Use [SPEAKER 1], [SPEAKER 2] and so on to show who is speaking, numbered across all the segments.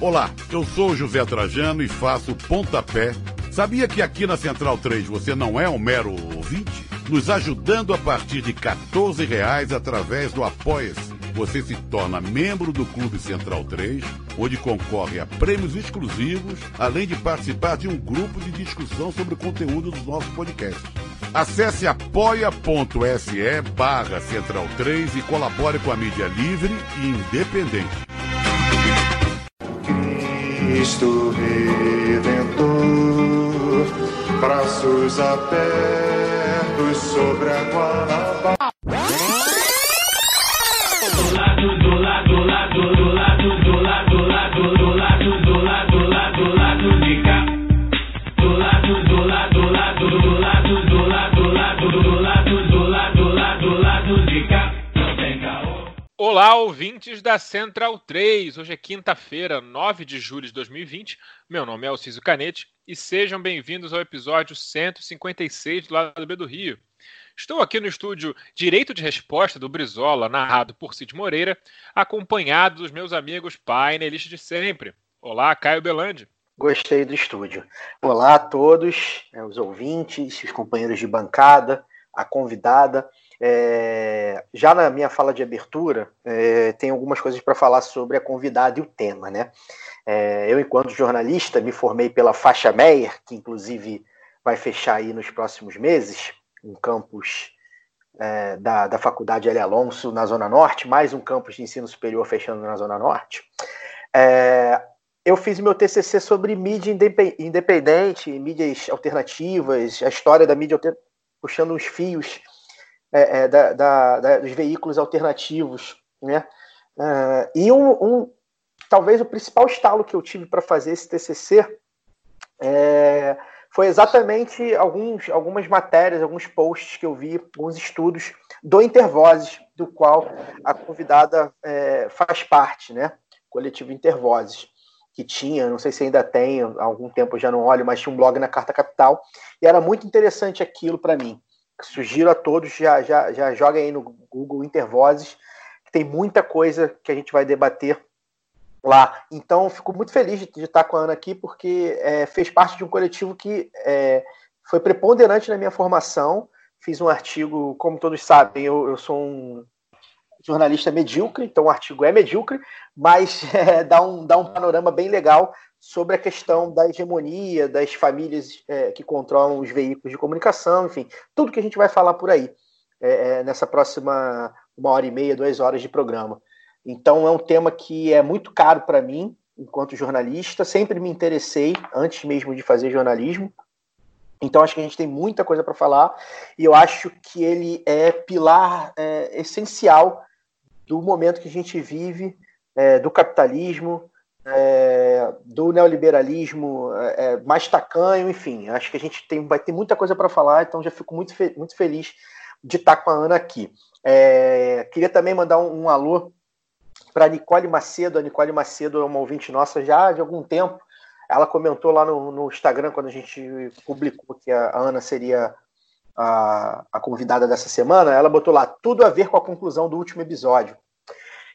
[SPEAKER 1] Olá, eu sou o José Trajano e faço pontapé. Sabia que aqui na Central 3 você não é um mero ouvinte? Nos ajudando a partir de 14 reais através do Apoia-se. Você se torna membro do Clube Central 3, onde concorre a prêmios exclusivos, além de participar de um grupo de discussão sobre o conteúdo dos nossos podcasts. Acesse apoia.se barra Central 3 e colabore com a mídia livre e independente.
[SPEAKER 2] Cristo Redentor, braços abertos sobre a Guanabara.
[SPEAKER 3] Olá, ouvintes da Central 3. Hoje é quinta-feira, 9 de julho de 2020. Meu nome é Alciso Canete e sejam bem-vindos ao episódio 156 do Lado B do Rio. Estou aqui no estúdio Direito de Resposta do Brizola, narrado por Cid Moreira, acompanhado dos meus amigos painelistas de sempre. Olá, Caio Belandi.
[SPEAKER 4] Gostei do estúdio. Olá a todos, né, os ouvintes, os companheiros de bancada, a convidada. É, já na minha fala de abertura, é, tem algumas coisas para falar sobre a convidada e o tema, né? É, eu, enquanto jornalista, me formei pela Faixa Meyer, que inclusive vai fechar aí nos próximos meses, um campus é, da, da Faculdade L. Alonso, na Zona Norte, mais um campus de ensino superior fechando na Zona Norte. É, eu fiz meu TCC sobre mídia independente, mídias alternativas, a história da mídia puxando uns fios é, é, da, da, da, dos veículos alternativos, né? Uh, e um, um, talvez o principal estalo que eu tive para fazer esse TCC é, foi exatamente alguns, algumas matérias, alguns posts que eu vi, alguns estudos do Intervozes, do qual a convidada é, faz parte, né? Coletivo Intervozes, que tinha, não sei se ainda tem, há algum tempo eu já não olho, mas tinha um blog na Carta Capital, e era muito interessante aquilo para mim. Sugiro a todos, já, já, já joguem aí no Google Intervozes, que tem muita coisa que a gente vai debater lá. Então, fico muito feliz de, de estar com a Ana aqui, porque é, fez parte de um coletivo que é, foi preponderante na minha formação. Fiz um artigo, como todos sabem, eu, eu sou um jornalista medíocre, então o artigo é medíocre, mas é, dá, um, dá um panorama bem legal sobre a questão da hegemonia das famílias é, que controlam os veículos de comunicação, enfim, tudo que a gente vai falar por aí é, é, nessa próxima uma hora e meia, duas horas de programa. Então é um tema que é muito caro para mim, enquanto jornalista, sempre me interessei antes mesmo de fazer jornalismo. Então acho que a gente tem muita coisa para falar e eu acho que ele é pilar é, essencial do momento que a gente vive, é, do capitalismo, é, do neoliberalismo é, é, mais tacanho, enfim, acho que a gente tem, vai ter muita coisa para falar, então já fico muito, fe muito feliz de estar com a Ana aqui. É, queria também mandar um, um alô para Nicole Macedo. A Nicole Macedo é uma ouvinte nossa já de algum tempo. Ela comentou lá no, no Instagram, quando a gente publicou que a Ana seria a, a convidada dessa semana, ela botou lá tudo a ver com a conclusão do último episódio.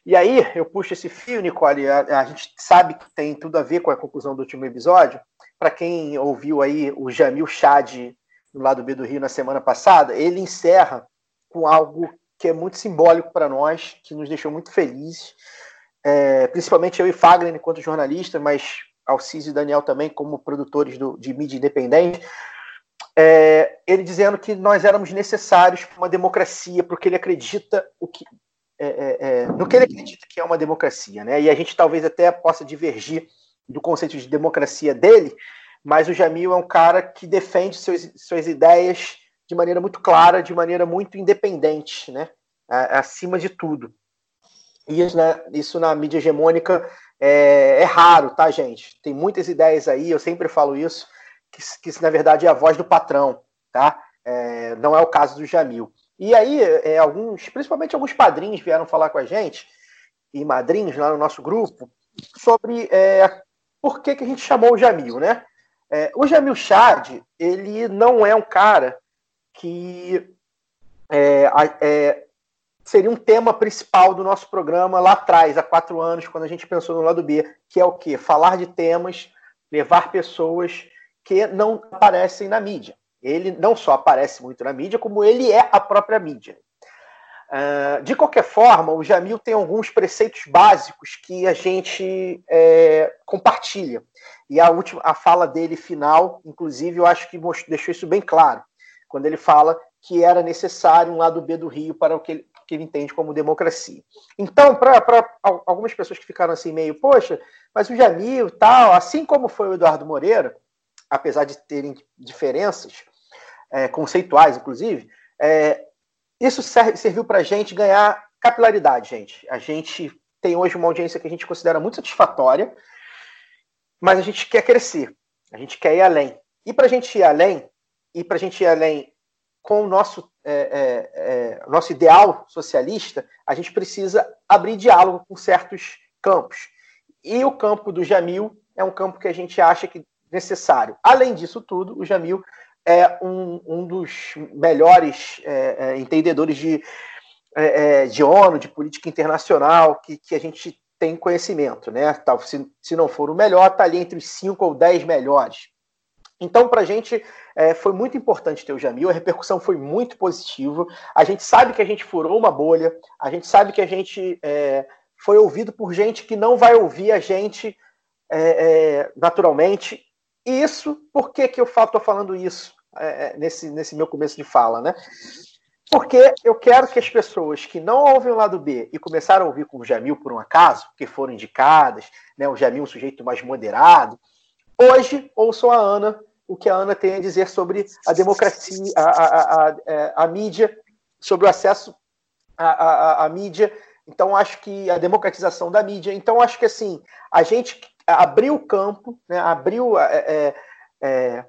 [SPEAKER 4] E aí, eu puxo esse fio, Nicole, a, a, gente sabe que tem tudo a ver com a conclusão do último episódio. Para quem ouviu aí o Jamil Chad no lado B do Rio na semana passada, ele encerra com algo que é muito simbólico para nós, que nos deixou muito felizes, é, principalmente eu e Fagner enquanto jornalista, mas Alciso e Daniel também como produtores do, de mídia independente, é, ele dizendo que nós éramos necessários para uma democracia, porque ele acredita o que, é, é, é, no que ele acredita que é uma democracia, né? E a gente talvez até possa divergir do conceito de democracia dele, mas o Jamil é um cara que defende seus, suas ideias de maneira muito clara, de maneira muito independente, né? acima de tudo. E isso, né, isso na mídia hegemônica é, é, raro, tá, gente? Tem muitas ideias aí, eu sempre falo isso, que, que na verdade é a voz do patrão, tá? É, não é o caso do Jamil. E aí, é, alguns, principalmente alguns padrinhos vieram falar com a gente, e madrinhos lá no nosso grupo, sobre é, por que, que a gente chamou o Jamil, né? É, o Jamil Chad, ele não é um cara que é, é, seria um tema principal do nosso programa lá atrás, há quatro anos, quando a gente pensou no lado B, que é o quê? Falar de temas, levar pessoas que não aparecem na mídia. Ele não só aparece muito na mídia, como ele é a própria mídia. Uh, de qualquer forma, o Jamil tem alguns preceitos básicos que a gente é, compartilha. E a última, a fala dele final, inclusive, eu acho que deixou isso bem claro, quando ele fala que era necessário um lado B do Rio para o que ele, que ele entende como democracia. Então, para algumas pessoas que ficaram assim meio, poxa, mas o Jamil tal, assim como foi o Eduardo Moreira, apesar de terem diferenças é, conceituais, inclusive, é, isso serviu para a gente ganhar capilaridade, gente. A gente tem hoje uma audiência que a gente considera muito satisfatória, mas a gente quer crescer, a gente quer ir além. E para a gente ir além, e para a gente ir além com o nosso, é, é, é, nosso ideal socialista, a gente precisa abrir diálogo com certos campos. E o campo do Jamil é um campo que a gente acha que necessário. Além disso tudo, o Jamil é um, um dos melhores é, é, entendedores de, é, é, de ONU, de política internacional, que, que a gente tem conhecimento, né? Se, se não for o melhor, está ali entre os cinco ou dez melhores. Então, para a gente é, foi muito importante ter o Jamil, a repercussão foi muito positiva. A gente sabe que a gente furou uma bolha, a gente sabe que a gente é, foi ouvido por gente que não vai ouvir a gente é, naturalmente. Isso, por que, que eu estou falando isso? É, é, nesse, nesse meu começo de fala, né? Porque eu quero que as pessoas que não ouvem o lado B e começaram a ouvir com o Jamil por um acaso, que foram indicadas, né, o Jamil um sujeito mais moderado, hoje ouçam a Ana, o que a Ana tem a dizer sobre a democracia, a, a, a, a, é, mídia, sobre o acesso à, mídia. Então, acho que a democratização da mídia. Então, acho que assim, a gente abriu o campo, né, abriu. É, é,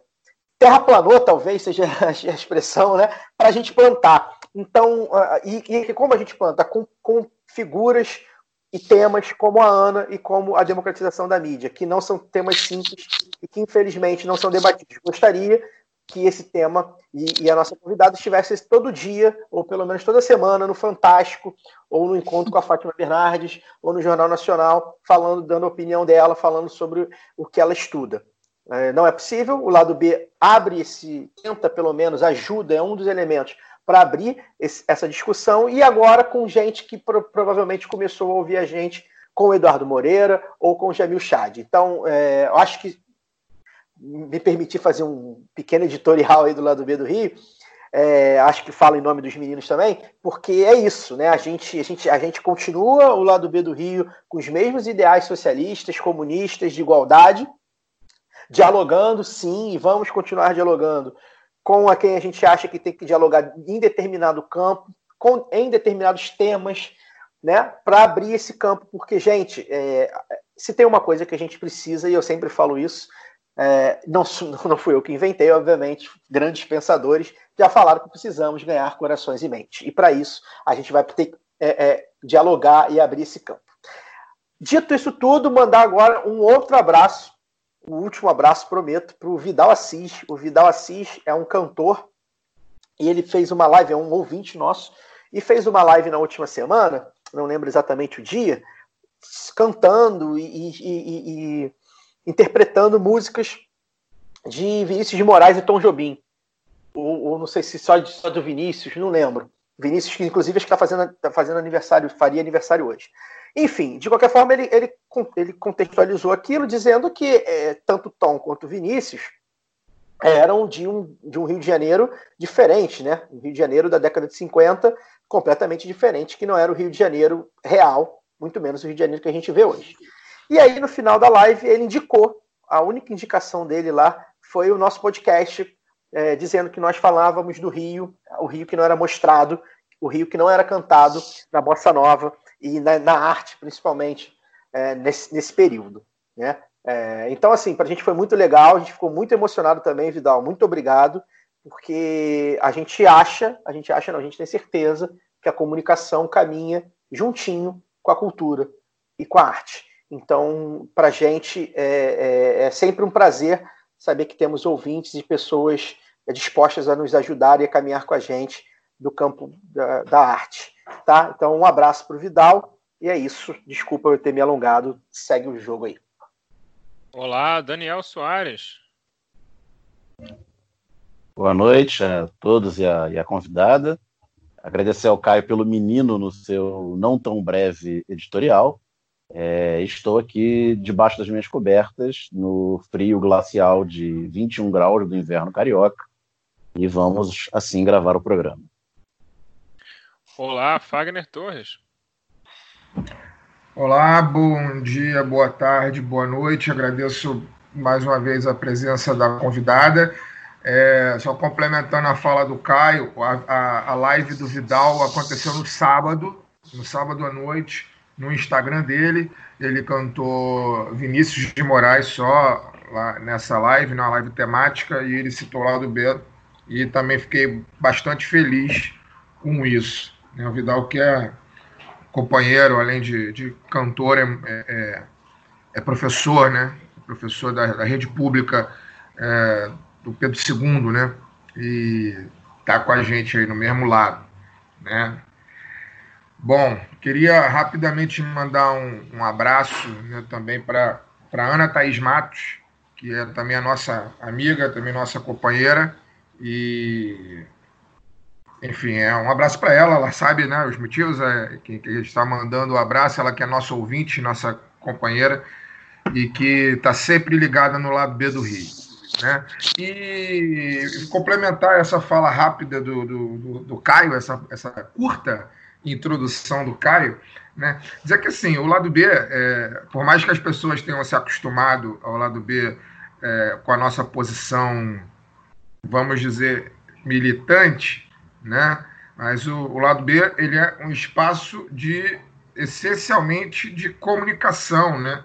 [SPEAKER 4] terraplanou, talvez seja a expressão, né, para a gente plantar. Então, e, e, como a gente planta? Com, com figuras e temas como a Ana e como a democratização da mídia, que não são temas simples e que, infelizmente, não são debatidos. Gostaria que esse tema e, e, a nossa convidada estivesse todo dia, ou pelo menos toda semana, no Fantástico, ou no encontro com a Fátima Bernardes, ou no Jornal Nacional, falando, dando a opinião dela, falando sobre o que ela estuda. É, não é possível. O lado B abre esse, tenta pelo menos, ajuda, é um dos elementos para abrir esse, essa discussão. E agora com gente que pro, provavelmente começou a ouvir a gente com o Eduardo Moreira ou com o Jamil Chad. Então, é, eu acho que me permitir fazer um pequeno editorial aí do lado B do Rio. É, acho que fala em nome dos meninos também, porque é isso, né? A gente, a gente, a gente continua o lado B do Rio com os mesmos ideais socialistas, comunistas, de igualdade, dialogando sim, e vamos continuar dialogando com a quem a gente acha que tem que dialogar em determinado campo, com, em determinados temas, né, para abrir esse campo, porque, gente, é, se tem uma coisa que a gente precisa, e eu sempre falo isso, é, não, não fui eu que inventei, obviamente, grandes pensadores já falaram que precisamos ganhar corações e mentes, e para isso a gente vai ter que é, é, dialogar e abrir esse campo. Dito isso tudo, mandar agora um outro abraço o último abraço, prometo, para o Vidal Assis. O Vidal Assis é um cantor e ele fez uma live, é um ouvinte nosso, e fez uma live na última semana, não lembro exatamente o dia, cantando e, e, e, e interpretando músicas de Vinícius de Moraes e Tom Jobim. Ou, ou não sei se só, de, só do Vinícius, não lembro. Vinícius, que inclusive está fazendo, tá fazendo aniversário, faria aniversário hoje. Enfim, de qualquer forma, ele, ele, ele contextualizou aquilo dizendo que é, tanto Tom quanto Vinícius eram de um, de um Rio de Janeiro diferente, né? Um Rio de Janeiro da década de 50, completamente diferente, que não era o Rio de Janeiro real, muito menos o Rio de Janeiro que a gente vê hoje. E aí, no final da live, ele indicou, a única indicação dele lá foi o nosso podcast, é, dizendo que nós falávamos do Rio, o Rio que não era mostrado, o Rio que não era cantado na Bossa Nova, e na, na arte, principalmente, é, nesse, nesse período. Né? É, então, assim, para a gente foi muito legal, a gente ficou muito emocionado também, Vidal. Muito obrigado, porque a gente acha, a gente acha, não, a gente tem certeza que a comunicação caminha juntinho com a cultura e com a arte. Então, para a gente é, é, é, sempre um prazer saber que temos ouvintes e pessoas dispostas a nos ajudar e a caminhar com a gente do campo da, da arte. Tá? Então, um abraço para o Vidal. E é isso. Desculpa eu ter me alongado. Segue o jogo aí.
[SPEAKER 3] Olá, Daniel Soares.
[SPEAKER 5] Boa noite a todos e a, e a convidada. Agradecer ao Caio pelo menino no seu não tão breve editorial. É, estou aqui debaixo das minhas cobertas, no frio glacial de 21 graus do inverno carioca, e vamos assim gravar o programa.
[SPEAKER 3] Olá, Fagner Torres.
[SPEAKER 6] Olá, bom dia, boa tarde, boa noite. Agradeço mais uma vez a presença da convidada. É, só complementando a fala do Caio, a, a, a, live do Vidal aconteceu no sábado, no sábado à noite, no Instagram dele. Ele cantou Vinícius de Moraes só lá nessa live, na live temática, e ele citou lá do B. E também fiquei bastante feliz com isso. Né? O Vidal, que é companheiro, além de, de cantor, é, é, é professor, né? Professor da, da rede pública. É, do Pedro II, né? E tá com a gente aí no mesmo lado, né? Bom, queria rapidamente mandar um, um abraço né, também para Ana Thaís Matos, que é também a nossa amiga, também nossa companheira, e enfim, é um abraço para ela, ela sabe né, os motivos, é, que, que a gente está mandando o um abraço, ela que é nossa ouvinte, nossa companheira, e que está sempre ligada no lado B do Rio. Né? E complementar essa fala rápida do, do, do, do Caio, essa, essa curta introdução do Caio, né? dizer que assim, o lado B, é, por mais que as pessoas tenham se acostumado ao lado B é, com a nossa posição, vamos dizer, militante, né? mas o, o lado B ele é um espaço de essencialmente de comunicação, né?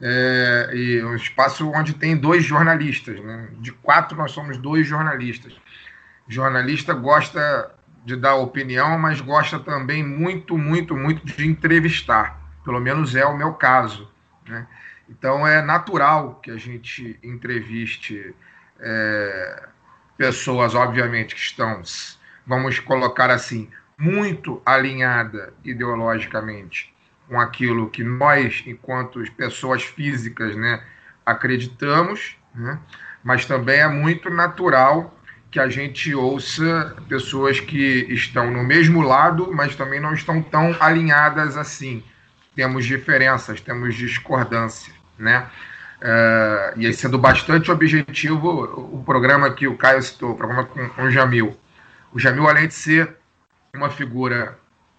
[SPEAKER 6] é, e um espaço onde tem dois jornalistas. Né? De quatro, nós somos dois jornalistas. O jornalista gosta de dar opinião, mas gosta também muito, muito, muito de entrevistar. Pelo menos é o meu caso. Né? Então é natural que a gente entreviste é, pessoas, obviamente, que estão, vamos colocar assim, muito alinhada ideologicamente com aquilo que nós, enquanto pessoas físicas, né, acreditamos, né? mas também é muito natural que a gente ouça pessoas que estão no mesmo lado, mas também não estão tão alinhadas assim. Temos diferenças, temos discordância, né? Uh, e aí, sendo bastante objetivo, o programa que o Caio citou, o programa com, com o Jamil. O Jamil, além de ser uma figura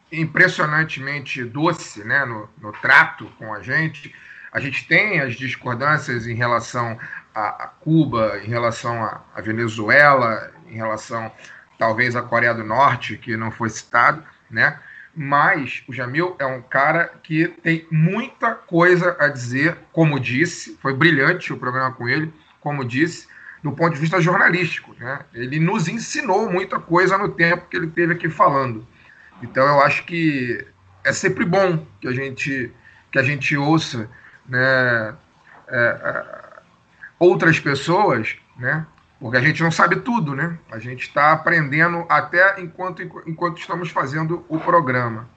[SPEAKER 6] impressionantemente doce né, no, no, trato com a gente. A gente tem as discordâncias em relação a, a Cuba, em relação a, Venezuela, em relação talvez à Coreia do Norte, que não foi citado, né? Mas o Jamil é um cara que tem muita coisa a dizer, como disse, foi brilhante o programa com ele, como disse, do ponto de vista jornalístico. Né? Ele nos ensinou muita coisa no tempo que ele teve aqui falando. Então eu acho que é sempre bom que a gente que a gente ouça né, é, é, outras pessoas, né? Porque a gente não sabe tudo, né? A gente está aprendendo até enquanto, enquanto estamos fazendo o programa.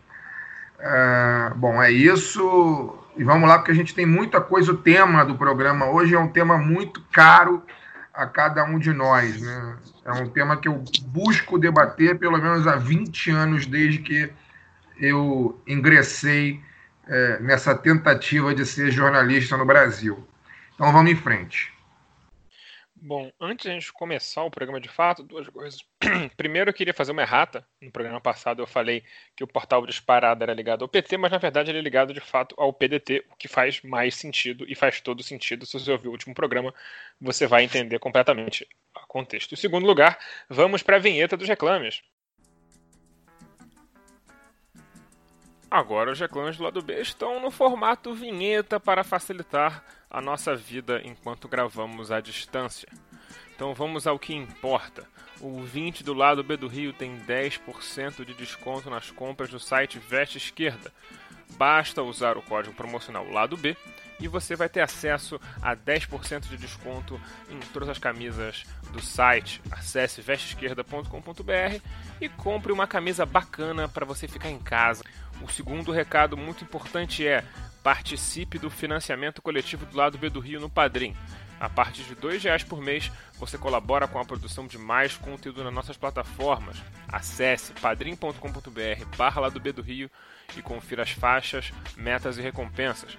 [SPEAKER 6] É, bom, é isso. E vamos lá, porque a gente tem muita coisa. O tema do programa hoje é um tema muito caro a cada um de nós. Né? É um tema que eu busco debater pelo menos há 20 anos, desde que eu ingressei é, nessa tentativa de ser jornalista no Brasil. Então vamos em frente.
[SPEAKER 3] Bom, antes de a gente começar o programa de fato, duas coisas. Primeiro, eu queria fazer uma errata. No programa passado eu falei que o portal disparado era ligado ao PT, mas na verdade ele é ligado de fato ao PDT, o que faz mais sentido e faz todo sentido. Se você ouvir o último programa, você vai entender completamente o contexto. Em segundo lugar, vamos para a vinheta dos reclames. Agora os reclames do lado B estão no formato vinheta para facilitar a nossa vida enquanto gravamos à distância. Então vamos ao que importa. O 20 do lado B do Rio tem 10% de desconto nas compras do site Veste Esquerda. Basta usar o código promocional lado B e você vai ter acesso a 10% de desconto em todas as camisas do site. Acesse vesteesquerda.com.br e compre uma camisa bacana para você ficar em casa. O segundo recado muito importante é participe do financiamento coletivo do lado B do Rio no Padrim. A partir de R$ reais por mês, você colabora com a produção de mais conteúdo nas nossas plataformas. Acesse padrim.com.br barra do Rio e confira as faixas, metas e recompensas.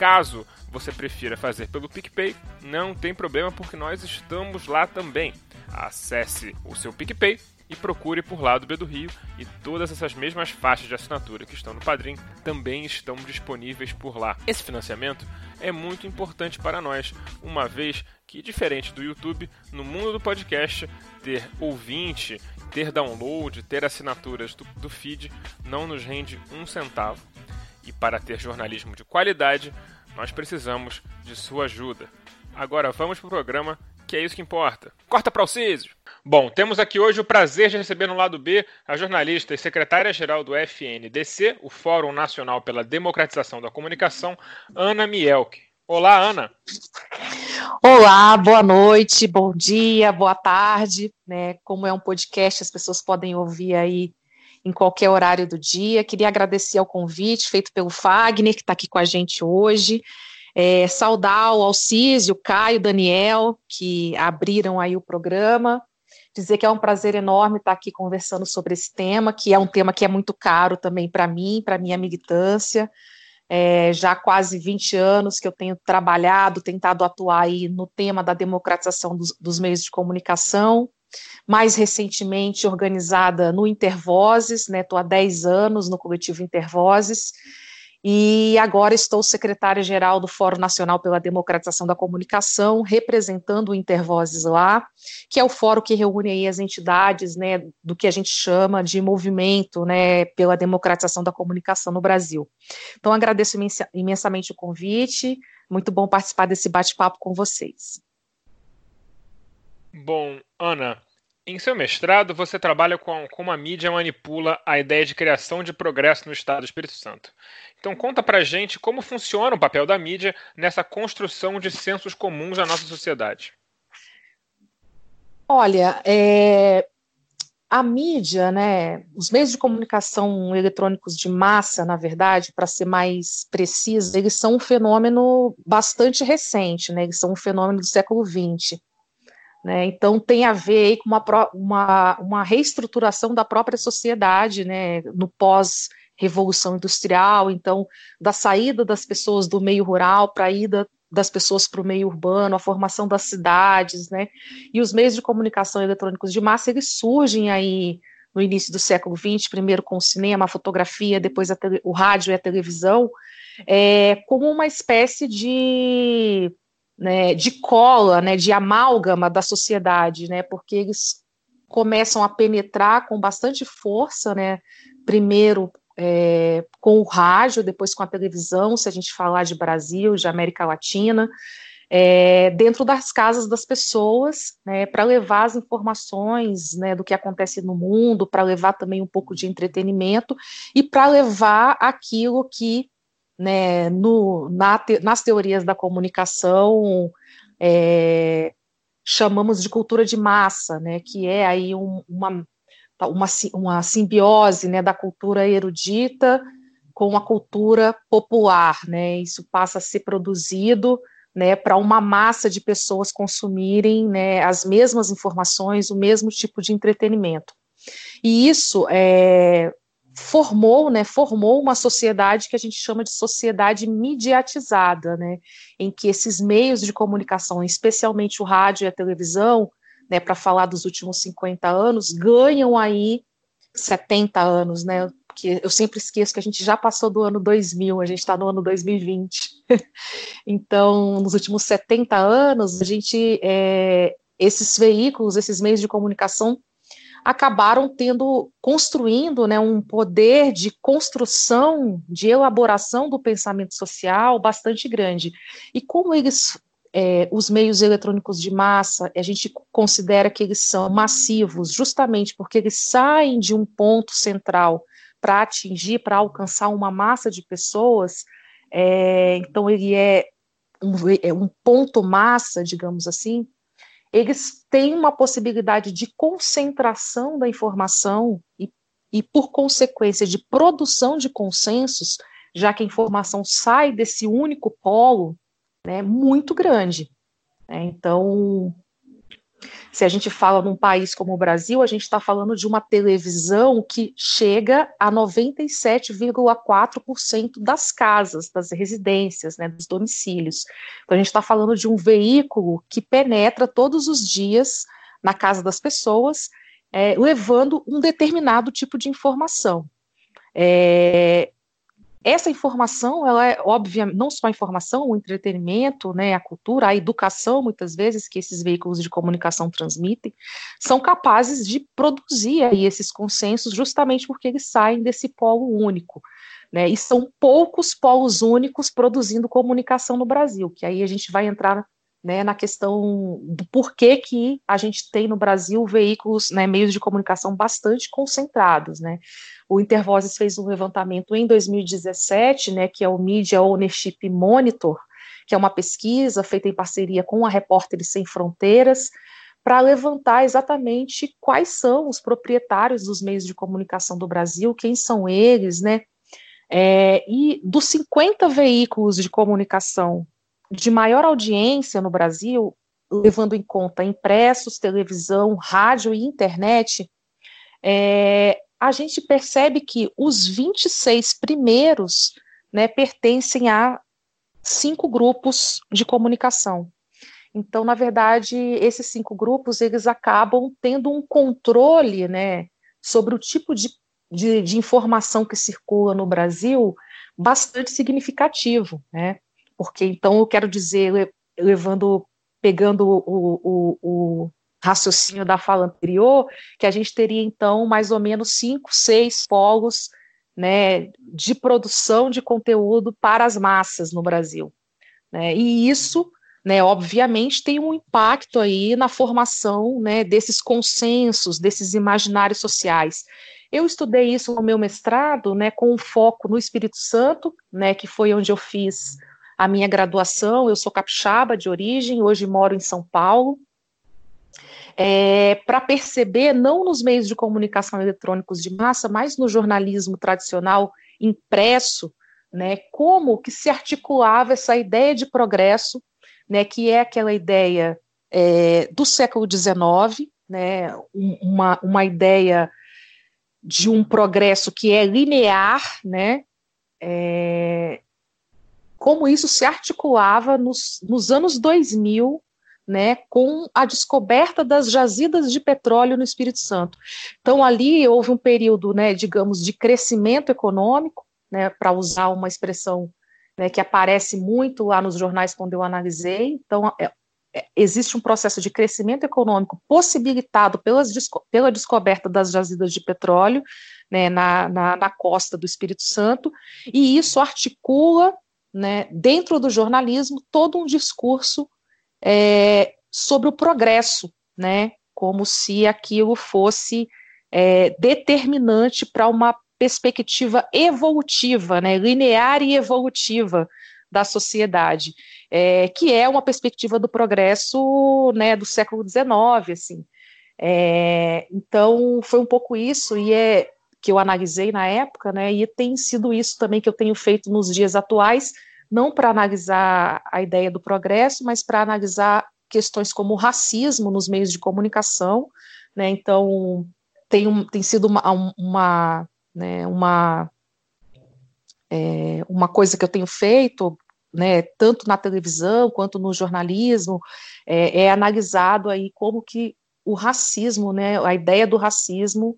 [SPEAKER 3] Caso você prefira fazer pelo PicPay, não tem problema porque nós estamos lá também. Acesse o seu PicPay e procure por lá do B do Rio e todas essas mesmas faixas de assinatura que estão no Padrim também estão disponíveis por lá. Esse financiamento é muito importante para nós, uma vez que, diferente do YouTube, no mundo do podcast, ter ouvinte, ter download, ter assinaturas do, do feed não nos rende um centavo. E para ter jornalismo de qualidade, nós precisamos de sua ajuda. Agora vamos para o programa, que é isso que importa. Corta para o Císio! Bom, temos aqui hoje o prazer de receber no lado B a jornalista e secretária-geral do FNDC, o Fórum Nacional pela Democratização da Comunicação, Ana Mielke. Olá, Ana.
[SPEAKER 7] Olá, boa noite, bom dia, boa tarde. Né? Como é um podcast, as pessoas podem ouvir aí em qualquer horário do dia. Queria agradecer ao convite feito pelo Fagner, que está aqui com a gente hoje. É, saudar o Alcísio, o Caio, Daniel, que abriram aí o programa. Dizer que é um prazer enorme estar aqui conversando sobre esse tema, que é um tema que é muito caro também para mim, para minha militância. É, já há quase 20 anos que eu tenho trabalhado, tentado atuar aí no tema da democratização dos, dos meios de comunicação, mais recentemente organizada no Intervozes, estou né, há 10 anos no coletivo Intervozes, e agora estou secretária-geral do Fórum Nacional pela Democratização da Comunicação, representando o Intervozes lá, que é o fórum que reúne as entidades né, do que a gente chama de movimento né, pela democratização da comunicação no Brasil. Então, agradeço imensamente o convite, muito bom participar desse bate-papo com vocês.
[SPEAKER 3] Bom, Ana, em seu mestrado, você trabalha com como a mídia manipula a ideia de criação de progresso no Estado do Espírito Santo. Então conta pra gente como funciona o papel da mídia nessa construção de sensos comuns na nossa sociedade.
[SPEAKER 7] Olha, é, a mídia, né, os meios de comunicação eletrônicos de massa, na verdade, para ser mais preciso, eles são um fenômeno bastante recente, né, eles são um fenômeno do século XX. Né, então tem a ver com uma, uma, uma reestruturação da própria sociedade, né, no pós revolução industrial, então da saída das pessoas do meio rural para a ida das pessoas para o meio urbano, a formação das cidades, né? E os meios de comunicação eletrônicos de massa eles surgem aí no início do século XX, primeiro com o cinema, a fotografia, depois o rádio e a televisão, é, como uma espécie de, né, de cola, né, de amálgama da sociedade, né, porque eles começam a penetrar com bastante força, né, primeiro é, com o rádio, depois com a televisão, se a gente falar de Brasil, de América Latina, é, dentro das casas das pessoas, né, para levar as informações né, do que acontece no mundo, para levar também um pouco de entretenimento e para levar aquilo que né, no, na te, nas teorias da comunicação é, chamamos de cultura de massa, né, que é aí um, uma uma, uma simbiose né, da cultura erudita com a cultura popular, né? Isso passa a ser produzido né, para uma massa de pessoas consumirem né, as mesmas informações, o mesmo tipo de entretenimento. E isso é, formou, né, formou uma sociedade que a gente chama de sociedade mediatizada, né, em que esses meios de comunicação, especialmente o rádio e a televisão, né, para falar dos últimos 50 anos, ganham aí 70 anos, né? Porque eu sempre esqueço que a gente já passou do ano 2000, a gente está no ano 2020. então, nos últimos 70 anos, a gente, é, esses veículos, esses meios de comunicação acabaram tendo, construindo né, um poder de construção, de elaboração do pensamento social bastante grande. E como eles é, os meios eletrônicos de massa, a gente considera que eles são massivos, justamente porque eles saem de um ponto central para atingir, para alcançar uma massa de pessoas. É, então, ele é um, é, um ponto massa, digamos assim, eles têm uma possibilidade de concentração da informação e, e, por consequência, de produção de consensos, já que a informação sai desse único polo, né, muito grande. Né? Então, se a gente fala num país como o Brasil, a gente está falando de uma televisão que chega a 97,4% das casas, das residências, né, dos domicílios. Então, a gente está falando de um veículo que penetra todos os dias na casa das pessoas, é, levando um determinado tipo de informação. É, essa informação, ela é óbvia, não só a informação, o entretenimento, né, a cultura, a educação, muitas vezes, que esses veículos de comunicação transmitem, são capazes de produzir aí esses consensos justamente porque eles saem desse polo único. Né, e são poucos polos únicos produzindo comunicação no Brasil, que aí a gente vai entrar né, na questão do porquê que a gente tem no Brasil veículos, né, meios de comunicação bastante concentrados, né. O Intervozes fez um levantamento em 2017, né, que é o Media Ownership Monitor, que é uma pesquisa feita em parceria com a Repórteres Sem Fronteiras, para levantar exatamente quais são os proprietários dos meios de comunicação do Brasil, quem são eles, né, é, e dos 50 veículos de comunicação de maior audiência no Brasil, levando em conta impressos, televisão, rádio e internet, é, a gente percebe que os 26 primeiros né, pertencem a cinco grupos de comunicação. Então, na verdade, esses cinco grupos eles acabam tendo um controle né, sobre o tipo de, de, de informação que circula no Brasil bastante significativo. Né? Porque então eu quero dizer, levando, pegando o, o, o raciocínio da fala anterior, que a gente teria então mais ou menos cinco, seis polos né, de produção de conteúdo para as massas no Brasil. Né, e isso, né, obviamente, tem um impacto aí na formação né, desses consensos, desses imaginários sociais. Eu estudei isso no meu mestrado, né, com um foco no Espírito Santo, né, que foi onde eu fiz a minha graduação. Eu sou capixaba de origem, hoje moro em São Paulo. É, para perceber, não nos meios de comunicação eletrônicos de massa, mas no jornalismo tradicional impresso, né, como que se articulava essa ideia de progresso, né, que é aquela ideia é, do século XIX, né, uma, uma ideia de um progresso que é linear, né, é, como isso se articulava nos, nos anos 2000, né, com a descoberta das jazidas de petróleo no Espírito Santo. Então, ali houve um período, né, digamos, de crescimento econômico, né, para usar uma expressão né, que aparece muito lá nos jornais quando eu analisei. Então, é, é, existe um processo de crescimento econômico possibilitado pelas, pela descoberta das jazidas de petróleo né, na, na, na costa do Espírito Santo, e isso articula né, dentro do jornalismo, todo um discurso é, sobre o progresso, né, como se aquilo fosse é, determinante para uma perspectiva evolutiva, né, linear e evolutiva da sociedade, é, que é uma perspectiva do progresso né, do século XIX, assim. É, então, foi um pouco isso, e é que eu analisei na época, né, e tem sido isso também que eu tenho feito nos dias atuais, não para analisar a ideia do progresso, mas para analisar questões como o racismo nos meios de comunicação, né, então tem, um, tem sido uma, uma, né, uma, é, uma coisa que eu tenho feito, né, tanto na televisão quanto no jornalismo, é, é analisado aí como que o racismo, né, a ideia do racismo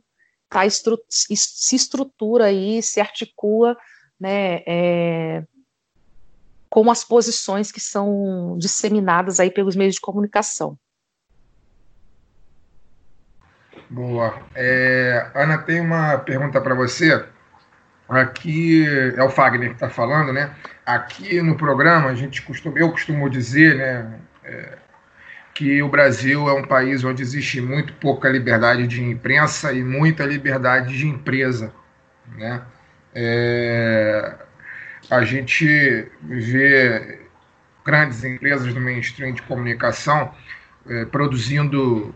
[SPEAKER 7] tá estru se estrutura aí, se articula, né, é, com as posições que são disseminadas aí pelos meios de comunicação.
[SPEAKER 6] Boa. É, Ana, tem uma pergunta para você. Aqui é o Fagner que está falando, né? Aqui no programa a gente costuma, eu costumo dizer, né, é, que o Brasil é um país onde existe muito pouca liberdade de imprensa e muita liberdade de empresa. Né? É, a gente vê grandes empresas do mainstream de comunicação é, produzindo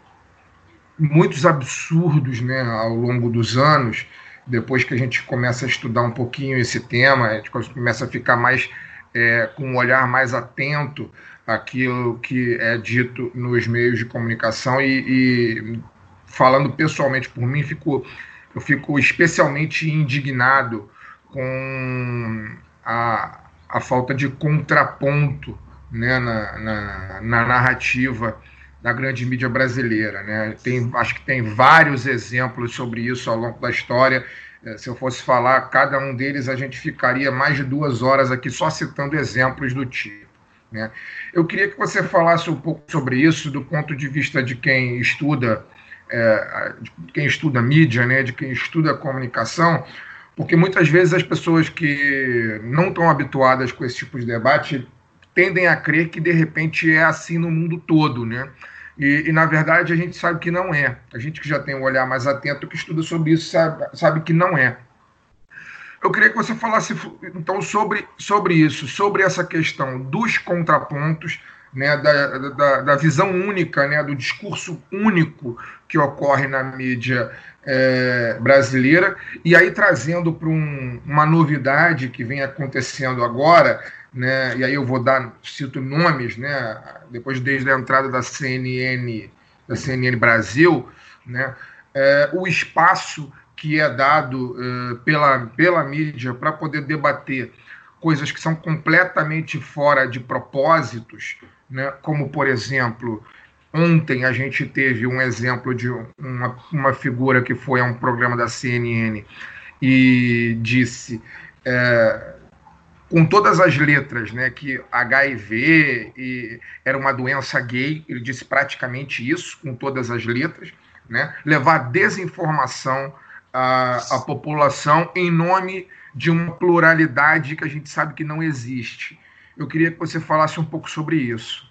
[SPEAKER 6] muitos absurdos né, ao longo dos anos. Depois que a gente começa a estudar um pouquinho esse tema, a gente começa a ficar mais é, com um olhar mais atento àquilo que é dito nos meios de comunicação e, e falando pessoalmente por mim, fico, eu fico especialmente indignado com a, a falta de contraponto né, na, na, na narrativa da grande mídia brasileira. Né? Tem, acho que tem vários exemplos sobre isso ao longo da história. É, se eu fosse falar cada um deles, a gente ficaria mais de duas horas aqui só citando exemplos do tipo. Né? Eu queria que você falasse um pouco sobre isso do ponto de vista de quem estuda, é, de quem estuda mídia, né, de quem estuda comunicação, porque muitas vezes as pessoas que não estão habituadas com esse tipo de debate tendem a crer que de repente é assim no mundo todo, né? E, e, na verdade a gente sabe que não é. A gente que já tem um olhar mais atento, que estuda sobre isso, sabe, sabe que não é. Eu queria que você falasse então sobre, sobre isso, sobre essa questão dos contrapontos, né, da, da, da visão única, né, do discurso único que ocorre na mídia é, brasileira, e aí trazendo para um, uma novidade que vem acontecendo agora, né, e aí eu vou dar, cito nomes, né, depois desde a entrada da CNN, da CNN Brasil, né, é, o espaço que é dado é, pela, pela mídia para poder debater coisas que são completamente fora de propósitos, né, como, por exemplo, ontem a gente teve um exemplo de uma, uma figura que foi a um programa da CNN e disse é, com todas as letras, né, que HIV e era uma doença gay, ele disse praticamente isso, com todas as letras, né, levar desinformação à, à população em nome de uma pluralidade que a gente sabe que não existe. Eu queria que você falasse um pouco sobre isso.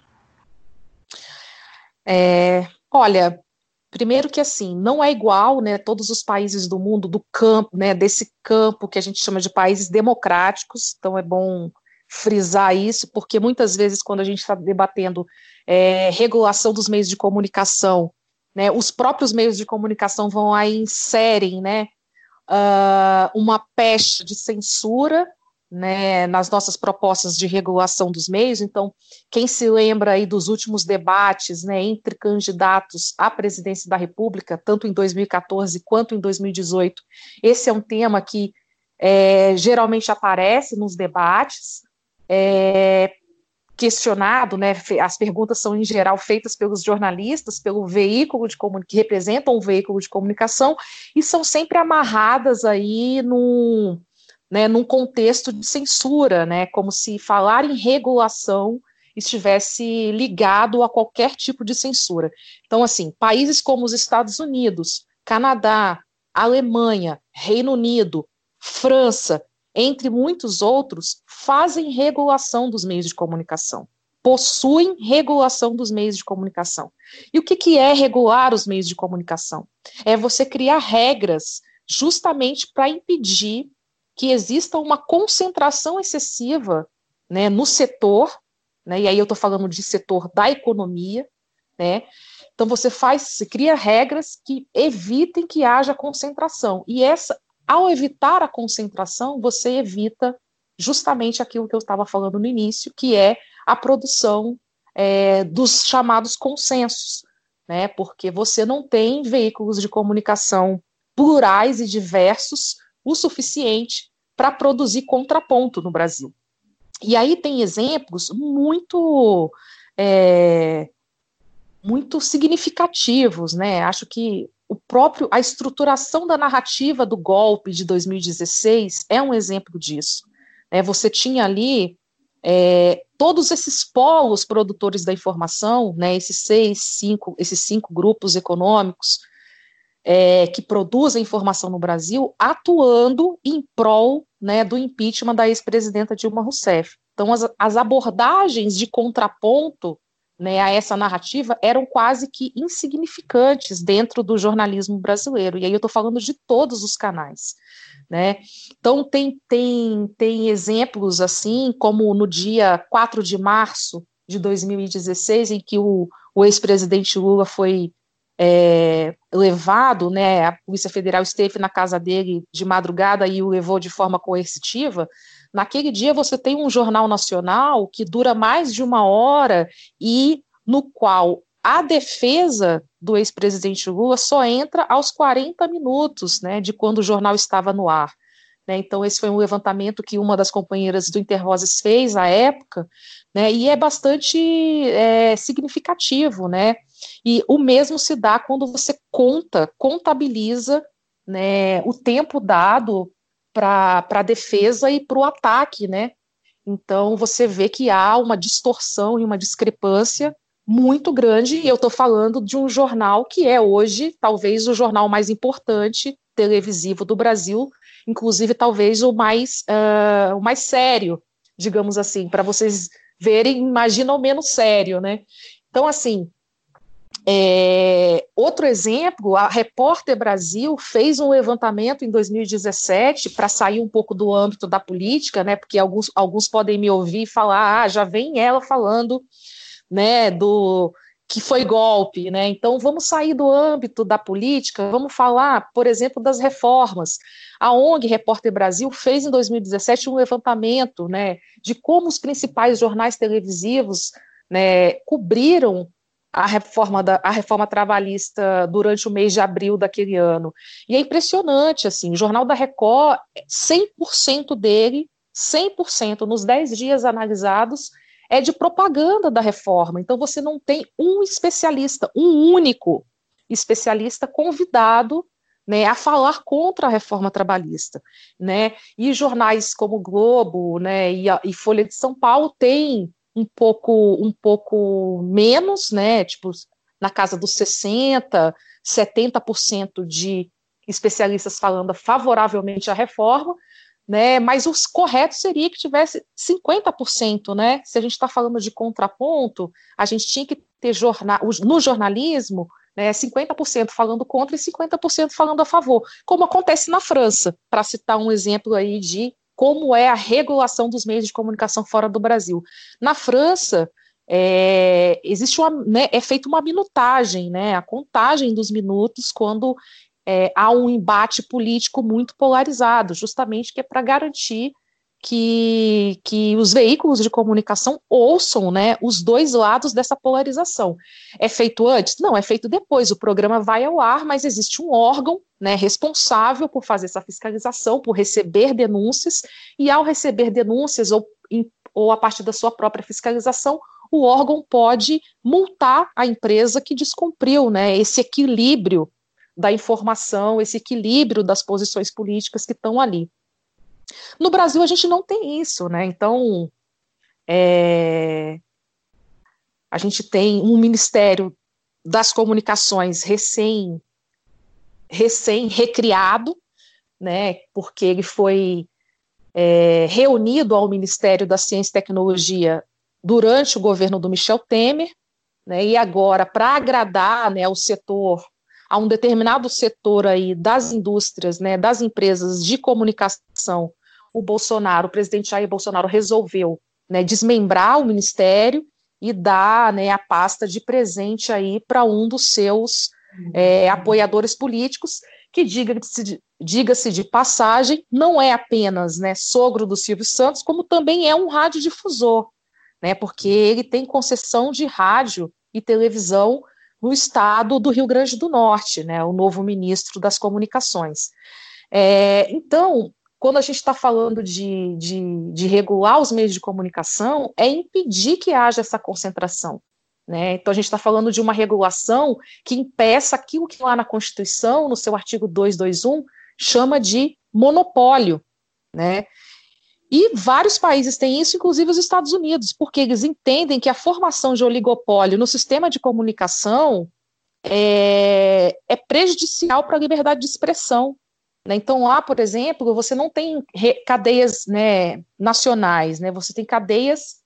[SPEAKER 7] É, olha, Primeiro que assim, não é igual, né, todos os países do mundo do campo, né, desse campo que a gente chama de países democráticos, então é bom frisar isso, porque muitas vezes quando a gente está debatendo é, regulação dos meios de comunicação, né, os próprios meios de comunicação vão aí inserem, né, uh, uma pecha de censura né, nas nossas propostas de regulação dos meios. Então, quem se lembra aí dos últimos debates né, entre candidatos à presidência da República, tanto em 2014 quanto em 2018, esse é um tema que é, geralmente aparece nos debates. É, questionado, né, as perguntas são em geral feitas pelos jornalistas, pelo veículo de que representam o veículo de comunicação e são sempre amarradas aí num, né, num contexto de censura, né, como se falar em regulação estivesse ligado a qualquer tipo de censura. Então, assim, países como os Estados Unidos, Canadá, Alemanha, Reino Unido, França, entre muitos outros, fazem regulação dos meios de comunicação, possuem regulação dos meios de comunicação. E o que, que é regular os meios de comunicação? É você criar regras justamente para impedir que exista uma concentração excessiva né, no setor, né, e aí eu estou falando de setor da economia, né, então você faz, você cria regras que evitem que haja concentração, e essa, ao evitar a concentração, você evita justamente aquilo que eu estava falando no início, que é a produção é, dos chamados consensos, né, porque você não tem veículos de comunicação plurais e diversos o suficiente para produzir contraponto no Brasil. E aí tem exemplos muito é, muito significativos, né? Acho que o próprio a estruturação da narrativa do golpe de 2016 é um exemplo disso. Né? Você tinha ali é, todos esses polos produtores da informação, né? Esses seis, cinco, esses cinco grupos econômicos é, que produzem informação no Brasil, atuando em prol né, do impeachment da ex-presidenta Dilma Rousseff. Então, as, as, abordagens de contraponto né, a essa narrativa eram quase que insignificantes dentro do jornalismo brasileiro. E aí eu estou falando de todos os canais. Né? Então, tem, tem, tem exemplos assim, como no dia 4 de março de 2016, em que o, o ex-presidente Lula foi é, levado, né, a Polícia Federal esteve na casa dele de madrugada e o levou de forma coercitiva, naquele dia você tem um jornal nacional que dura mais de uma hora e no qual a defesa do ex-presidente Lula só entra aos 40 minutos, né, de quando o jornal estava no ar. Né, então, esse foi um levantamento que uma das companheiras do Intervozes fez à época, né, e é bastante é, significativo, né, e o mesmo se dá quando você conta, contabiliza né, o tempo dado para a defesa e para o ataque, né? Então você vê que há uma distorção e uma discrepância muito grande, e eu estou falando de um jornal que é hoje talvez o jornal mais importante televisivo do Brasil, inclusive talvez o mais, uh, o mais sério, digamos assim, para vocês verem, imaginam menos sério, né? Então, assim, é, outro exemplo, a Repórter Brasil fez um levantamento em 2017 para sair um pouco do âmbito da política, né? Porque alguns, alguns podem me ouvir e falar, ah, já vem ela falando, né, do que foi golpe, né? Então vamos sair do âmbito da política, vamos falar, por exemplo, das reformas. A ONG Repórter Brasil fez em 2017 um levantamento, né, de como os principais jornais televisivos né, cobriram a reforma, da, a reforma trabalhista durante o mês de abril daquele ano. E é impressionante, assim, o Jornal da Record, 100% dele, 100% nos 10 dias analisados, é de propaganda da reforma. Então você não tem um especialista, um único especialista convidado né, a falar contra a reforma trabalhista, né? E jornais como Globo, né, e, a, e Folha de São Paulo têm um pouco um pouco menos, né? Tipo, na casa dos 60, 70% de especialistas falando favoravelmente à reforma, né? Mas os corretos seria que tivesse 50%, né? Se a gente está falando de contraponto, a gente tinha que ter jornal, no jornalismo, né, 50% falando contra e 50% falando a favor, como acontece na França, para citar um exemplo aí de como é a regulação dos meios de comunicação fora do Brasil. Na França, é, existe uma, né, é feita uma minutagem, né, a contagem dos minutos quando é, há um embate político muito polarizado, justamente que é para garantir que, que os veículos de comunicação ouçam né, os dois lados dessa polarização. É feito antes? Não, é feito depois. O programa vai ao ar, mas existe um órgão né, responsável por fazer essa fiscalização, por receber denúncias, e ao receber denúncias ou, ou a partir da sua própria fiscalização, o órgão pode multar a empresa que descumpriu né, esse equilíbrio da informação, esse equilíbrio das posições políticas que estão ali. No Brasil a gente não tem isso, né? Então é, a gente tem um Ministério das Comunicações recém recém recriado, né? Porque ele foi é, reunido ao Ministério da Ciência e Tecnologia durante o governo do Michel Temer, né? E agora para agradar, né, o setor a um determinado setor aí das indústrias, né, das empresas de comunicação, o Bolsonaro, o presidente Jair Bolsonaro resolveu né, desmembrar o ministério e dar né, a pasta de presente aí para um dos seus é, apoiadores políticos, que diga-se diga de passagem, não é apenas né, sogro do Silvio Santos, como também é um radiodifusor, né, porque ele tem concessão de rádio e televisão no estado do Rio Grande do Norte, né, o novo ministro das Comunicações. É, então, quando a gente está falando de, de, de, regular os meios de comunicação, é impedir que haja essa concentração. Né? Então, a gente está falando de uma regulação que impeça aquilo que lá na Constituição, no seu artigo 221, chama de monopólio. Né? E vários países têm isso, inclusive os Estados Unidos, porque eles entendem que a formação de oligopólio no sistema de comunicação é, é prejudicial para a liberdade de expressão. Né? Então, lá, por exemplo, você não tem cadeias né, nacionais, né? você tem cadeias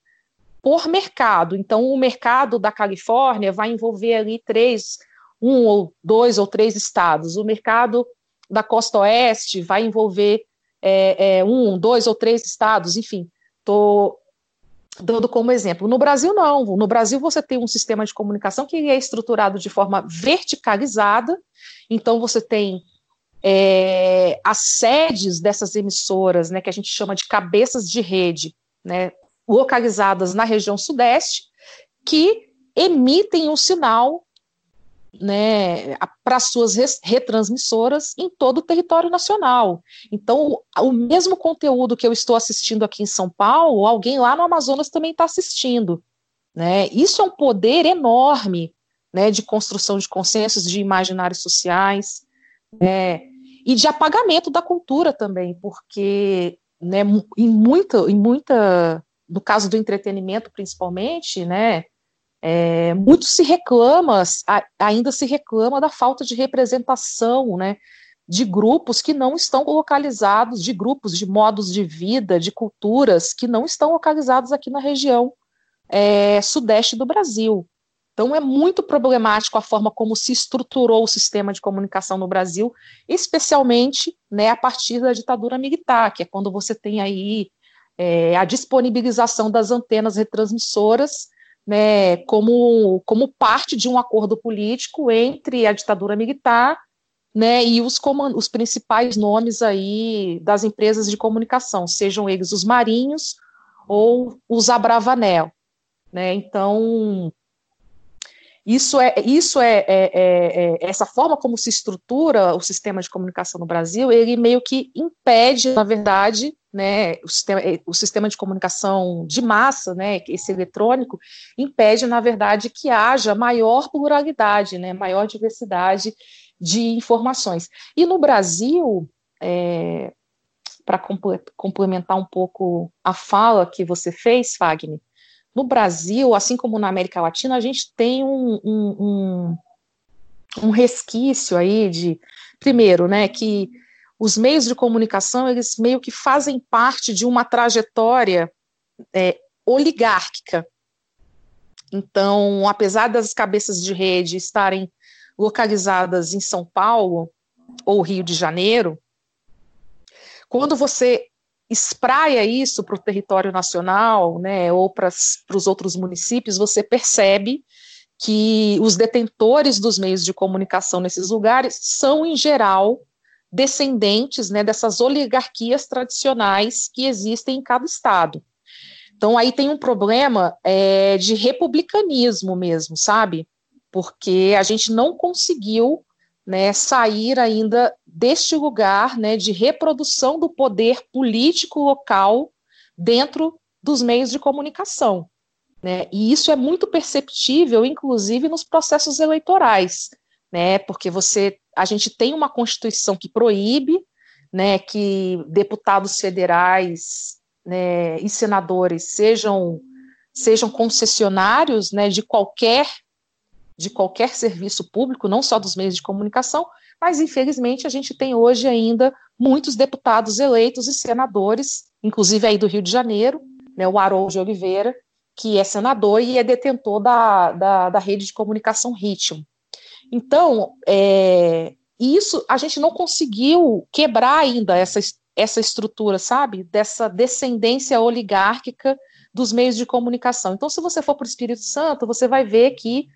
[SPEAKER 7] por mercado. Então, o mercado da Califórnia vai envolver ali três, um ou dois ou três estados. O mercado da costa oeste vai envolver é, é, um, dois ou três estados, enfim. Estou dando como exemplo. No Brasil, não. No Brasil, você tem um sistema de comunicação que é estruturado de forma verticalizada. Então, você tem é, as sedes dessas emissoras, né, que a gente chama de cabeças de rede, né, localizadas na região sudeste, que emitem um sinal né, para suas retransmissoras em todo o território nacional. Então, o mesmo conteúdo que eu estou assistindo aqui em São Paulo, alguém lá no Amazonas também está assistindo. Né? Isso é um poder enorme né, de construção de consensos, de imaginários sociais, né, e de apagamento da cultura também, porque né, em muita, em muita no caso do entretenimento principalmente, né, é, muito se reclama, ainda se reclama da falta de representação, né, de grupos que não estão localizados, de grupos, de modos de vida, de culturas que não estão localizados aqui na região é, sudeste do Brasil. Então é muito problemático a forma como se estruturou o sistema de comunicação no Brasil, especialmente né, a partir da ditadura militar, que é quando você tem aí é, a disponibilização das antenas retransmissoras né, como, como parte de um acordo político entre a ditadura militar né, e os, os principais nomes aí das empresas de comunicação, sejam eles os marinhos ou os Abravanel. Né, então, isso é, isso é, é, é, é, essa forma como se estrutura o sistema de comunicação no Brasil, ele meio que impede, na verdade, né, o sistema, é, o sistema de comunicação de massa, né, esse eletrônico, impede, na verdade, que haja maior pluralidade, né, maior diversidade de informações. E no Brasil, é, para complementar um pouco a fala que você fez, Fagner, no Brasil, assim como na América Latina, a gente tem um, um, um, um resquício aí de, primeiro, né, que os meios de comunicação, eles meio que fazem parte de uma trajetória é, oligárquica. Então, apesar das cabeças de rede estarem localizadas em São Paulo ou Rio de Janeiro, quando você espraia isso para o território nacional, né, ou para os outros municípios, você percebe que os detentores dos meios de comunicação nesses lugares são, em geral, descendentes né, dessas oligarquias tradicionais que existem em cada estado. Então, aí tem um problema é, de republicanismo mesmo, sabe? Porque a gente não conseguiu né, sair ainda deste lugar né, de reprodução do poder político local dentro dos meios de comunicação. Né, e isso é muito perceptível, inclusive, nos processos eleitorais, né, porque você, a gente tem uma Constituição que proíbe né, que deputados federais né, e senadores sejam, sejam concessionários né, de qualquer de qualquer serviço público, não só dos meios de comunicação, mas infelizmente a gente tem hoje ainda muitos deputados eleitos e senadores, inclusive aí do Rio de Janeiro, né, o Haroldo de Oliveira, que é senador e é detentor da, da, da rede de comunicação Ritmo. Então, é, isso a gente não conseguiu quebrar ainda essa, essa estrutura, sabe? Dessa descendência oligárquica dos meios de comunicação. Então, se você for para o Espírito Santo, você vai ver que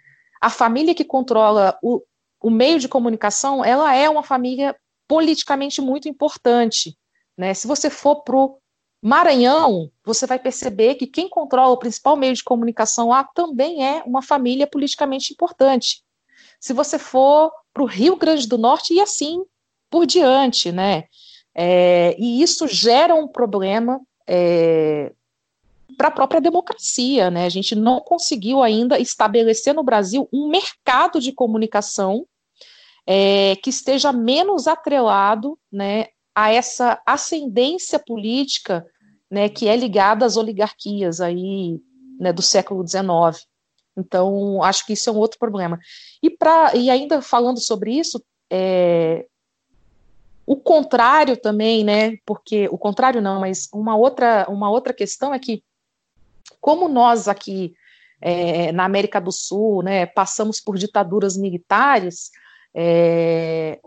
[SPEAKER 7] a família que controla o, o meio de comunicação, ela é uma família politicamente muito importante. Né? Se você for para o Maranhão, você vai perceber que quem controla o principal meio de comunicação lá também é uma família politicamente importante. Se você for para o Rio Grande do Norte, e assim por diante, né? É, e isso gera um problema é, para a própria democracia, né? A gente não conseguiu ainda estabelecer no Brasil um mercado de comunicação é, que esteja menos atrelado, né, a essa ascendência política, né, que é ligada às oligarquias aí, né, do século XIX. Então, acho que isso é um outro problema. E, pra, e ainda falando sobre isso, é, o contrário também, né? Porque o contrário não, mas uma outra, uma outra questão é que como nós aqui é, na América do Sul, né, passamos por ditaduras militares, é,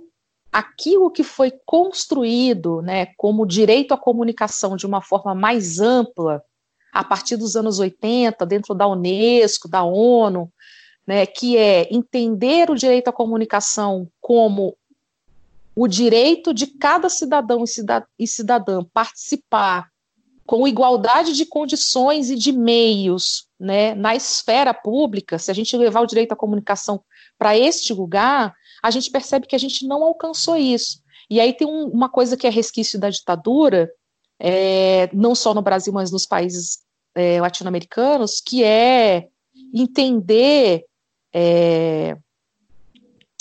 [SPEAKER 7] aquilo que foi construído, né, como direito à comunicação de uma forma mais ampla, a partir dos anos 80, dentro da Unesco, da ONU, né, que é entender o direito à comunicação como o direito de cada cidadão e cidadã participar com igualdade de condições e de meios né, na esfera pública, se a gente levar o direito à comunicação para este lugar, a gente percebe que a gente não alcançou isso. E aí tem um, uma coisa que é resquício da ditadura, é, não só no Brasil, mas nos países é, latino-americanos, que é entender é,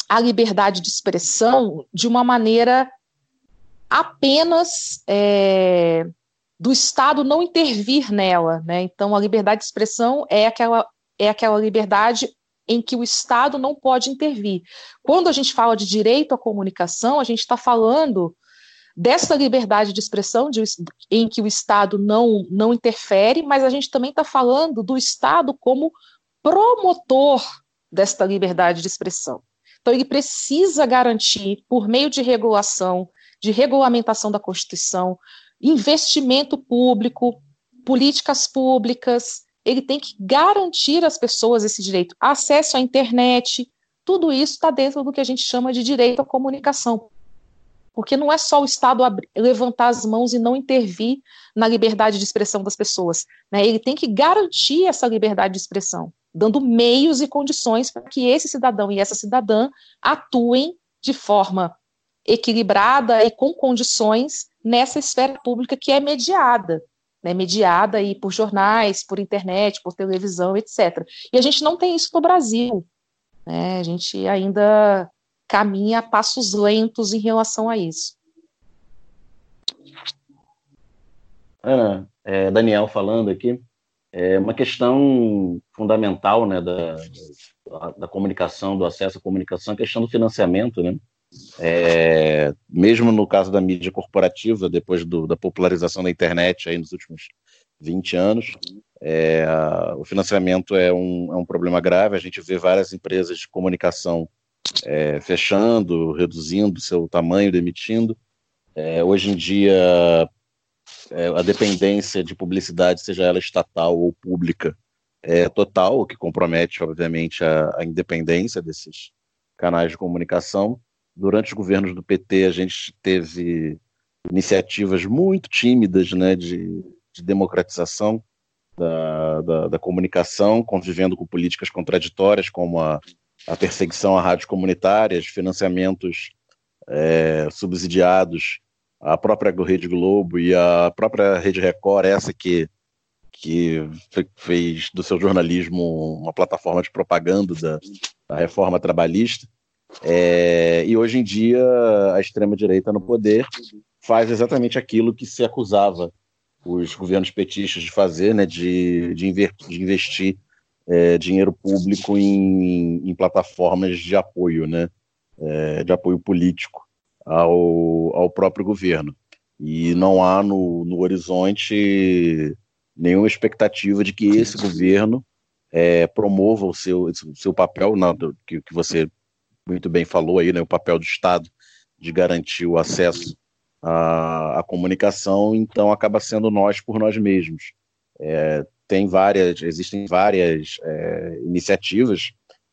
[SPEAKER 7] a liberdade de expressão de uma maneira apenas é, do Estado não intervir nela, né? Então a liberdade de expressão é aquela é aquela liberdade em que o Estado não pode intervir. Quando a gente fala de direito à comunicação, a gente está falando dessa liberdade de expressão de, em que o Estado não, não interfere, mas a gente também está falando do Estado como promotor desta liberdade de expressão. Então, ele precisa garantir, por meio de regulação, de regulamentação da Constituição, investimento público, políticas públicas, ele tem que garantir às pessoas esse direito. Acesso à internet, tudo isso está dentro do que a gente chama de direito à comunicação. Porque não é só o Estado levantar as mãos e não intervir na liberdade de expressão das pessoas. Né? Ele tem que garantir essa liberdade de expressão dando meios e condições para que esse cidadão e essa cidadã atuem de forma equilibrada e com condições nessa esfera pública que é mediada, né, mediada aí por jornais, por internet, por televisão, etc. E a gente não tem isso no Brasil, né, a gente ainda caminha a passos lentos em relação a isso.
[SPEAKER 5] Ana, é, Daniel falando aqui, é uma questão fundamental né, da, da comunicação, do acesso à comunicação, a questão do financiamento, né? É, mesmo no caso da mídia corporativa, depois do, da popularização da internet aí nos últimos 20 anos, é, o financiamento é um, é um problema grave. A gente vê várias empresas de comunicação é, fechando, reduzindo seu tamanho, demitindo. É, hoje em dia, é, a dependência de publicidade, seja ela estatal ou pública, é total, o que compromete, obviamente, a, a independência desses canais de comunicação. Durante os governos do PT, a gente teve iniciativas muito tímidas né, de, de democratização da, da, da, comunicação, convivendo com políticas contraditórias, como a, a perseguição a rádios comunitárias, financiamentos é, subsidiados a própria Rede Globo e a própria Rede Record, essa que, que fez do seu jornalismo uma plataforma de propaganda da, da reforma trabalhista. É, e hoje em dia a extrema-direita no poder faz exatamente aquilo que se acusava os governos petistas de fazer, né, de, de, de investir é, dinheiro público em, em, plataformas de apoio, né, é, de apoio político ao, ao próprio governo. E não há no, no horizonte nenhuma expectativa de que esse governo é, promova o seu, seu papel, não, que, que você muito bem falou aí, né, o papel do Estado de garantir o acesso à, à comunicação, então acaba sendo nós por nós mesmos. É, tem várias, existem várias é, iniciativas,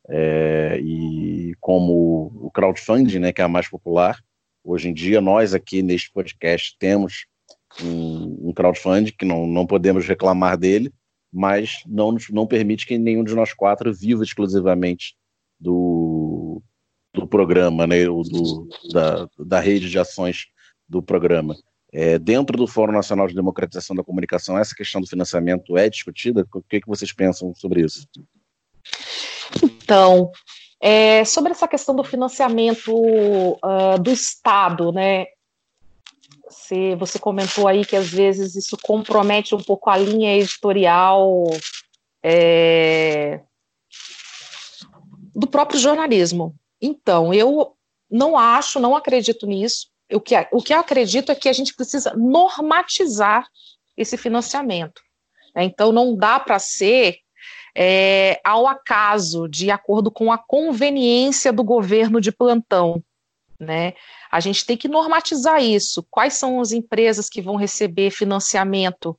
[SPEAKER 5] é, e como o crowdfunding, né, que é a mais popular, Hoje em dia, nós aqui neste podcast temos um, um crowdfunding que não, não podemos reclamar dele, mas não, não permite que nenhum de nós quatro viva exclusivamente do, do programa, né, do, da, da rede de ações do programa. É, dentro do Fórum Nacional de Democratização da Comunicação, essa questão do financiamento é discutida? O que, que vocês pensam sobre isso?
[SPEAKER 7] Então, é, sobre essa questão do financiamento uh, do Estado, né? Você, você comentou aí que às vezes isso compromete um pouco a linha editorial é, do próprio jornalismo. Então, eu não acho, não acredito nisso. O que, o que eu acredito é que a gente precisa normatizar esse financiamento. Né? Então, não dá para ser é, ao acaso, de acordo com a conveniência do governo de plantão. Né? A gente tem que normatizar isso. Quais são as empresas que vão receber financiamento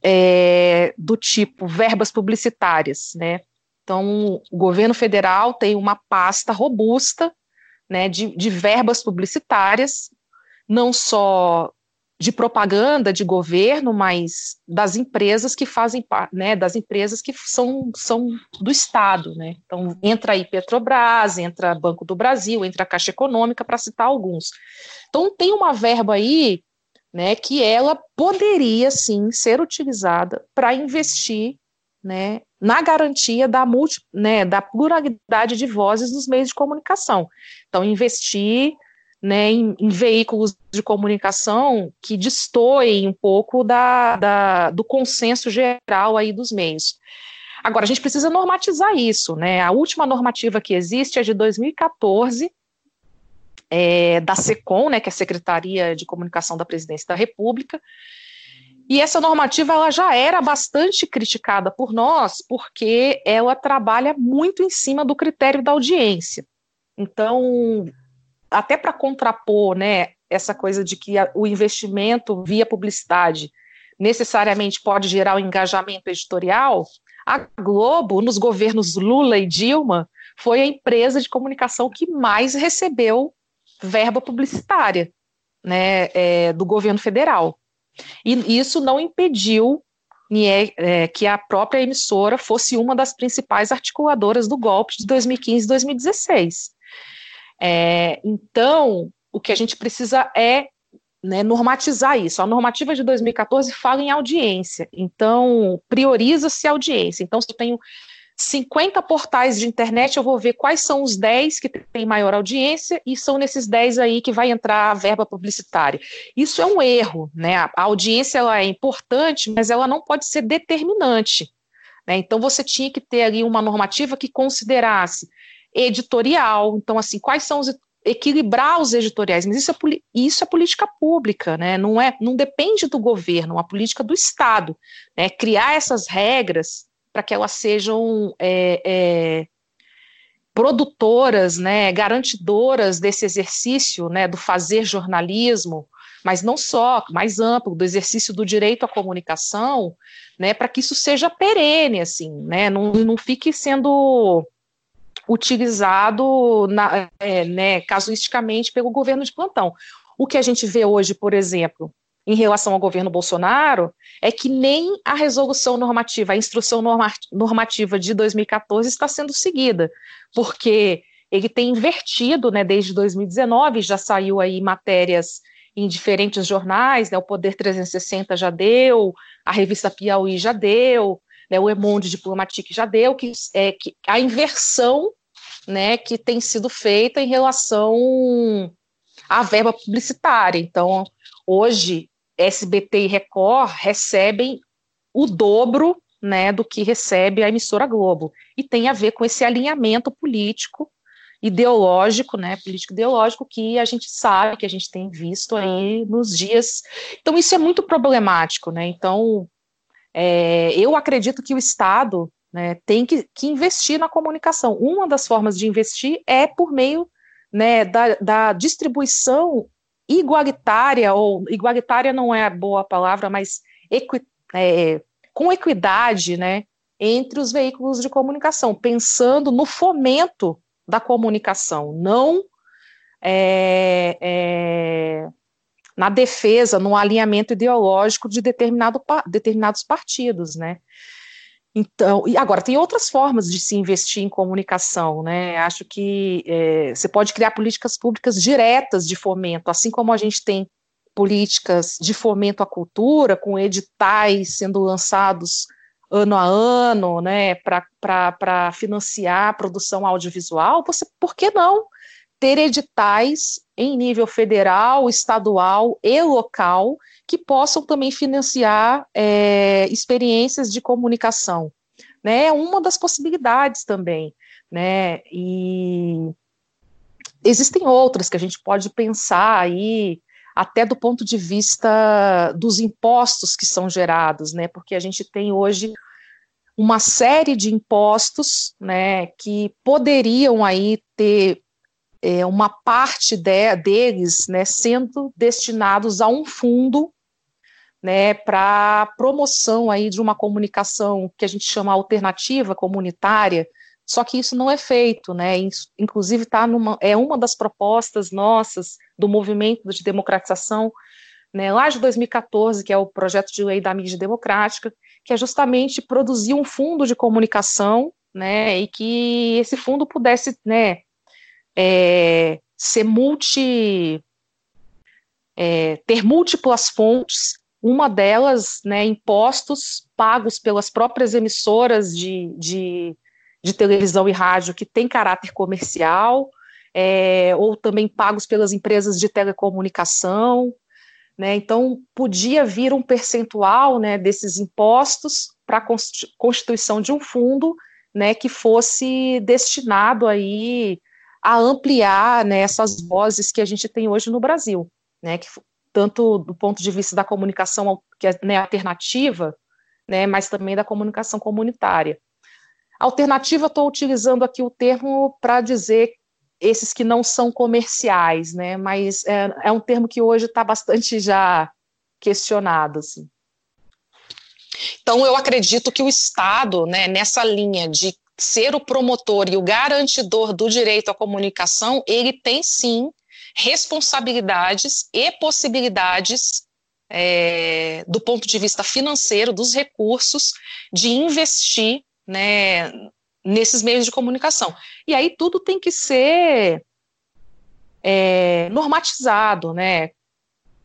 [SPEAKER 7] é, do tipo verbas publicitárias, né? Então, o governo federal tem uma pasta robusta né, de, de verbas publicitárias, não só de propaganda de governo, mas das empresas que fazem né, das empresas que são, são do Estado, né? Então entra aí Petrobras, entra Banco do Brasil, entra a Caixa Econômica, para citar alguns. Então tem uma verba aí, né, que ela poderia sim ser utilizada para investir, né, na garantia da multi, né, da pluralidade de vozes nos meios de comunicação. Então investir né, em, em, veículos de comunicação que destoem um pouco da, da, do consenso geral aí dos meios. Agora, a gente precisa normatizar isso, né? A última normativa que existe é de 2014, é, da SECOM, né, que é a Secretaria de Comunicação da Presidência da República, e essa normativa ela já era bastante criticada por nós, porque ela trabalha muito em cima do critério da audiência. Então, até para contrapor né, essa coisa de que o investimento via publicidade necessariamente pode gerar um engajamento editorial, a Globo, nos governos Lula e Dilma, foi a empresa de comunicação que mais recebeu verba publicitária né, é, do governo federal. E isso não impediu é, é, que a própria emissora fosse uma das principais articuladoras do golpe de 2015 e 2016. É, então, o que a gente precisa é né, normatizar isso. A normativa de 2014 fala em audiência, então prioriza-se a audiência. Então, se eu tenho 50 portais de internet, eu vou ver quais são os 10 que têm maior audiência e são nesses 10 aí que vai entrar a verba publicitária. Isso é um erro, né? A audiência ela é importante, mas ela não pode ser determinante. Né? Então você tinha que ter ali uma normativa que considerasse editorial. Então, assim, quais são os equilibrar os editoriais, mas isso é, isso é política pública, né? Não é, não depende do governo, é uma política do Estado, né? Criar essas regras para que elas sejam é, é, produtoras, né? Garantidoras desse exercício, né? Do fazer jornalismo, mas não só, mais amplo, do exercício do direito à comunicação, né? Para que isso seja perene, assim, né? Não, não fique sendo utilizado na, é, né, casuisticamente pelo governo de plantão. O que a gente vê hoje, por exemplo, em relação ao governo Bolsonaro, é que nem a resolução normativa, a instrução normativa de 2014 está sendo seguida, porque ele tem invertido, né, desde 2019, já saiu aí matérias em diferentes jornais, né, o Poder 360 já deu, a revista Piauí já deu, né, o Emonde Diplomatique já deu, que, é, que a inversão né, que tem sido feita em relação à verba publicitária. Então, hoje, SBT e Record recebem o dobro né, do que recebe a emissora Globo. E tem a ver com esse alinhamento político, ideológico, né, político ideológico, que a gente sabe, que a gente tem visto aí nos dias. Então, isso é muito problemático, né? Então, é, eu acredito que o Estado né, tem que, que, investir na comunicação. Uma das formas de investir é por meio né, da, da, distribuição igualitária, ou igualitária não é a boa palavra, mas equi, é, com equidade né, entre os veículos de comunicação, pensando no fomento da comunicação, não é, é, na defesa, no alinhamento ideológico de determinado, determinados partidos, né? Então, e agora tem outras formas de se investir em comunicação, né? Acho que é, você pode criar políticas públicas diretas de fomento, assim como a gente tem políticas de fomento à cultura, com editais sendo lançados ano a ano, né, para financiar a produção audiovisual, você, por que não ter editais em nível federal, estadual e local que possam também financiar é, experiências de comunicação. Né? É uma das possibilidades também. Né? E existem outras que a gente pode pensar aí,
[SPEAKER 8] até do ponto de vista dos impostos que são gerados, né? Porque a gente tem hoje uma série de impostos, né, que poderiam aí ter é, uma parte de, deles, né, sendo destinados a um fundo, né, para promoção aí de uma comunicação que a gente chama alternativa comunitária, só que isso não é feito, né? Inclusive tá numa, é uma das propostas nossas do movimento de democratização, né, lá de 2014, que é o projeto de lei da mídia democrática, que é justamente produzir um fundo de comunicação, né, e que esse fundo pudesse, né, é, ser multi, é, ter múltiplas fontes, uma delas, né, impostos pagos pelas próprias emissoras de, de, de televisão e rádio que tem caráter comercial, é, ou também pagos pelas empresas de telecomunicação, né? Então, podia vir um percentual né, desses impostos para a constituição de um fundo né, que fosse destinado aí a ampliar né, essas vozes que a gente tem hoje no Brasil, né, que, tanto do ponto de vista da comunicação que é né, alternativa, né, mas também da comunicação comunitária. Alternativa, estou utilizando aqui o termo para dizer esses que não são comerciais, né? Mas é, é um termo que hoje está bastante já questionado, assim.
[SPEAKER 7] Então, eu acredito que o Estado, né, nessa linha de ser o promotor e o garantidor do direito à comunicação, ele tem sim responsabilidades e possibilidades é, do ponto de vista financeiro, dos recursos, de investir né, nesses meios de comunicação. E aí tudo tem que ser é, normatizado, né?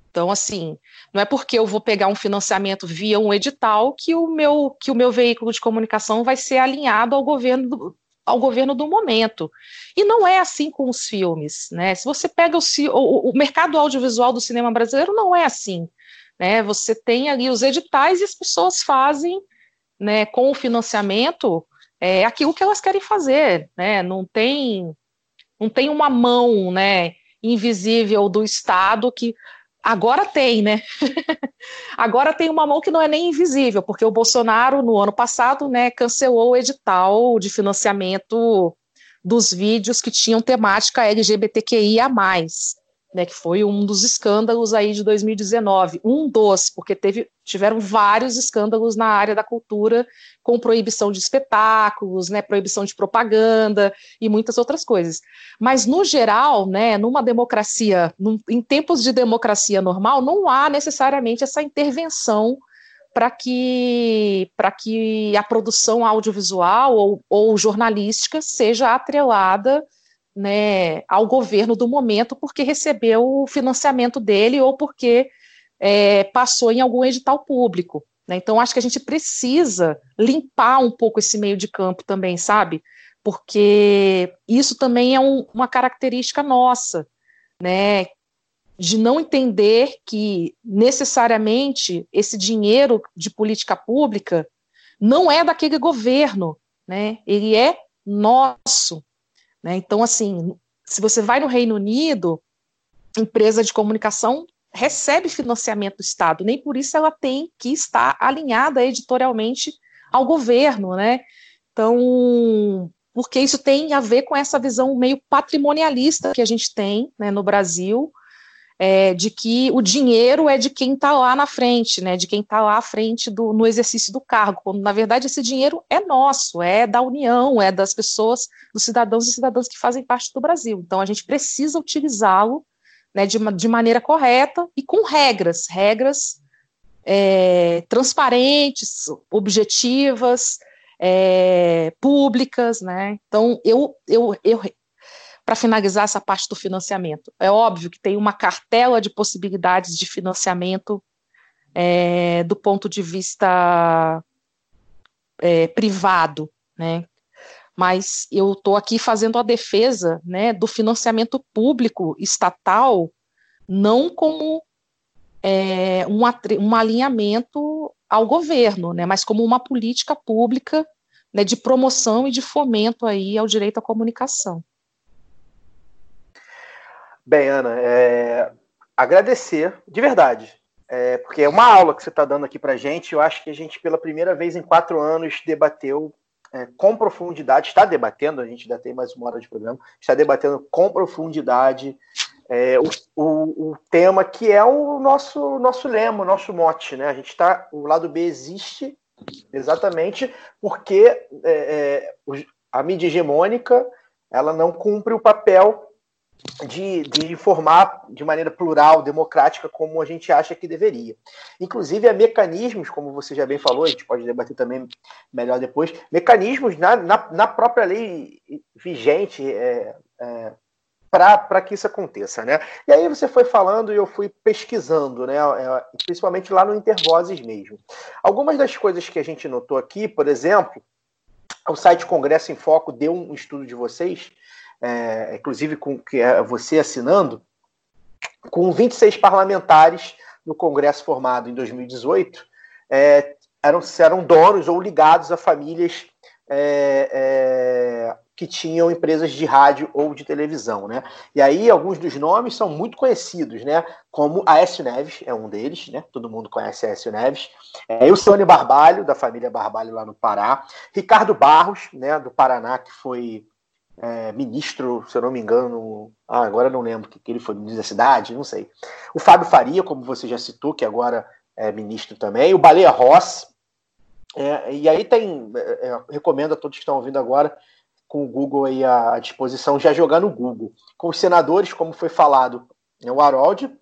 [SPEAKER 7] Então, assim, não é porque eu vou pegar um financiamento via um edital que o meu, que o meu veículo de comunicação vai ser alinhado ao governo ao governo do momento. E não é assim com os filmes, né? Se você pega o, o, o mercado audiovisual do cinema brasileiro, não é assim. Né? Você tem ali os editais e as pessoas fazem né, com o financiamento é, aquilo que elas querem fazer, né? Não tem, não tem uma mão, né, invisível do Estado que agora tem, né? agora tem uma mão que não é nem invisível, porque o Bolsonaro no ano passado, né, cancelou o edital de financiamento dos vídeos que tinham temática LGBTQIA+, né, que foi um dos escândalos aí de 2019, um dos, porque teve, tiveram vários escândalos na área da cultura, com proibição de espetáculos, né, proibição de propaganda e muitas outras coisas. Mas, no geral, né, numa democracia, num, em tempos de democracia normal, não há necessariamente essa intervenção para que, que a produção audiovisual ou, ou jornalística seja atrelada né, ao governo do momento porque recebeu o financiamento dele ou porque é, passou em algum edital público. Né? Então, acho que a gente precisa limpar um pouco esse meio de campo também, sabe? Porque isso também é um, uma característica nossa, né? De não entender que necessariamente esse dinheiro de política pública não é daquele governo, né? Ele é nosso, né? Então, assim, se você vai no Reino Unido, empresa de comunicação recebe financiamento do Estado, nem por isso ela tem que estar alinhada editorialmente ao governo, né? Então, porque isso tem a ver com essa visão meio patrimonialista que a gente tem né, no Brasil, é, de que o dinheiro é de quem está lá na frente, né, de quem está lá à frente do, no exercício do cargo, quando na verdade esse dinheiro é nosso, é da União, é das pessoas, dos cidadãos e cidadãs que fazem parte do Brasil. Então a gente precisa utilizá-lo né, de, de maneira correta e com regras, regras é, transparentes, objetivas, é, públicas, né? Então eu, eu, eu para finalizar essa parte do financiamento. É óbvio que tem uma cartela de possibilidades de financiamento é, do ponto de vista é, privado, né? Mas eu estou aqui fazendo a defesa né, do financiamento público estatal, não como é, um, um alinhamento ao governo, né, mas como uma política pública né, de promoção e de fomento aí ao direito à comunicação.
[SPEAKER 4] Bem, Ana, é, agradecer, de verdade, é, porque é uma aula que você está dando aqui para gente. Eu acho que a gente, pela primeira vez em quatro anos, debateu é, com profundidade, está debatendo, a gente ainda tem mais uma hora de programa, está debatendo com profundidade é, o, o, o, tema que é o nosso, nosso lema, o nosso mote. Né? A gente está. O lado B existe exatamente porque é, é a mídia hegemônica ela não cumpre o papel de, de informar de maneira plural, democrática, como a gente acha que deveria. Inclusive, há mecanismos, como você já bem falou, a gente pode debater também melhor depois, mecanismos na, na, na própria lei vigente é, é, para que isso aconteça. Né? E aí você foi falando e eu fui pesquisando, né? É, principalmente lá no Intervozes mesmo. Algumas das coisas que a gente notou aqui, por exemplo, o site Congresso em Foco deu um estudo de vocês é, inclusive com que é você assinando, com 26 parlamentares no Congresso formado em 2018, é, eram, eram donos ou ligados a famílias é, é, que tinham empresas de rádio ou de televisão, né? E aí alguns dos nomes são muito conhecidos, né? Como Aécio Neves é um deles, né? Todo mundo conhece Aécio Neves. É, Sônia Barbalho da família Barbalho lá no Pará, Ricardo Barros, né? Do Paraná que foi é, ministro, se eu não me engano, ah, agora não lembro que, que ele foi ministro da cidade, não sei. O Fábio Faria, como você já citou, que agora é ministro também, o Baleia Ross. É, e aí tem, é, é recomendo a todos que estão ouvindo agora, com o Google aí à, à disposição, já jogar no Google. Com os senadores, como foi falado, é o Harold,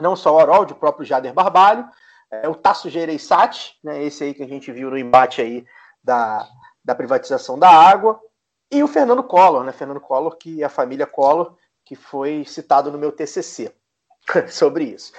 [SPEAKER 4] não só o Harold, o próprio Jader Barbalho, é, o Tasso Gereissati, né, esse aí que a gente viu no embate aí da, da privatização da água, e o Fernando Collor, né? Fernando Collor, que a família Collor, que foi citado no meu TCC sobre isso.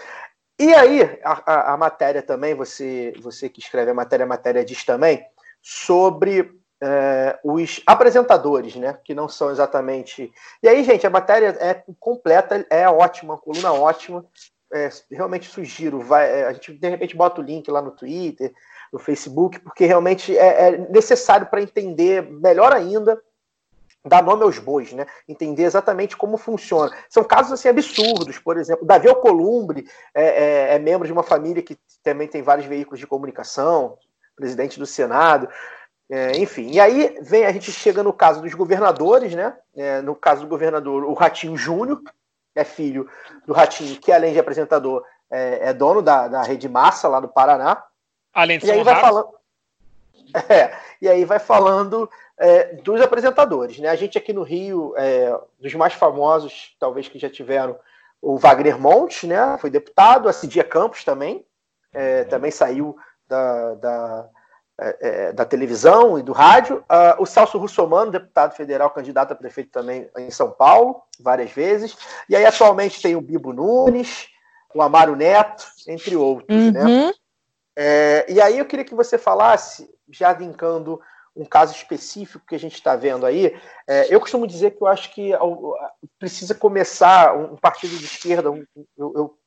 [SPEAKER 4] E aí, a, a, a, matéria também, você, você que escreve a matéria, a matéria diz também sobre é, os apresentadores, né? Que não são exatamente. E aí, gente, a matéria é completa, é ótima, coluna ótima. É, realmente sugiro, vai, é, a gente de repente bota o link lá no Twitter, no Facebook, porque realmente é, é necessário para entender melhor ainda dar nome aos bois, né? Entender exatamente como funciona. São casos assim absurdos, por exemplo, Davi Alcolumbre é, é, é, membro de uma família que também tem vários veículos de comunicação, presidente do Senado, é, enfim. E aí vem a gente chega no caso dos governadores, né? É, no caso do governador, o Ratinho Júnior é filho do Ratinho, que além de apresentador é, é dono da, da Rede Massa lá do Paraná.
[SPEAKER 3] Além de
[SPEAKER 4] e aí vai falando, é, e aí vai falando é, dos apresentadores. Né? A gente aqui no Rio, é, dos mais famosos, talvez que já tiveram, o Wagner Montes, né? foi deputado, a Cidia Campos também, é, também saiu da, da, é, é, da, televisão e do rádio. Uh, o Celso Russomano, deputado federal, candidato a prefeito também em São Paulo, várias vezes. E aí atualmente tem o Bibo Nunes, o Amaro Neto, entre outros. Né? Uhum. Né? É, e aí eu queria que você falasse, já linkando um caso específico que a gente está vendo aí, é, eu costumo dizer que eu acho que precisa começar um partido de esquerda. Um, eu, eu,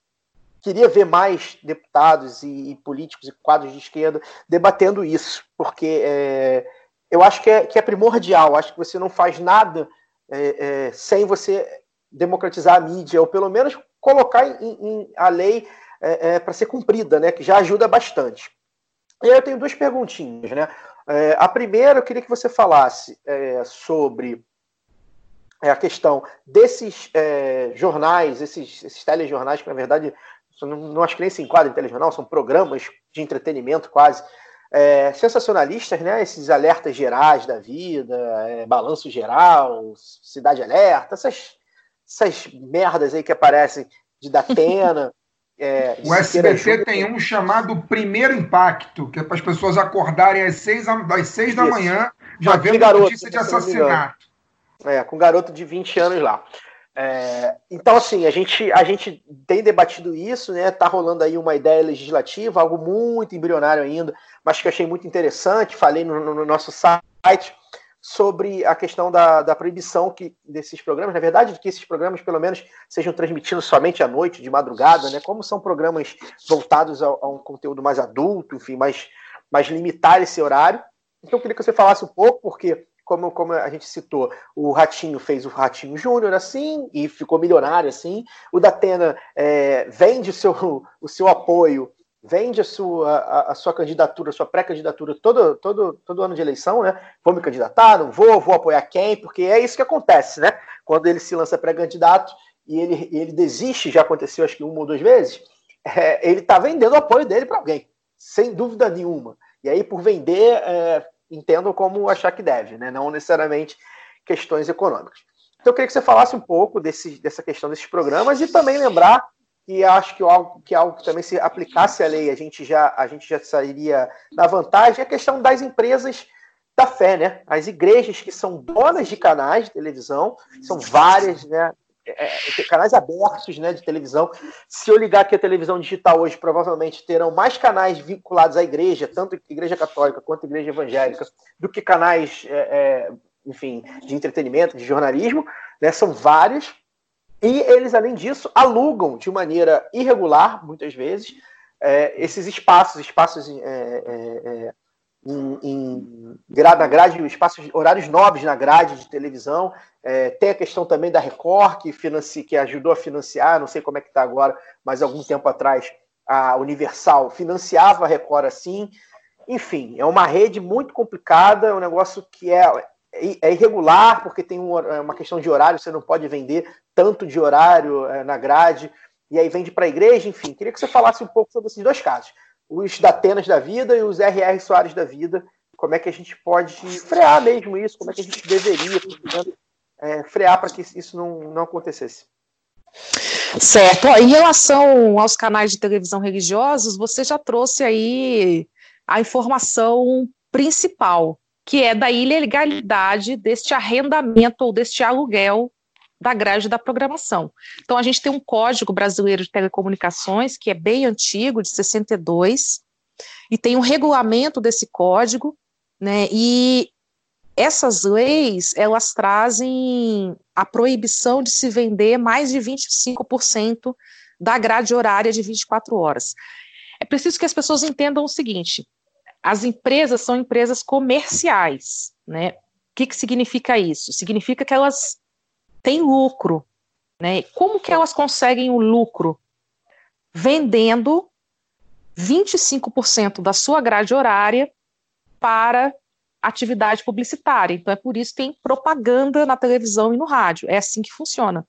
[SPEAKER 4] queria ver mais deputados e, e, políticos e quadros de esquerda debatendo isso, porque é, eu acho que é, que é primordial. Acho que você não faz nada é, é, sem você democratizar a mídia, ou pelo menos colocar em, em a lei é, para ser cumprida, né? Que já ajuda bastante. E aí eu tenho duas perguntinhas, né? É, a primeira, eu queria que você falasse é, sobre é, a questão desses é, jornais, esses, esses telejornais, que na verdade não, não acho que nem se enquadram em telejornal, são programas de entretenimento quase, é, sensacionalistas, né? Esses alertas gerais da vida, é, balanço geral, cidade alerta, essas, essas merdas aí que aparecem de Datena.
[SPEAKER 6] É, o SBT tem um chamado Primeiro Impacto, que é para as pessoas acordarem às seis, às seis da manhã, já vendo garoto, notícia de assassinato.
[SPEAKER 4] É, com um garoto de 20 anos lá. É, então, assim, a gente, a gente tem debatido isso, né? Tá rolando aí uma ideia legislativa, algo muito embrionário ainda, mas que eu achei muito interessante. Falei no, no nosso site sobre a questão da, da proibição que, desses programas, na verdade, que esses programas, pelo menos, sejam transmitidos somente à noite, de madrugada, né? Como são programas voltados a, a um conteúdo mais adulto, enfim, mais, mais limitar esse horário. Então, eu queria que você falasse um pouco, porque como, como a gente citou, o Ratinho fez o Ratinho Júnior assim e ficou milionário assim. O Datena é, vende o seu, o seu apoio, vende a sua, a, a sua candidatura, a sua pré-candidatura todo, todo, todo ano de eleição, né? Vou me candidatar, não vou, vou apoiar quem, porque é isso que acontece, né? Quando ele se lança pré-candidato e ele, ele desiste, já aconteceu acho que uma ou duas vezes, é, ele está vendendo o apoio dele para alguém, sem dúvida nenhuma. E aí, por vender, é, entendam como achar que deve, né? não necessariamente questões econômicas. Então, eu queria que você falasse um pouco desse, dessa questão desses programas e também lembrar que acho que algo que algo que também se aplicasse a lei a gente já a gente já sairia na vantagem é a questão das empresas da fé, né? As igrejas que são donas de canais de televisão são várias, né? É, é, canais abertos né, de televisão. Se eu ligar aqui a televisão digital hoje, provavelmente terão mais canais vinculados à igreja, tanto igreja católica quanto igreja evangélica, do que canais, é, é, enfim, de entretenimento, de jornalismo. Né, são vários. E eles, além disso, alugam de maneira irregular, muitas vezes, é, esses espaços, espaços é, em, em na grade, espaços, horários nobres na grade de televisão. É, tem a questão também da Record, que, financi, que ajudou a financiar, não sei como é que está agora, mas algum tempo atrás a Universal financiava a Record assim. Enfim, é uma rede muito complicada, é um negócio que é, é irregular, porque tem é uma questão de horário, você não pode vender tanto de horário é, na grade, e aí vende para a igreja, enfim. Queria que você falasse um pouco sobre esses dois casos os Datenas da vida e os R.R. Soares da vida. Como é que a gente pode frear mesmo isso? Como é que a gente deveria é, frear para que isso não, não acontecesse?
[SPEAKER 7] Certo. Em relação aos canais de televisão religiosos, você já trouxe aí a informação principal, que é da ilegalidade deste arrendamento ou deste aluguel da grade da programação. Então, a gente tem um Código Brasileiro de Telecomunicações, que é bem antigo, de 62, e tem um regulamento desse código, né, e essas leis, elas trazem a proibição de se vender mais de 25% da grade horária de 24 horas. É preciso que as pessoas entendam o seguinte, as empresas são empresas comerciais, né, o que, que significa isso? Significa que elas tem lucro. Né? Como que elas conseguem o lucro? Vendendo 25% da sua grade horária para atividade publicitária. Então é por isso que tem propaganda na televisão e no rádio. É assim que funciona.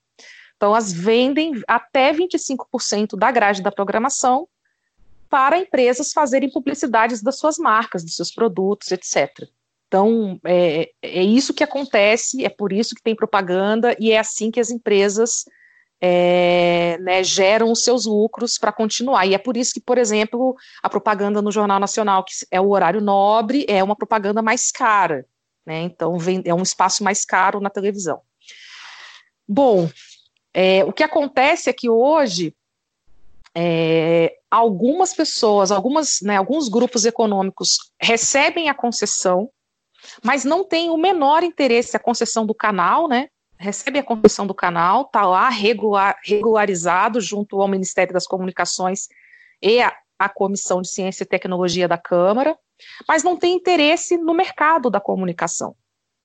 [SPEAKER 7] Então elas vendem até 25% da grade da programação para empresas fazerem publicidades das suas marcas, dos seus produtos, etc. Então, é, é isso que acontece, é por isso que tem propaganda e é assim que as empresas é, né, geram os seus lucros para continuar. E é por isso que, por exemplo, a propaganda no Jornal Nacional, que é o horário nobre, é uma propaganda mais cara. Né, então, vem, é um espaço mais caro na televisão. Bom, é, o que acontece é que hoje é, algumas pessoas, algumas, né, alguns grupos econômicos recebem a concessão mas não tem o menor interesse a concessão do canal, né? Recebe a concessão do canal, está lá regular, regularizado junto ao Ministério das Comunicações e a, a Comissão de Ciência e Tecnologia da Câmara, mas não tem interesse no mercado da comunicação.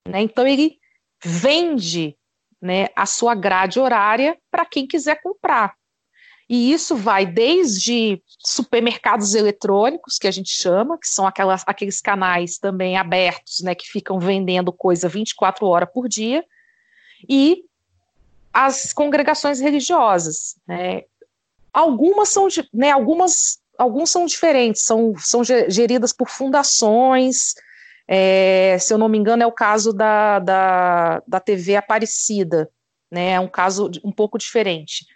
[SPEAKER 7] Né? Então ele vende né, a sua grade horária para quem quiser comprar. E isso vai desde supermercados eletrônicos, que a gente chama, que são aquelas, aqueles canais também abertos, né, que ficam vendendo coisa 24 horas por dia, e as congregações religiosas. Né. Algumas são, né, algumas, alguns são diferentes, são, são geridas por fundações, é, se eu não me engano, é o caso da, da, da TV Aparecida, né, é um caso um pouco diferente.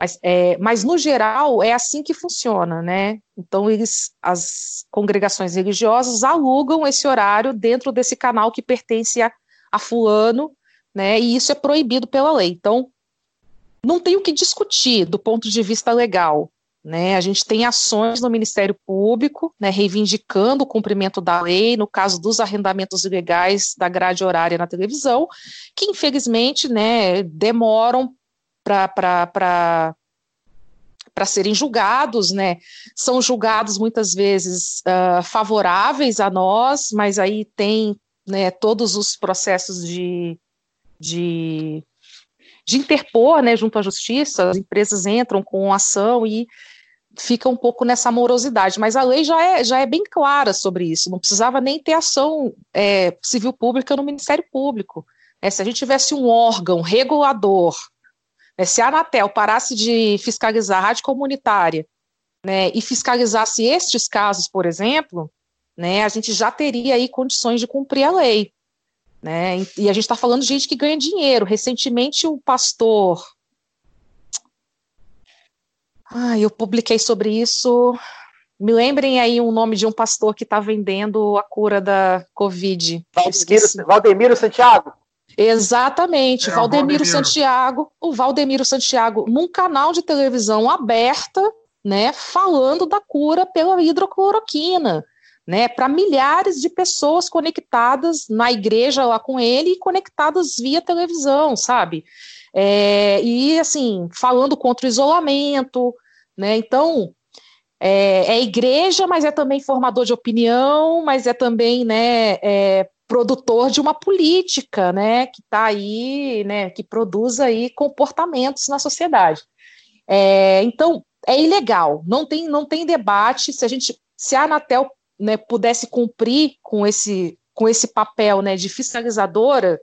[SPEAKER 7] Mas, é, mas, no geral, é assim que funciona, né? Então, eles, as congregações religiosas alugam esse horário dentro desse canal que pertence a, a fulano, né? E isso é proibido pela lei. Então, não tem o que discutir do ponto de vista legal. Né, a gente tem ações no Ministério Público, né, reivindicando o cumprimento da lei, no caso dos arrendamentos ilegais da grade horária na televisão, que infelizmente né, demoram para serem julgados, né? São julgados muitas vezes uh, favoráveis a nós, mas aí tem né, todos os processos de, de, de interpor né, junto à justiça, as empresas entram com ação e fica um pouco nessa morosidade, mas a lei já é, já é bem clara sobre isso, não precisava nem ter ação é, civil pública no Ministério Público. É, se a gente tivesse um órgão regulador, né, se a Anatel parasse de fiscalizar a rádio comunitária né, e fiscalizasse estes casos, por exemplo, né, a gente já teria aí condições de cumprir a lei. Né, e a gente está falando de gente que ganha dinheiro. Recentemente, o pastor. Ah, eu publiquei sobre isso. Me lembrem aí um nome de um pastor que está vendendo a cura da Covid.
[SPEAKER 4] Valdemiro, Valdemiro Santiago?
[SPEAKER 7] Exatamente, é, Valdemiro, Valdemiro Santiago, o Valdemiro Santiago, num canal de televisão aberta, né, falando da cura pela hidrocloroquina, né, para milhares de pessoas conectadas na igreja lá com ele e conectadas via televisão, sabe? É, e assim, falando contra o isolamento, né? Então, é, é, igreja, mas é também formador de opinião, mas é também, né, é, produtor de uma política, né, que está aí, né, que produz aí comportamentos na sociedade. É, então, é ilegal, não tem, não tem debate, se a gente, se a Anatel né, pudesse cumprir com esse, com esse papel né, de fiscalizadora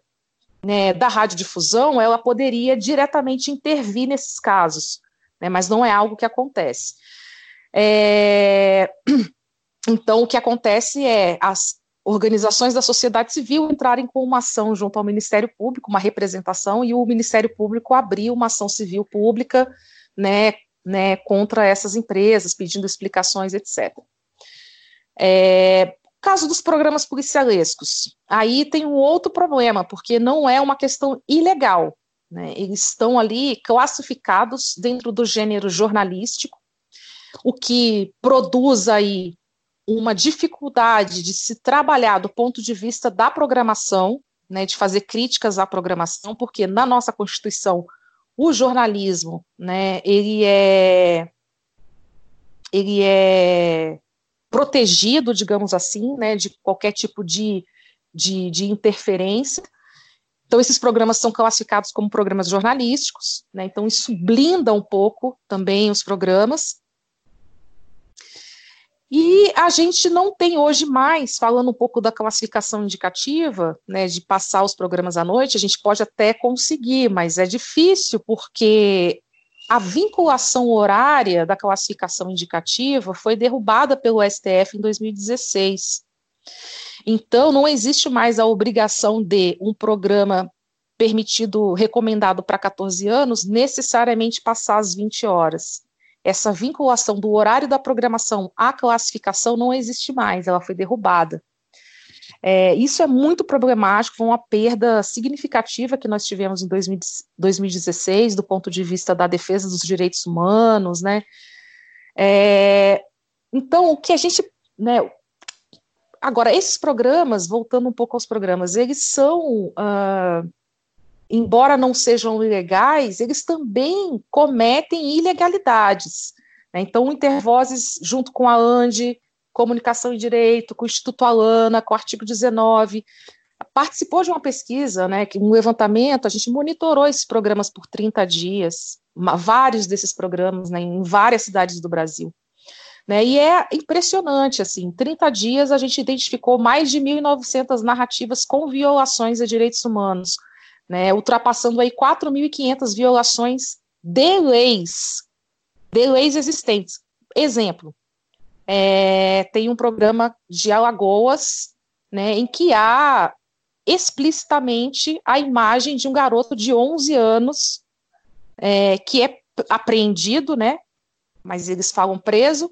[SPEAKER 7] né, da radiodifusão, ela poderia diretamente intervir nesses casos, né, mas não é algo que acontece. É... Então, o que acontece é as organizações da sociedade civil entrarem com uma ação junto ao Ministério Público, uma representação, e o Ministério Público abriu uma ação civil pública né, né, contra essas empresas, pedindo explicações, etc. É, caso dos programas policialescos, aí tem um outro problema, porque não é uma questão ilegal. Né, eles estão ali classificados dentro do gênero jornalístico, o que produz aí uma dificuldade de se trabalhar do ponto de vista da programação, né, de fazer críticas à programação, porque na nossa Constituição o jornalismo, né, ele é ele é protegido, digamos assim, né, de qualquer tipo de, de, de interferência. Então, esses programas são classificados como programas jornalísticos, né, então isso blinda um pouco também os programas. E a gente não tem hoje mais, falando um pouco da classificação indicativa, né, de passar os programas à noite, a gente pode até conseguir, mas é difícil porque a vinculação horária da classificação indicativa foi derrubada pelo STF em 2016. Então, não existe mais a obrigação de um programa permitido, recomendado para 14 anos, necessariamente passar as 20 horas essa vinculação do horário da programação à classificação não existe mais, ela foi derrubada. É, isso é muito problemático, foi uma perda significativa que nós tivemos em 2016, do ponto de vista da defesa dos direitos humanos, né? É, então, o que a gente. Né, agora, esses programas, voltando um pouco aos programas, eles são. Uh, embora não sejam ilegais, eles também cometem ilegalidades. Né? Então, o Intervozes, junto com a ANDE, Comunicação e Direito, com o Instituto Alana, com o artigo 19, participou de uma pesquisa, né, um levantamento, a gente monitorou esses programas por 30 dias, vários desses programas, né, em várias cidades do Brasil. Né, e é impressionante, assim, em 30 dias a gente identificou mais de 1.900 narrativas com violações a direitos humanos, né, ultrapassando aí 4.500 violações de leis, de leis existentes. Exemplo, é, tem um programa de Alagoas, né, em que há explicitamente a imagem de um garoto de 11 anos é, que é apreendido, né, mas eles falam preso,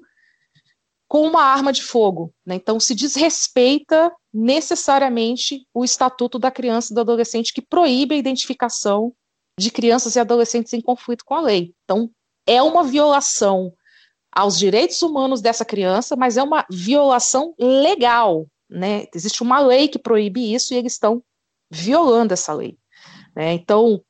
[SPEAKER 7] com uma arma de fogo. Né? Então, se desrespeita necessariamente o Estatuto da Criança e do Adolescente, que proíbe a identificação de crianças e adolescentes em conflito com a lei. Então, é uma violação aos direitos humanos dessa criança, mas é uma violação legal. Né? Existe uma lei que proíbe isso e eles estão violando essa lei. Né? Então,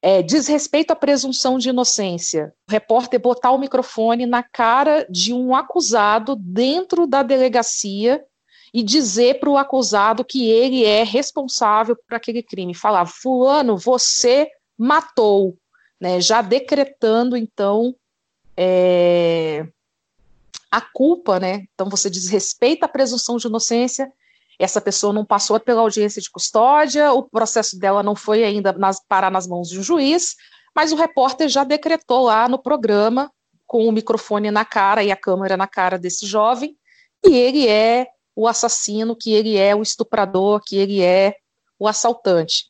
[SPEAKER 7] é, diz respeito à presunção de inocência. O repórter botar o microfone na cara de um acusado dentro da delegacia e dizer para o acusado que ele é responsável por aquele crime. Falar, fulano, você matou, né? Já decretando, então, é, a culpa, né? Então você desrespeita a presunção de inocência, essa pessoa não passou pela audiência de custódia, o processo dela não foi ainda nas, parar nas mãos de um juiz, mas o repórter já decretou lá no programa, com o microfone na cara e a câmera na cara desse jovem, que ele é o assassino, que ele é o estuprador, que ele é o assaltante.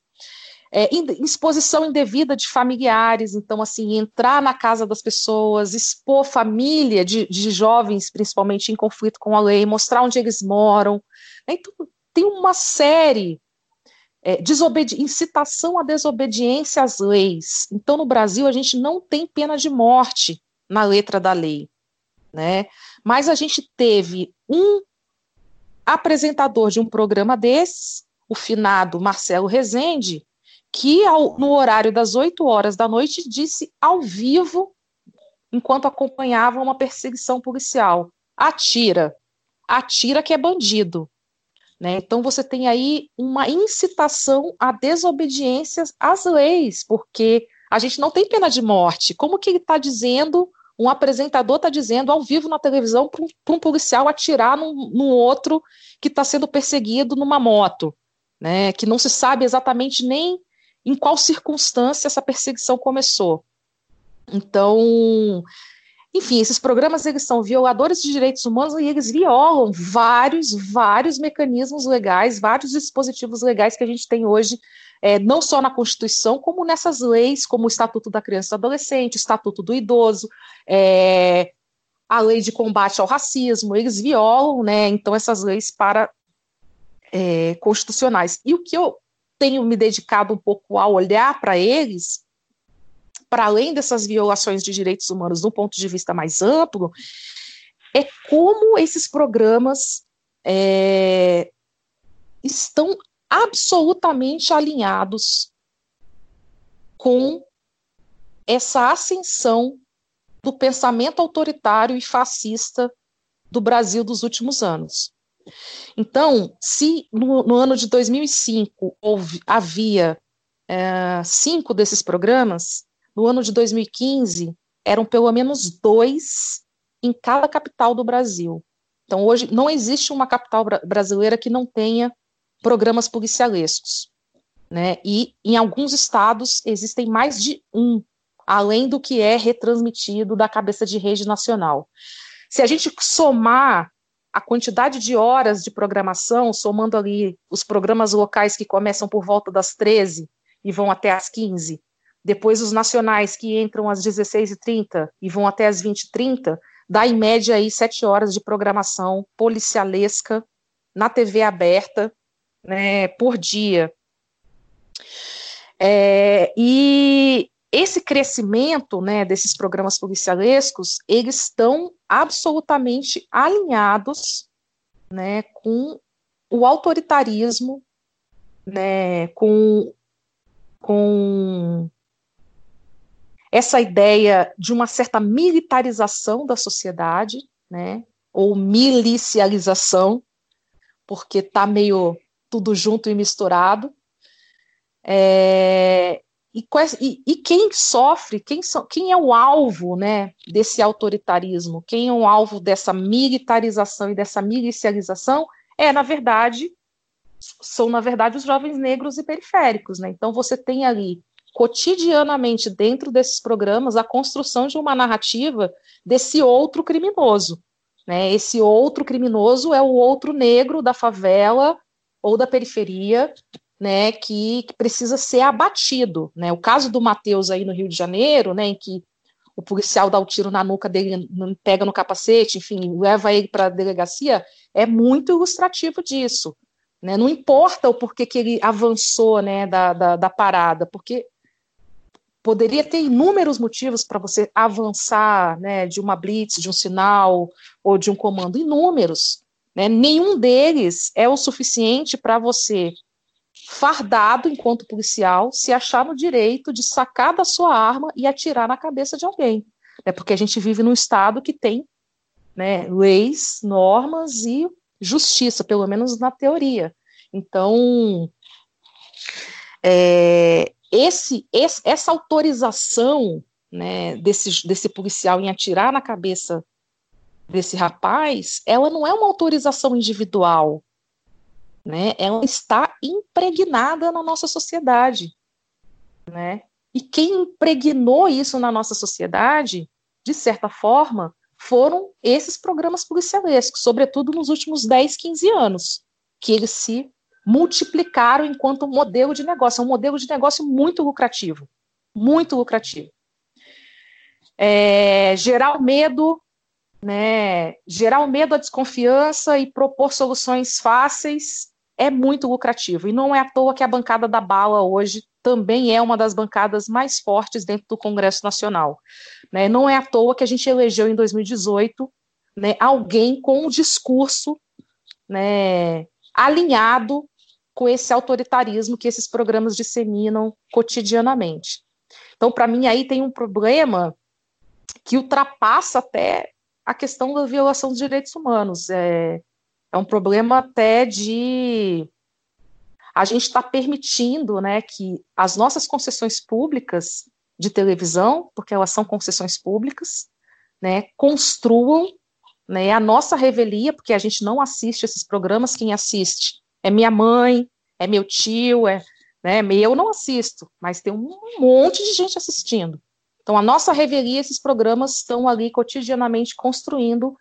[SPEAKER 7] É, exposição indevida de familiares, então, assim, entrar na casa das pessoas, expor família de, de jovens, principalmente em conflito com a lei, mostrar onde eles moram. Então, tem uma série é, incitação à desobediência às leis. Então, no Brasil, a gente não tem pena de morte na letra da lei, né? Mas a gente teve um apresentador de um programa desse, o finado Marcelo Rezende, que ao, no horário das 8 horas da noite disse ao vivo, enquanto acompanhava uma perseguição policial: atira, atira que é bandido. Né? Então você tem aí uma incitação à desobediência às leis, porque a gente não tem pena de morte. Como que ele está dizendo, um apresentador está dizendo ao vivo na televisão para um policial atirar num, num outro que está sendo perseguido numa moto, né? Que não se sabe exatamente nem em qual circunstância essa perseguição começou. Então, enfim, esses programas eles são violadores de direitos humanos e eles violam vários, vários mecanismos legais, vários dispositivos legais que a gente tem hoje, é, não só na Constituição, como nessas leis, como o Estatuto da Criança e do Adolescente, o Estatuto do Idoso, é, a lei de combate ao racismo, eles violam, né, então, essas leis para é, constitucionais. E o que eu tenho me dedicado um pouco a olhar para eles para além dessas violações de direitos humanos, do ponto de vista mais amplo, é como esses programas é, estão absolutamente alinhados com essa ascensão do pensamento autoritário e fascista do Brasil dos últimos anos. Então, se no, no ano de 2005 houve, havia é, cinco desses programas, no ano de 2015, eram pelo menos dois em cada capital do Brasil. Então, hoje, não existe uma capital brasileira que não tenha programas policialescos. Né? E em alguns estados existem mais de um, além do que é retransmitido da cabeça de rede nacional. Se a gente somar a quantidade de horas de programação, somando ali os programas locais que começam por volta das 13 e vão até as 15, depois os nacionais que entram às 16h30 e vão até às 20h30, dá em média aí sete horas de programação policialesca na TV aberta né, por dia. É, e esse crescimento né, desses programas policialescos, eles estão absolutamente alinhados né, com o autoritarismo, né, com, com essa ideia de uma certa militarização da sociedade, né, ou milicialização, porque está meio tudo junto e misturado. É, e, e, e, quem sofre, quem, so, quem é o alvo né, desse autoritarismo, quem é o alvo dessa militarização e dessa milicialização, é, na verdade, são, na verdade, os jovens negros e periféricos. Né? Então, você tem ali cotidianamente dentro desses programas a construção de uma narrativa desse outro criminoso. Né? Esse outro criminoso é o outro negro da favela ou da periferia, né, que, que precisa ser abatido. Né? O caso do Matheus aí no Rio de Janeiro, né, em que o policial dá o tiro na nuca dele, pega no capacete, enfim, leva ele para a delegacia, é muito ilustrativo disso. Né? Não importa o porquê que ele avançou né, da, da, da parada, porque poderia ter inúmeros motivos para você avançar né, de uma blitz, de um sinal ou de um comando, inúmeros. Né? Nenhum deles é o suficiente para você, fardado enquanto policial, se achar no direito de sacar da sua arma e atirar na cabeça de alguém. É porque a gente vive num estado que tem né, leis, normas e justiça, pelo menos na teoria. Então, é, esse, esse, essa autorização né, desse, desse policial em atirar na cabeça desse rapaz, ela não é uma autorização individual, né? Ela está impregnada na nossa sociedade, né? E quem impregnou isso na nossa sociedade, de certa forma, foram esses programas policialescos, sobretudo nos últimos 10, 15 anos, que eles se multiplicaram enquanto modelo de negócio. É um modelo de negócio muito lucrativo, muito lucrativo. É, gerar o medo, né, gerar o medo, a desconfiança e propor soluções fáceis é muito lucrativo. E não é à toa que a bancada da bala hoje também é uma das bancadas mais fortes dentro do Congresso Nacional. Né? Não é à toa que a gente elegeu em 2018 né, alguém com um discurso né, alinhado com esse autoritarismo que esses programas disseminam cotidianamente. Então, para mim, aí tem um problema que ultrapassa até a questão da violação dos direitos humanos. É, é um problema até de a gente está permitindo né, que as nossas concessões públicas de televisão, porque elas são concessões públicas, né, construam né, a nossa revelia, porque a gente não assiste esses programas, quem assiste é minha mãe, é meu tio, é, né, eu não assisto, mas tem um monte de gente assistindo. Então, a nossa revelia, esses programas estão ali cotidianamente construindo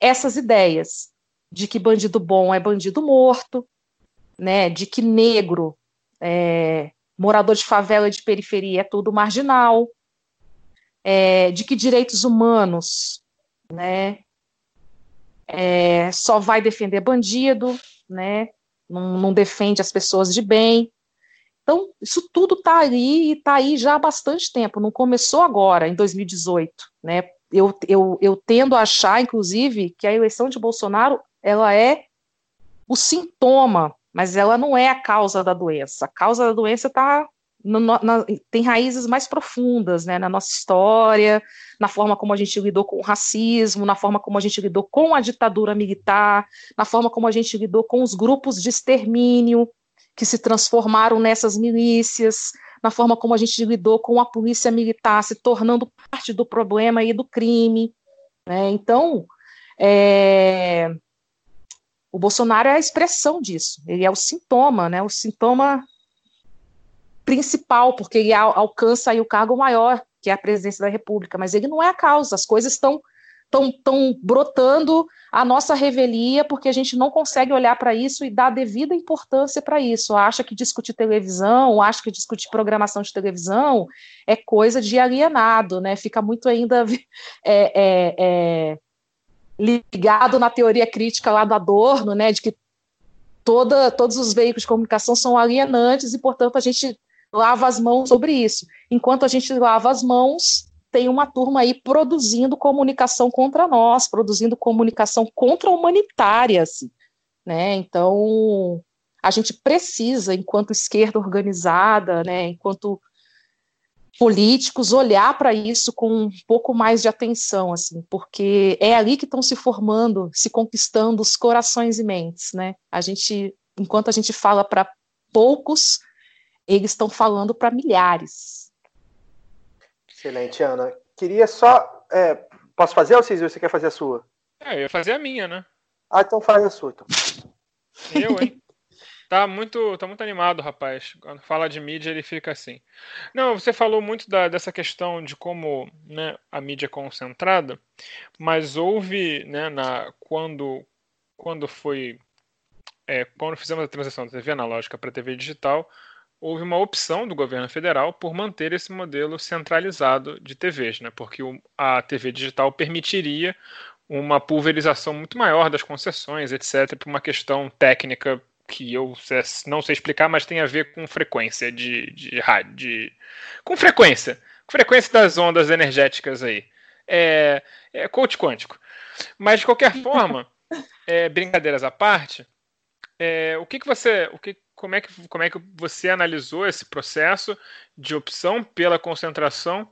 [SPEAKER 7] essas ideias de que bandido bom é bandido morto, né, de que negro, é, morador de favela de periferia é tudo marginal, é, de que direitos humanos, né, é, só vai defender bandido, né, não, não defende as pessoas de bem. Então, isso tudo está aí e está aí já há bastante tempo, não começou agora, em 2018. Né? Eu, eu, eu tendo a achar, inclusive, que a eleição de Bolsonaro ela é o sintoma, mas ela não é a causa da doença. A causa da doença está no, na, tem raízes mais profundas né, na nossa história, na forma como a gente lidou com o racismo, na forma como a gente lidou com a ditadura militar, na forma como a gente lidou com os grupos de extermínio que se transformaram nessas milícias, na forma como a gente lidou com a polícia militar se tornando parte do problema e do crime. Né? Então, é, o Bolsonaro é a expressão disso, ele é o sintoma, né? o sintoma principal, porque ele alcança aí o cargo maior, que é a presidência da República, mas ele não é a causa, as coisas estão estão brotando a nossa revelia, porque a gente não consegue olhar para isso e dar devida importância para isso. Acha que discutir televisão, acha que discutir programação de televisão é coisa de alienado, né? Fica muito ainda é, é, é, ligado na teoria crítica lá do Adorno, né? De que toda, todos os veículos de comunicação são alienantes e, portanto, a gente lava as mãos sobre isso. Enquanto a gente lava as mãos, tem uma turma aí produzindo comunicação contra nós, produzindo comunicação contra a humanitária, assim, né? Então, a gente precisa, enquanto esquerda organizada, né, enquanto políticos, olhar para isso com um pouco mais de atenção, assim, porque é ali que estão se formando, se conquistando os corações e mentes, né? A gente, enquanto a gente fala para poucos, eles estão falando para milhares.
[SPEAKER 4] Excelente, Ana. Queria só. É, posso fazer, ou você quer fazer a sua?
[SPEAKER 3] É, eu ia fazer a minha, né?
[SPEAKER 4] Ah, então faz a sua, então.
[SPEAKER 3] Eu, hein? Tá muito, tá muito animado, rapaz. Quando fala de mídia, ele fica assim. Não, você falou muito da, dessa questão de como né, a mídia é concentrada, mas houve, né, na, quando, quando foi. É, quando fizemos a transição da TV analógica para a TV digital, houve uma opção do governo federal por manter esse modelo centralizado de TVs, né? porque a TV digital permitiria uma pulverização muito maior das concessões, etc., por uma questão técnica que eu não sei explicar, mas tem a ver com frequência de, de rádio. De, com frequência. Com frequência das ondas energéticas aí. É, é coach quântico. Mas, de qualquer forma, é, brincadeiras à parte, é, o que, que você. O que, como, é que, como é que você analisou esse processo de opção pela concentração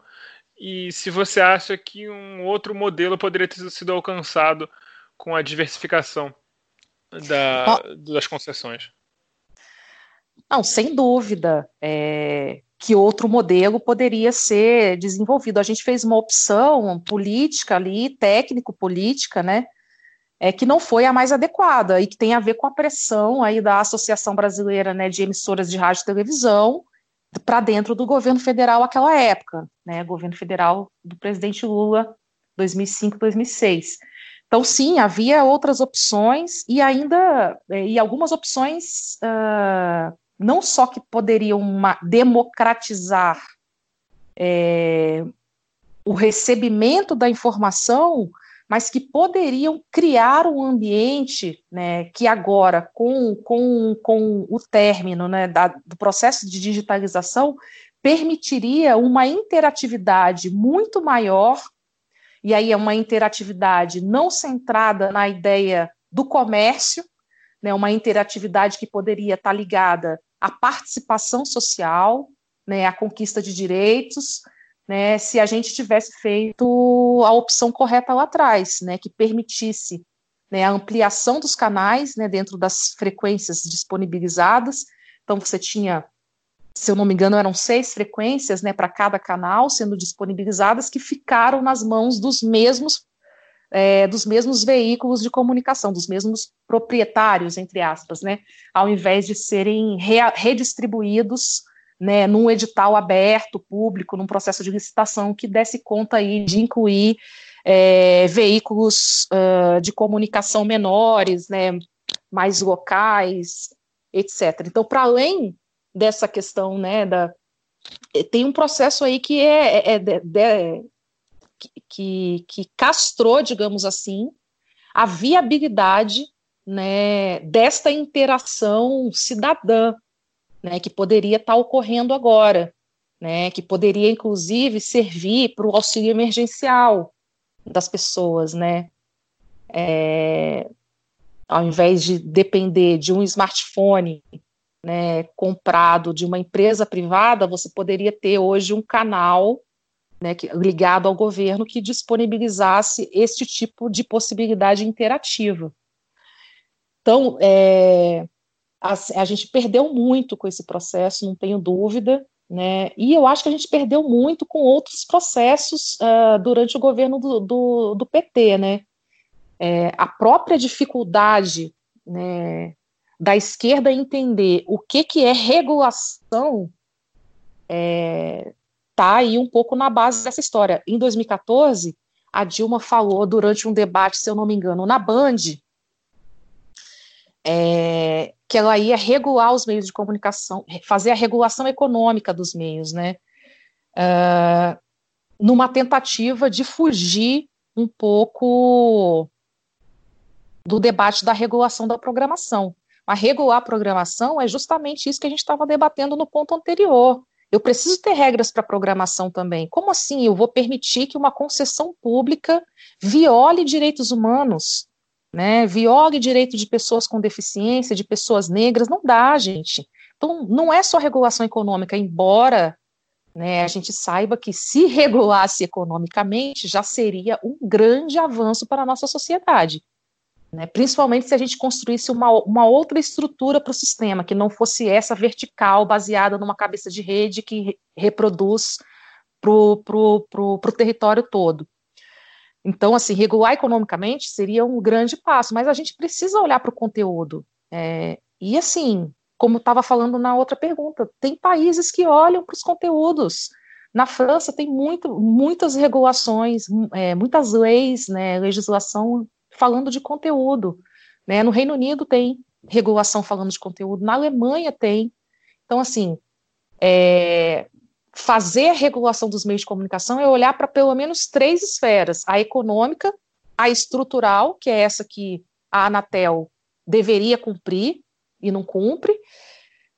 [SPEAKER 3] e se você acha que um outro modelo poderia ter sido alcançado com a diversificação da, das concessões.
[SPEAKER 7] Não, sem dúvida. É, que outro modelo poderia ser desenvolvido. A gente fez uma opção política ali, técnico-política, né? É, que não foi a mais adequada e que tem a ver com a pressão aí da Associação Brasileira né, de Emissoras de Rádio e Televisão para dentro do governo federal aquela época, né? Governo federal do presidente Lula, 2005, 2006. Então, sim, havia outras opções e ainda é, e algumas opções uh, não só que poderiam democratizar é, o recebimento da informação, mas que poderiam criar um ambiente né, que agora, com, com, com o término né, da, do processo de digitalização, permitiria uma interatividade muito maior, e aí é uma interatividade não centrada na ideia do comércio, né, uma interatividade que poderia estar ligada a participação social, né, a conquista de direitos, né, se a gente tivesse feito a opção correta lá atrás, né, que permitisse né, a ampliação dos canais né, dentro das frequências disponibilizadas. Então, você tinha, se eu não me engano, eram seis frequências né, para cada canal sendo disponibilizadas que ficaram nas mãos dos mesmos é, dos mesmos veículos de comunicação, dos mesmos proprietários, entre aspas, né, ao invés de serem re redistribuídos né, num edital aberto, público, num processo de licitação que desse conta aí de incluir é, veículos uh, de comunicação menores, né, mais locais, etc. Então, para além dessa questão, né, da, tem um processo aí que é, é, é, que, que castrou, digamos assim, a viabilidade né, desta interação cidadã, né, que poderia estar ocorrendo agora, né, que poderia, inclusive, servir para o auxílio emergencial das pessoas, né, é, ao invés de depender de um smartphone né, comprado de uma empresa privada, você poderia ter hoje um canal né, que, ligado ao governo que disponibilizasse este tipo de possibilidade interativa. Então, é, a, a, gente perdeu muito com esse processo, não tenho dúvida, né, e eu acho que a gente perdeu muito com outros processos uh, durante o governo do, do, do PT, né, é, a própria dificuldade, né, da esquerda entender o que, que é regulação é, está aí um pouco na base dessa história. Em 2014, a Dilma falou durante um debate, se eu não me engano, na Band, é, que ela ia regular os meios de comunicação, fazer a regulação econômica dos meios, né? Uh, numa tentativa de fugir um pouco do debate da regulação da programação. Mas regular a programação é justamente isso que a gente estava debatendo no ponto anterior. Eu preciso ter regras para programação também. Como assim eu vou permitir que uma concessão pública viole direitos humanos? Né, viole direito de pessoas com deficiência, de pessoas negras, não dá, gente. Então, não é só regulação econômica, embora né, a gente saiba que se regulasse economicamente já seria um grande avanço para a nossa sociedade. Né? Principalmente se a gente construísse uma, uma outra estrutura para o sistema, que não fosse essa vertical baseada numa cabeça de rede que reproduz para o território todo. Então, assim, regular economicamente seria um grande passo, mas a gente precisa olhar para o conteúdo. É, e, assim, como estava falando na outra pergunta, tem países que olham para os conteúdos. Na França tem muito, muitas regulações, é, muitas leis, né, legislação falando de conteúdo. Né? No Reino Unido tem regulação falando de conteúdo, na Alemanha tem. Então, assim, é, fazer a regulação dos meios de comunicação é olhar para pelo menos três esferas: a econômica, a estrutural, que é essa que a Anatel deveria cumprir e não cumpre,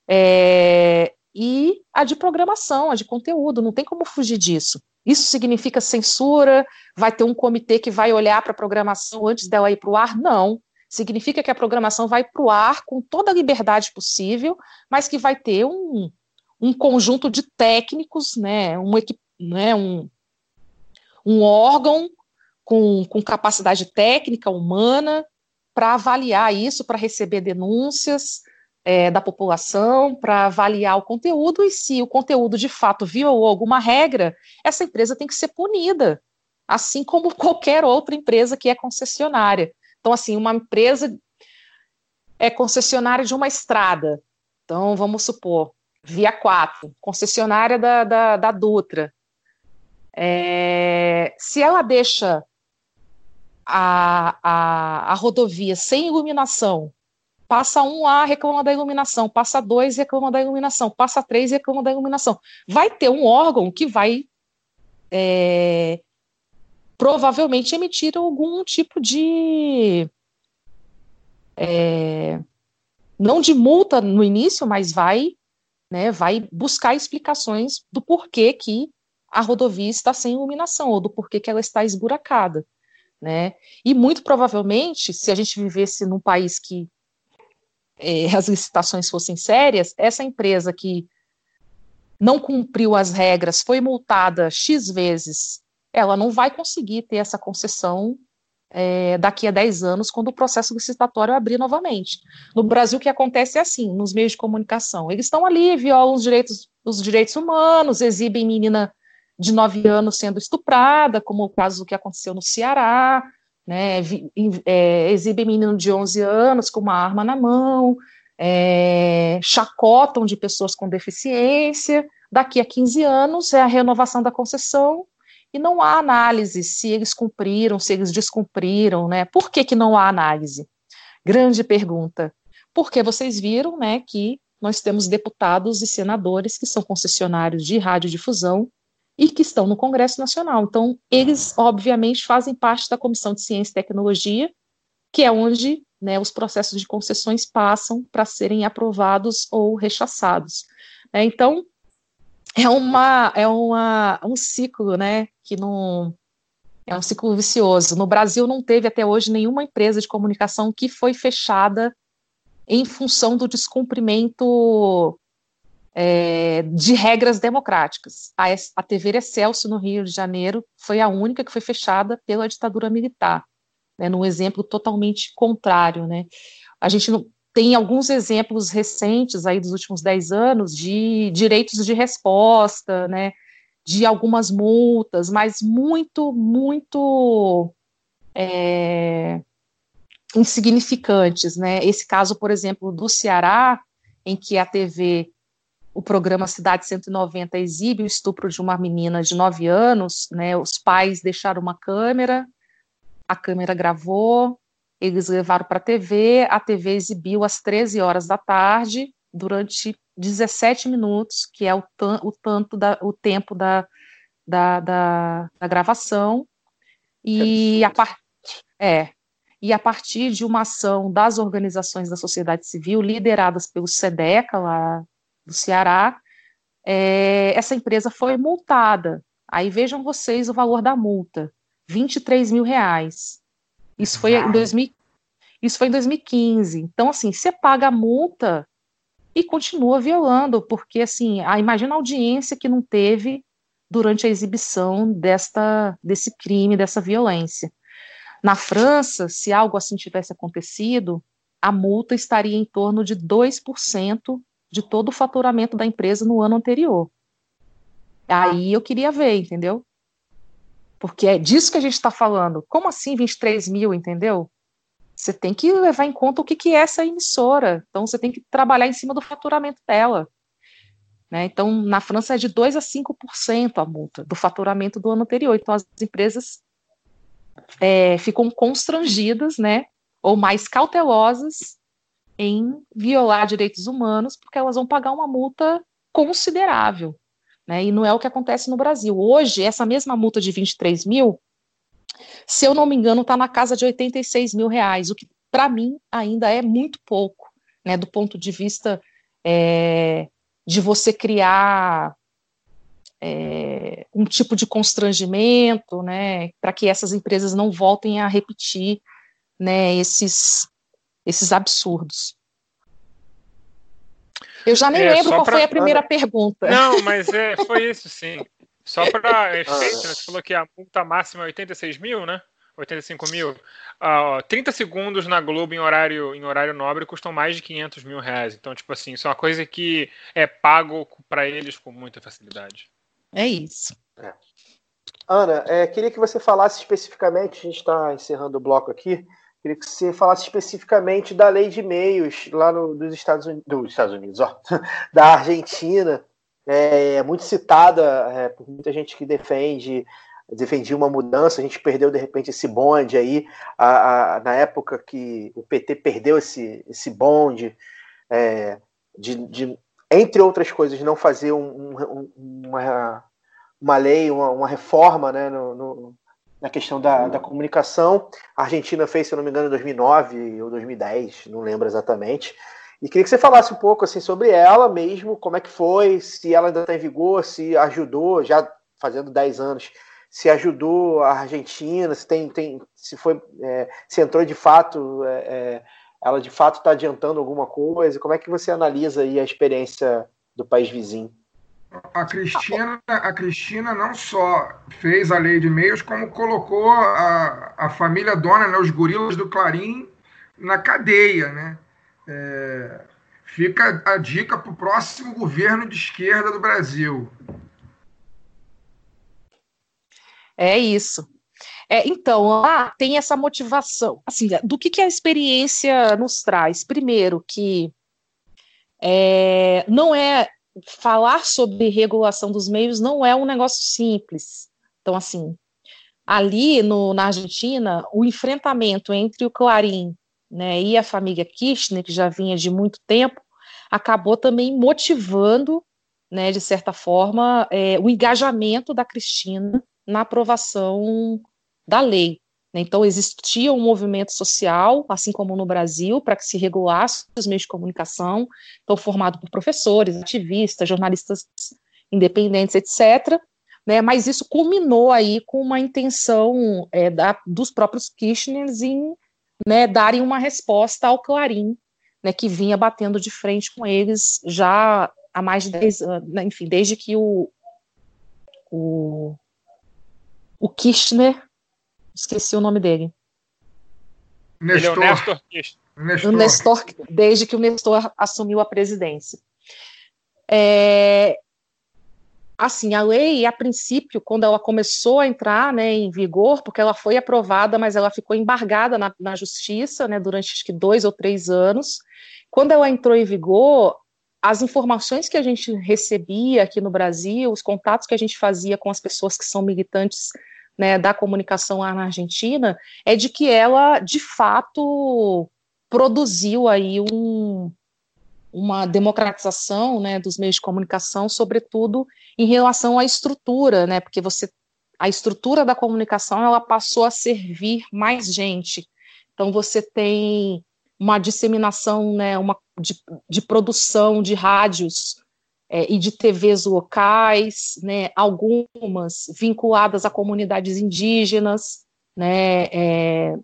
[SPEAKER 7] é, e a de programação, a de conteúdo, não tem como fugir disso. Isso significa censura? Vai ter um comitê que vai olhar para a programação antes dela ir para o ar? Não. Significa que a programação vai para o ar com toda a liberdade possível, mas que vai ter um, um conjunto de técnicos, né, um, né, um, um órgão com, com capacidade técnica, humana, para avaliar isso, para receber denúncias é, da população, para avaliar o conteúdo, e se o conteúdo de fato violou alguma regra, essa empresa tem que ser punida, assim como qualquer outra empresa que é concessionária. Então, assim, uma empresa é concessionária de uma estrada, então vamos supor, Via 4, concessionária da, da, da Dutra. É, se ela deixa a, a, a rodovia sem iluminação, passa um lá, reclama da iluminação, passa dois, reclama da iluminação, passa três, reclama da iluminação. Vai ter um órgão que vai é, provavelmente emitir algum tipo de. É, não de multa no início, mas vai, né, vai buscar explicações do porquê que a rodovia está sem iluminação ou do porquê que ela está esburacada né? E muito provavelmente, se a gente vivesse num país que é, as licitações fossem sérias, essa empresa que não cumpriu as regras, foi multada X vezes, ela não vai conseguir ter essa concessão é, daqui a 10 anos, quando o processo licitatório abrir novamente. No Brasil, o que acontece é assim, nos meios de comunicação. Eles estão ali, violam os direitos, os direitos humanos, exibem menina de nove anos sendo estuprada, como o caso que aconteceu no Ceará, né, é, exibe menino de 11 anos com uma arma na mão, é, chacotam de pessoas com deficiência, daqui a 15 anos é a renovação da concessão, e não há análise se eles cumpriram, se eles descumpriram, né, por que que não há análise? Grande pergunta, porque vocês viram, né, que nós temos deputados e senadores que são concessionários de radiodifusão, e que estão no Congresso Nacional. Então, eles, obviamente, fazem parte da Comissão de Ciência e Tecnologia, que é onde né, os processos de concessões passam para serem aprovados ou rechaçados. É, então, é, uma, é uma, um ciclo né, que não. É um ciclo vicioso. No Brasil, não teve até hoje nenhuma empresa de comunicação que foi fechada em função do descumprimento é, de regras democráticas. A, a TV Excelsior, no Rio de Janeiro, foi a única que foi fechada pela ditadura militar, né, num exemplo totalmente contrário. Né. A gente não, tem alguns exemplos recentes aí dos últimos dez anos de direitos de resposta, né, de algumas multas, mas muito, muito é, insignificantes, né? Esse caso, por exemplo, do Ceará, em que a TV o programa Cidade 190 exibe o estupro de uma menina de 9 anos, né? Os pais deixaram uma câmera, a câmera gravou, eles levaram para a TV, a TV exibiu às 13 horas da tarde, durante 17 minutos, que é o, o tanto da, o tempo da, da, da, da gravação. E a, par, é, e a partir de uma ação das organizações da sociedade civil, lideradas pelo SEDECA, lá do Ceará, é, essa empresa foi multada. Aí vejam vocês o valor da multa, 23 mil reais. Isso foi, em 2000, isso foi em 2015. Então, assim, você paga a multa e continua violando, porque, assim, a, imagina a audiência que não teve durante a exibição desta, desse crime, dessa violência. Na França, se algo assim tivesse acontecido, a multa estaria em torno de 2% de todo o faturamento da empresa no ano anterior. Aí eu queria ver, entendeu? Porque é disso que a gente está falando. Como assim 23 mil, entendeu? Você tem que levar em conta o que, que é essa emissora. Então, você tem que trabalhar em cima do faturamento dela. Né? Então, na França é de 2 a 5% a multa do faturamento do ano anterior. Então, as empresas é, ficam constrangidas, né? Ou mais cautelosas em violar direitos humanos, porque elas vão pagar uma multa considerável. Né? E não é o que acontece no Brasil. Hoje, essa mesma multa de 23 mil, se eu não me engano, está na casa de 86 mil reais, o que para mim ainda é muito pouco, né? Do ponto de vista é, de você criar é, um tipo de constrangimento, né? Para que essas empresas não voltem a repetir né, esses esses absurdos. Eu já nem é, lembro qual pra... foi a primeira pergunta.
[SPEAKER 3] Não, mas é, foi isso sim. Só para efeito, né? você falou que a multa máxima é 86 mil, né? 85 mil. Uh, 30 segundos na Globo em horário, em horário nobre custam mais de 500 mil reais. Então, tipo assim, isso é uma coisa que é pago para eles com muita facilidade.
[SPEAKER 7] É isso. É.
[SPEAKER 4] Ana, é, queria que você falasse especificamente, a gente está encerrando o bloco aqui, queria que você falasse especificamente da lei de e-mails lá no, dos, Estados Unidos, dos Estados Unidos, ó, da Argentina, é, é muito citada é, por muita gente que defende defendia uma mudança, a gente perdeu de repente esse bonde aí, a, a, na época que o PT perdeu esse, esse bonde, é, de, de, entre outras coisas, não fazer um, um, uma, uma lei, uma, uma reforma né, no, no, na questão da, da comunicação. A Argentina fez, se eu não me engano, em 2009 ou 2010, não lembro exatamente. E queria que você falasse um pouco assim sobre ela mesmo, como é que foi, se ela ainda está em vigor, se ajudou, já fazendo 10 anos, se ajudou a Argentina, se tem, tem se foi, é, se entrou de fato, é, é ela de fato está adiantando alguma coisa. Como é que você analisa aí a experiência do país vizinho?
[SPEAKER 6] A Cristina, a Cristina não só fez a lei de meios, como colocou a, a família dona, né, os gorilas do Clarim, na cadeia. Né? É, fica a dica para o próximo governo de esquerda do Brasil.
[SPEAKER 7] É isso. É, então, lá tem essa motivação. Assim, do que, que a experiência nos traz? Primeiro, que é, não é falar sobre regulação dos meios não é um negócio simples. Então, assim, ali no, na Argentina, o enfrentamento entre o Clarim né, e a família Kirchner, que já vinha de muito tempo, acabou também motivando, né, de certa forma, é, o engajamento da Cristina na aprovação da lei. Né. Então, existia um movimento social, assim como no Brasil, para que se regulasse os meios de comunicação, então, formado por professores, ativistas, jornalistas independentes, etc. Né, mas isso culminou aí com uma intenção é, da, dos próprios Kirchners em né, darem uma resposta ao Clarim, né, que vinha batendo de frente com eles já há mais de 10 anos, né, enfim, desde que o, o o Kirchner, esqueci o nome dele.
[SPEAKER 3] Nestor. Ele é o Nestor
[SPEAKER 7] Nestor. O Nestor, desde que o Nestor assumiu a presidência. É, assim, a lei, a princípio, quando ela começou a entrar né, em vigor, porque ela foi aprovada, mas ela ficou embargada na, na justiça né, durante acho que dois ou três anos. Quando ela entrou em vigor, as informações que a gente recebia aqui no Brasil, os contatos que a gente fazia com as pessoas que são militantes né, da comunicação na Argentina, é de que ela, de fato, produziu aí um, uma democratização né, dos meios de comunicação, sobretudo em relação à estrutura, né, porque você a estrutura da comunicação ela passou a servir mais gente. Então você tem uma disseminação, né, uma de, de produção de rádios é, e de TVs locais, né, algumas vinculadas a comunidades indígenas, né, é,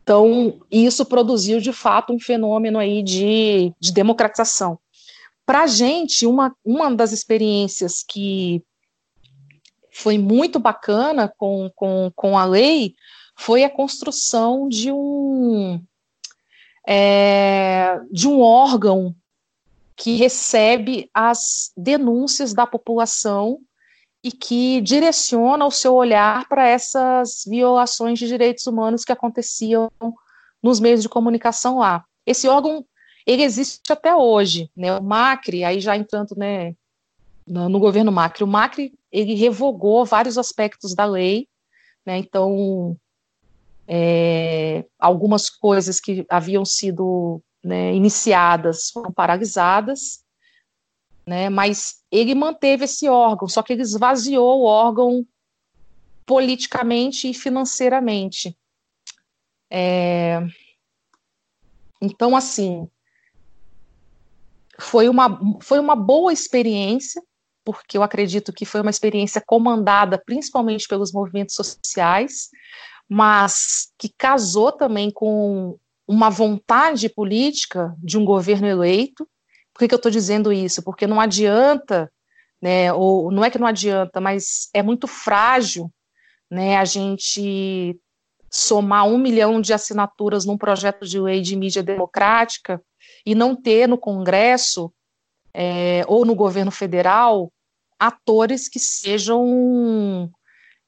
[SPEAKER 7] então isso produziu de fato um fenômeno aí de, de democratização. Para a gente, uma, uma das experiências que foi muito bacana com, com, com a lei foi a construção de um é, de um órgão que recebe as denúncias da população e que direciona o seu olhar para essas violações de direitos humanos que aconteciam nos meios de comunicação lá. Esse órgão ele existe até hoje, né? O Macri, aí já entrando, né, no, no governo Macri, o Macri ele revogou vários aspectos da lei, né? Então é, algumas coisas que haviam sido né, iniciadas foram paralisadas, né, mas ele manteve esse órgão, só que ele esvaziou o órgão politicamente e financeiramente. É, então, assim, foi uma, foi uma boa experiência, porque eu acredito que foi uma experiência comandada principalmente pelos movimentos sociais, mas que casou também com uma vontade política de um governo eleito. Por que, que eu estou dizendo isso? Porque não adianta, né, ou não é que não adianta, mas é muito frágil né, a gente somar um milhão de assinaturas num projeto de lei de mídia democrática e não ter no Congresso é, ou no governo federal atores que sejam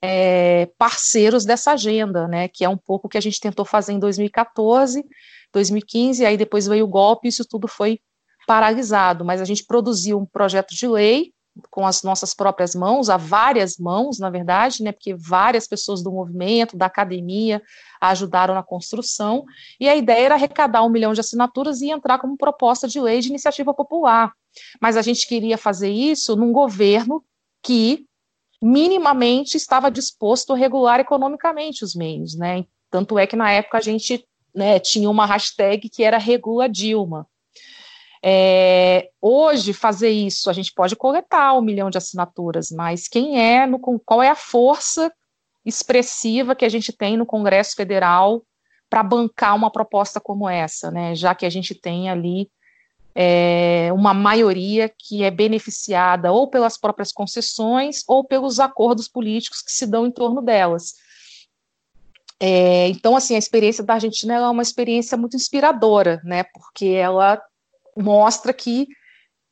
[SPEAKER 7] é, parceiros dessa agenda, né? Que é um pouco o que a gente tentou fazer em 2014, 2015, aí depois veio o golpe e isso tudo foi paralisado. Mas a gente produziu um projeto de lei com as nossas próprias mãos, a várias mãos, na verdade, né, porque várias pessoas do movimento, da academia, ajudaram na construção, e a ideia era arrecadar um milhão de assinaturas e entrar como proposta de lei de iniciativa popular. Mas a gente queria fazer isso num governo que minimamente estava disposto a regular economicamente os meios, né? Tanto é que na época a gente né, tinha uma hashtag que era Regula Dilma. É, hoje, fazer isso, a gente pode coletar um milhão de assinaturas, mas quem é, no, qual é a força expressiva que a gente tem no Congresso Federal para bancar uma proposta como essa, né? Já que a gente tem ali é, uma maioria que é beneficiada ou pelas próprias concessões ou pelos acordos políticos que se dão em torno delas. É, então, assim, a experiência da Argentina é uma experiência muito inspiradora, né? Porque ela mostra que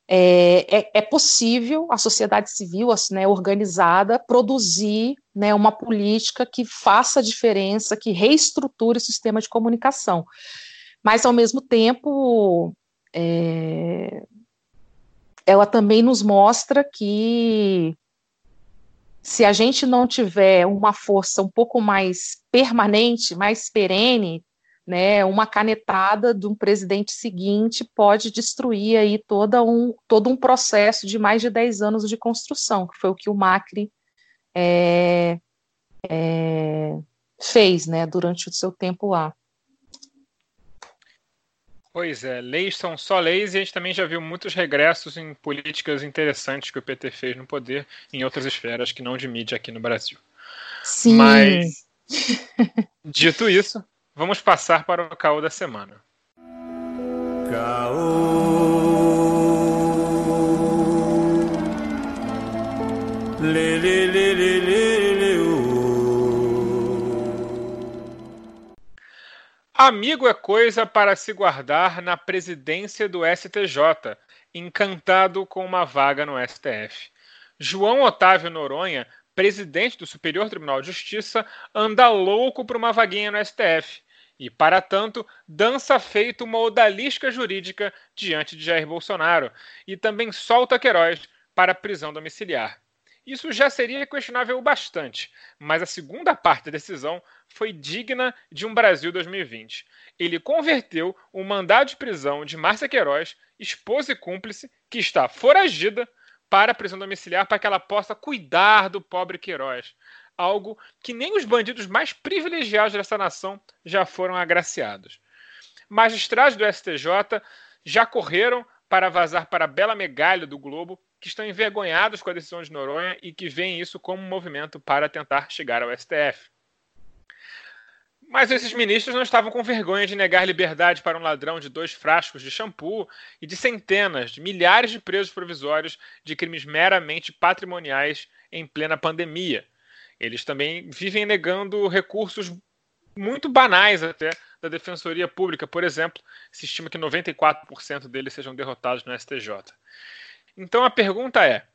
[SPEAKER 7] é, é, é, possível a sociedade civil assim, né, organizada produzir né, uma política que faça diferença, que reestruture o sistema de comunicação. Mas, ao mesmo tempo, é, ela também nos mostra que se a gente não tiver uma força um pouco mais permanente, mais perene, né, uma canetada de um presidente seguinte pode destruir aí toda um, todo um processo de mais de 10 anos de construção, que foi o que o Macri é, é, fez né, durante o seu tempo lá.
[SPEAKER 3] Pois é, leis são só leis e a gente também já viu muitos regressos em políticas interessantes que o PT fez no poder em outras esferas que não de mídia aqui no Brasil.
[SPEAKER 7] Sim.
[SPEAKER 3] Mas, dito isso, Vamos passar para o caô da semana. Caô. Amigo é coisa para se guardar na presidência do STJ, encantado com uma vaga no STF. João Otávio Noronha, presidente do Superior Tribunal de Justiça, anda louco por uma vaguinha no STF e, para tanto, dança feito uma odalisca jurídica diante de Jair Bolsonaro e também solta Queiroz para prisão domiciliar. Isso já seria questionável bastante, mas a segunda parte da decisão foi digna de um Brasil 2020. Ele converteu o mandado de prisão de Márcia Queiroz, esposa e cúmplice, que está foragida, para a prisão domiciliar para que ela possa cuidar do pobre Queiroz, algo que nem os bandidos mais privilegiados dessa nação já foram agraciados. Magistrados do STJ já correram para vazar para a bela megalha do Globo, que estão envergonhados com a decisão de Noronha e que veem isso como um movimento para tentar chegar ao STF. Mas esses ministros não estavam com vergonha de negar liberdade para um ladrão de dois frascos de shampoo e de centenas, de milhares de presos provisórios de crimes meramente patrimoniais em plena pandemia, eles também vivem negando recursos muito banais até da Defensoria Pública, por exemplo, se estima que 94% deles sejam derrotados no STJ. Então a pergunta é: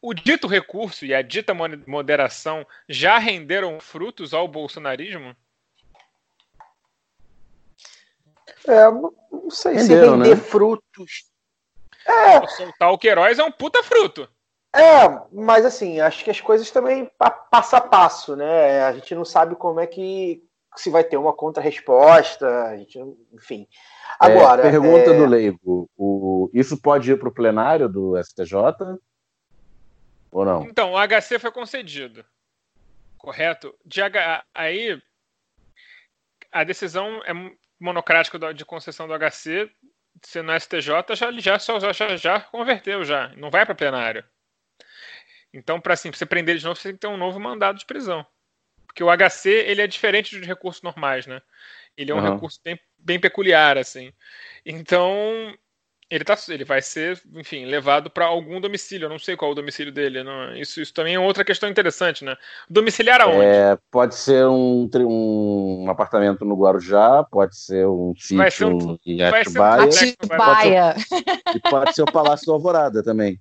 [SPEAKER 3] o dito recurso e a dita moderação já renderam frutos ao bolsonarismo?
[SPEAKER 4] É, não sei Renderam, se render né? frutos.
[SPEAKER 3] É. Soltar o Queiroz é um puta fruto.
[SPEAKER 4] É, mas assim, acho que as coisas também passo a passo, né? A gente não sabe como é que se vai ter uma contra-resposta, enfim. Agora.
[SPEAKER 5] É, pergunta é... do Leigo: o, isso pode ir para o plenário do STJ? Ou não?
[SPEAKER 3] Então, o HC foi concedido. Correto? De H... Aí a decisão é monocrática de concessão do HC, se no STJ já, já, já, já converteu já. Não vai para plenário. Então, para assim, você prender de novo, você tem que ter um novo mandado de prisão. Porque o HC ele é diferente dos recursos normais, né? Ele é um uhum. recurso bem, bem peculiar, assim. Então, Ele, tá, ele vai ser, enfim, levado para algum domicílio. Eu não sei qual é o domicílio dele. Não, isso, isso também é outra questão interessante, né? Domiciliar aonde?
[SPEAKER 5] É, pode ser um, um apartamento no Guarujá, pode ser um
[SPEAKER 3] Vai
[SPEAKER 5] sítio
[SPEAKER 3] um-
[SPEAKER 5] em
[SPEAKER 3] ser um
[SPEAKER 5] Atibaia,
[SPEAKER 3] complexo,
[SPEAKER 7] Atibaia.
[SPEAKER 5] e pode ser o Palácio do Alvorada também.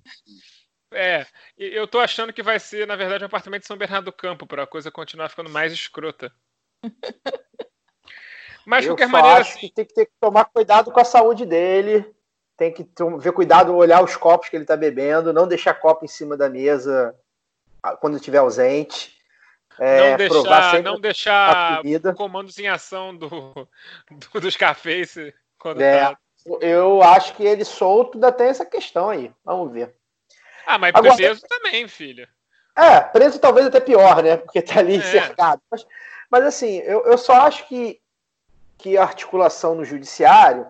[SPEAKER 3] É, eu tô achando que vai ser, na verdade, um apartamento de São Bernardo do Campo, para a coisa continuar ficando mais escrota. Mas, de qualquer maneira,
[SPEAKER 4] acho
[SPEAKER 3] assim,
[SPEAKER 4] que tem que ter que tomar cuidado com a saúde dele. Tem que ver cuidado, olhar os copos que ele está bebendo, não deixar copo em cima da mesa ah, quando estiver ausente. É,
[SPEAKER 3] não deixar, não deixar comandos em ação do, do, do Scarface quando
[SPEAKER 4] É.
[SPEAKER 3] tá.
[SPEAKER 4] Eu acho que ele solto ainda tem essa questão aí. Vamos ver.
[SPEAKER 3] Ah, mas
[SPEAKER 4] Agora-
[SPEAKER 3] preso também, filho.
[SPEAKER 4] É, preso talvez até pior, né? Porque tá ali
[SPEAKER 3] É.
[SPEAKER 4] cercado. Mas, mas, assim, eu, eu só acho que, que a articulação no judiciário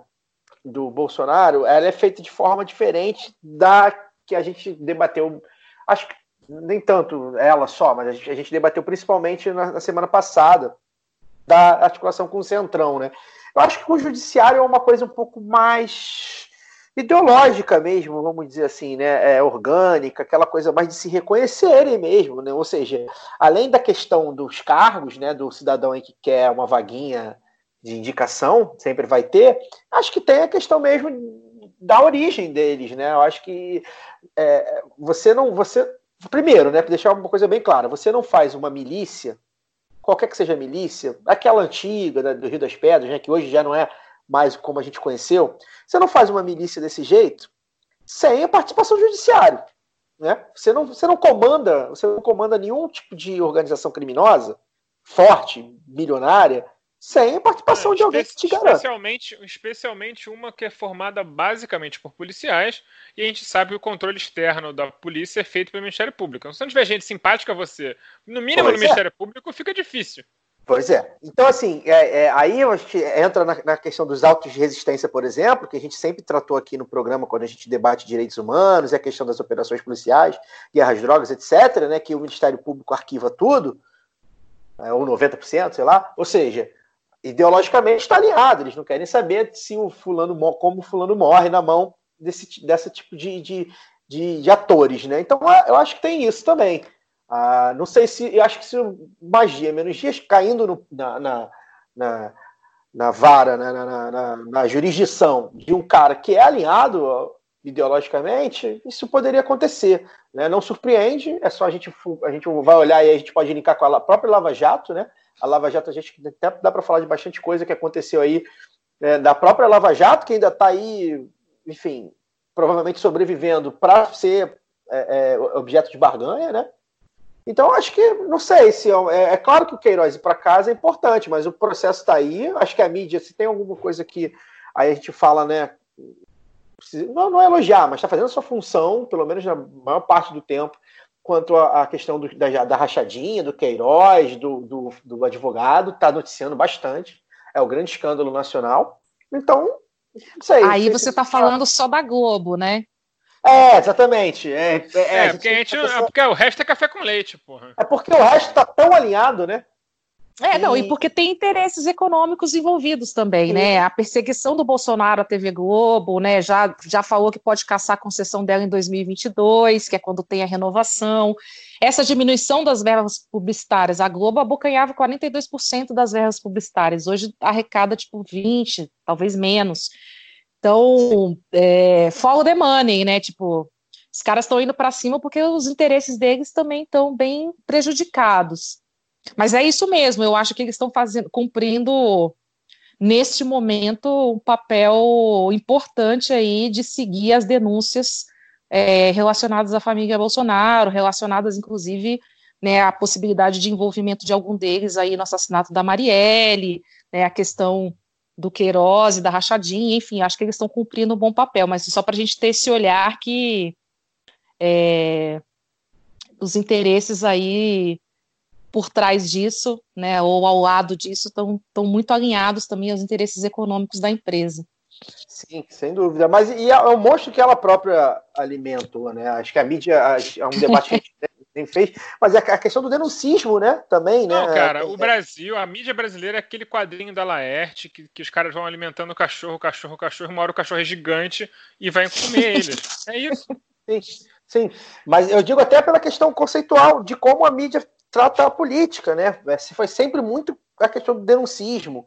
[SPEAKER 4] do Bolsonaro ela é feita de forma diferente da que a gente debateu. Acho que nem tanto ela só, mas a gente, a gente debateu principalmente na, na semana passada da articulação com o Centrão, né? Eu acho que o judiciário é uma coisa um pouco mais ideológica mesmo, vamos dizer assim, né? É orgânica, aquela coisa mais de se reconhecerem mesmo, né? Ou seja, além da questão dos cargos, né? Do cidadão aí que quer uma vaguinha de indicação, sempre vai ter, acho que tem a questão mesmo da origem deles, né? Eu acho que é, você não. Você, primeiro, né? Para deixar uma coisa bem clara, você não faz uma milícia, qualquer que seja a milícia, aquela antiga da- do Rio das Pedras, né? Que hoje já não é mais como a gente conheceu, você não faz uma milícia desse jeito sem a participação do judiciário. Né? Você, não, você não comanda, você não comanda nenhum tipo de organização criminosa forte, milionária, sem a participação de alguém que te garanta.
[SPEAKER 3] especialmente, especialmente uma que é formada basicamente por policiais, e a gente sabe que o controle externo da polícia é feito pelo Ministério Público. Então, se não tiver gente simpática a você, no mínimo
[SPEAKER 4] Pois
[SPEAKER 3] no
[SPEAKER 4] é.
[SPEAKER 3] Ministério Público, fica difícil.
[SPEAKER 4] Pois é. Então, assim, é, é, aí a gente entra na, na questão dos autos de resistência, por exemplo, que a gente sempre tratou aqui no programa quando a gente debate direitos humanos, a questão das operações policiais, guerras, drogas, etc., né, que o Ministério Público arquiva tudo, é, ou 90%, sei lá. Ou seja, ideologicamente está alinhado, eles não querem saber se o fulano mo- como o fulano morre na mão desse, dessa tipo de, de, de, de atores, né? Então eu acho que tem isso também. Ah, não sei se. Eu acho que se magia menos dias caindo no- na, na, na, na vara, né, na, na, na- jurisdição de um cara que é alinhado ideologicamente, isso poderia acontecer. Né? Não surpreende, é só a gente, a gente vai olhar e a gente pode linkar com a própria Lava Jato, né? A Lava Jato, a gente até dá para falar de bastante coisa que aconteceu aí né, da própria Lava Jato, que ainda está aí, enfim, provavelmente sobrevivendo para ser é, é, objeto de barganha, né? Então, acho que, não sei se. É, é claro que o Queiroz ir para casa é importante, mas o processo está aí. Acho que a mídia, se tem alguma coisa que. Aí a gente fala, né? Não, não é elogiar, mas está fazendo a sua função, pelo menos na maior parte do tempo, quanto à questão do- da, da rachadinha, do Queiroz, do, do, do advogado, está noticiando bastante. É o grande escândalo nacional. Então, não sei. não
[SPEAKER 7] Aí
[SPEAKER 4] sei
[SPEAKER 7] você está falando só da Globo, né?
[SPEAKER 4] É, exatamente. É, é,
[SPEAKER 3] É,
[SPEAKER 4] a
[SPEAKER 3] porque, a gente,
[SPEAKER 4] tá
[SPEAKER 3] é porque o resto é café com leite, porra.
[SPEAKER 4] é porque o resto está tão alinhado, né?
[SPEAKER 7] É, não,
[SPEAKER 4] E-
[SPEAKER 7] e porque tem interesses econômicos envolvidos também, né? A perseguição do Bolsonaro à TV Globo, né? Já, já falou que pode caçar a concessão dela em 2022, que é quando tem a renovação. Essa diminuição das verbas publicitárias, a Globo abocanhava 42% das verbas publicitárias, hoje arrecada tipo 20, talvez menos. Então, é, follow the money, né? Tipo, os caras estão indo para cima porque os interesses deles também estão bem prejudicados. Mas é isso mesmo, eu acho que eles estão fazendo, cumprindo neste momento um papel importante aí de seguir as denúncias é, relacionadas à família Bolsonaro, relacionadas inclusive né, à possibilidade de envolvimento de algum deles aí no assassinato da Marielle, né, a questão do Queiroz e da Rachadinha, enfim, acho que eles estão cumprindo um bom papel, mas só para a gente ter esse olhar que é, os interesses aí por trás disso, né, ou ao lado disso, estão muito alinhados também aos interesses econômicos da empresa.
[SPEAKER 4] Sim, sem dúvida. Mas e é um monstro que ela própria alimentou, né? Acho que a mídia é um debate que a gente nem fez. Mas é a questão do denuncismo, né? Também,
[SPEAKER 3] Não,
[SPEAKER 4] né?
[SPEAKER 3] cara,
[SPEAKER 4] É,
[SPEAKER 3] o Brasil, a mídia brasileira é aquele quadrinho da Laerte que, que os caras vão alimentando o cachorro, o cachorro, o cachorro, uma hora o cachorro é gigante e vai comer eles. É isso.
[SPEAKER 4] Sim, sim. Mas eu digo até pela questão conceitual de como a mídia trata a política, né? Se foi sempre muito a questão do denuncismo,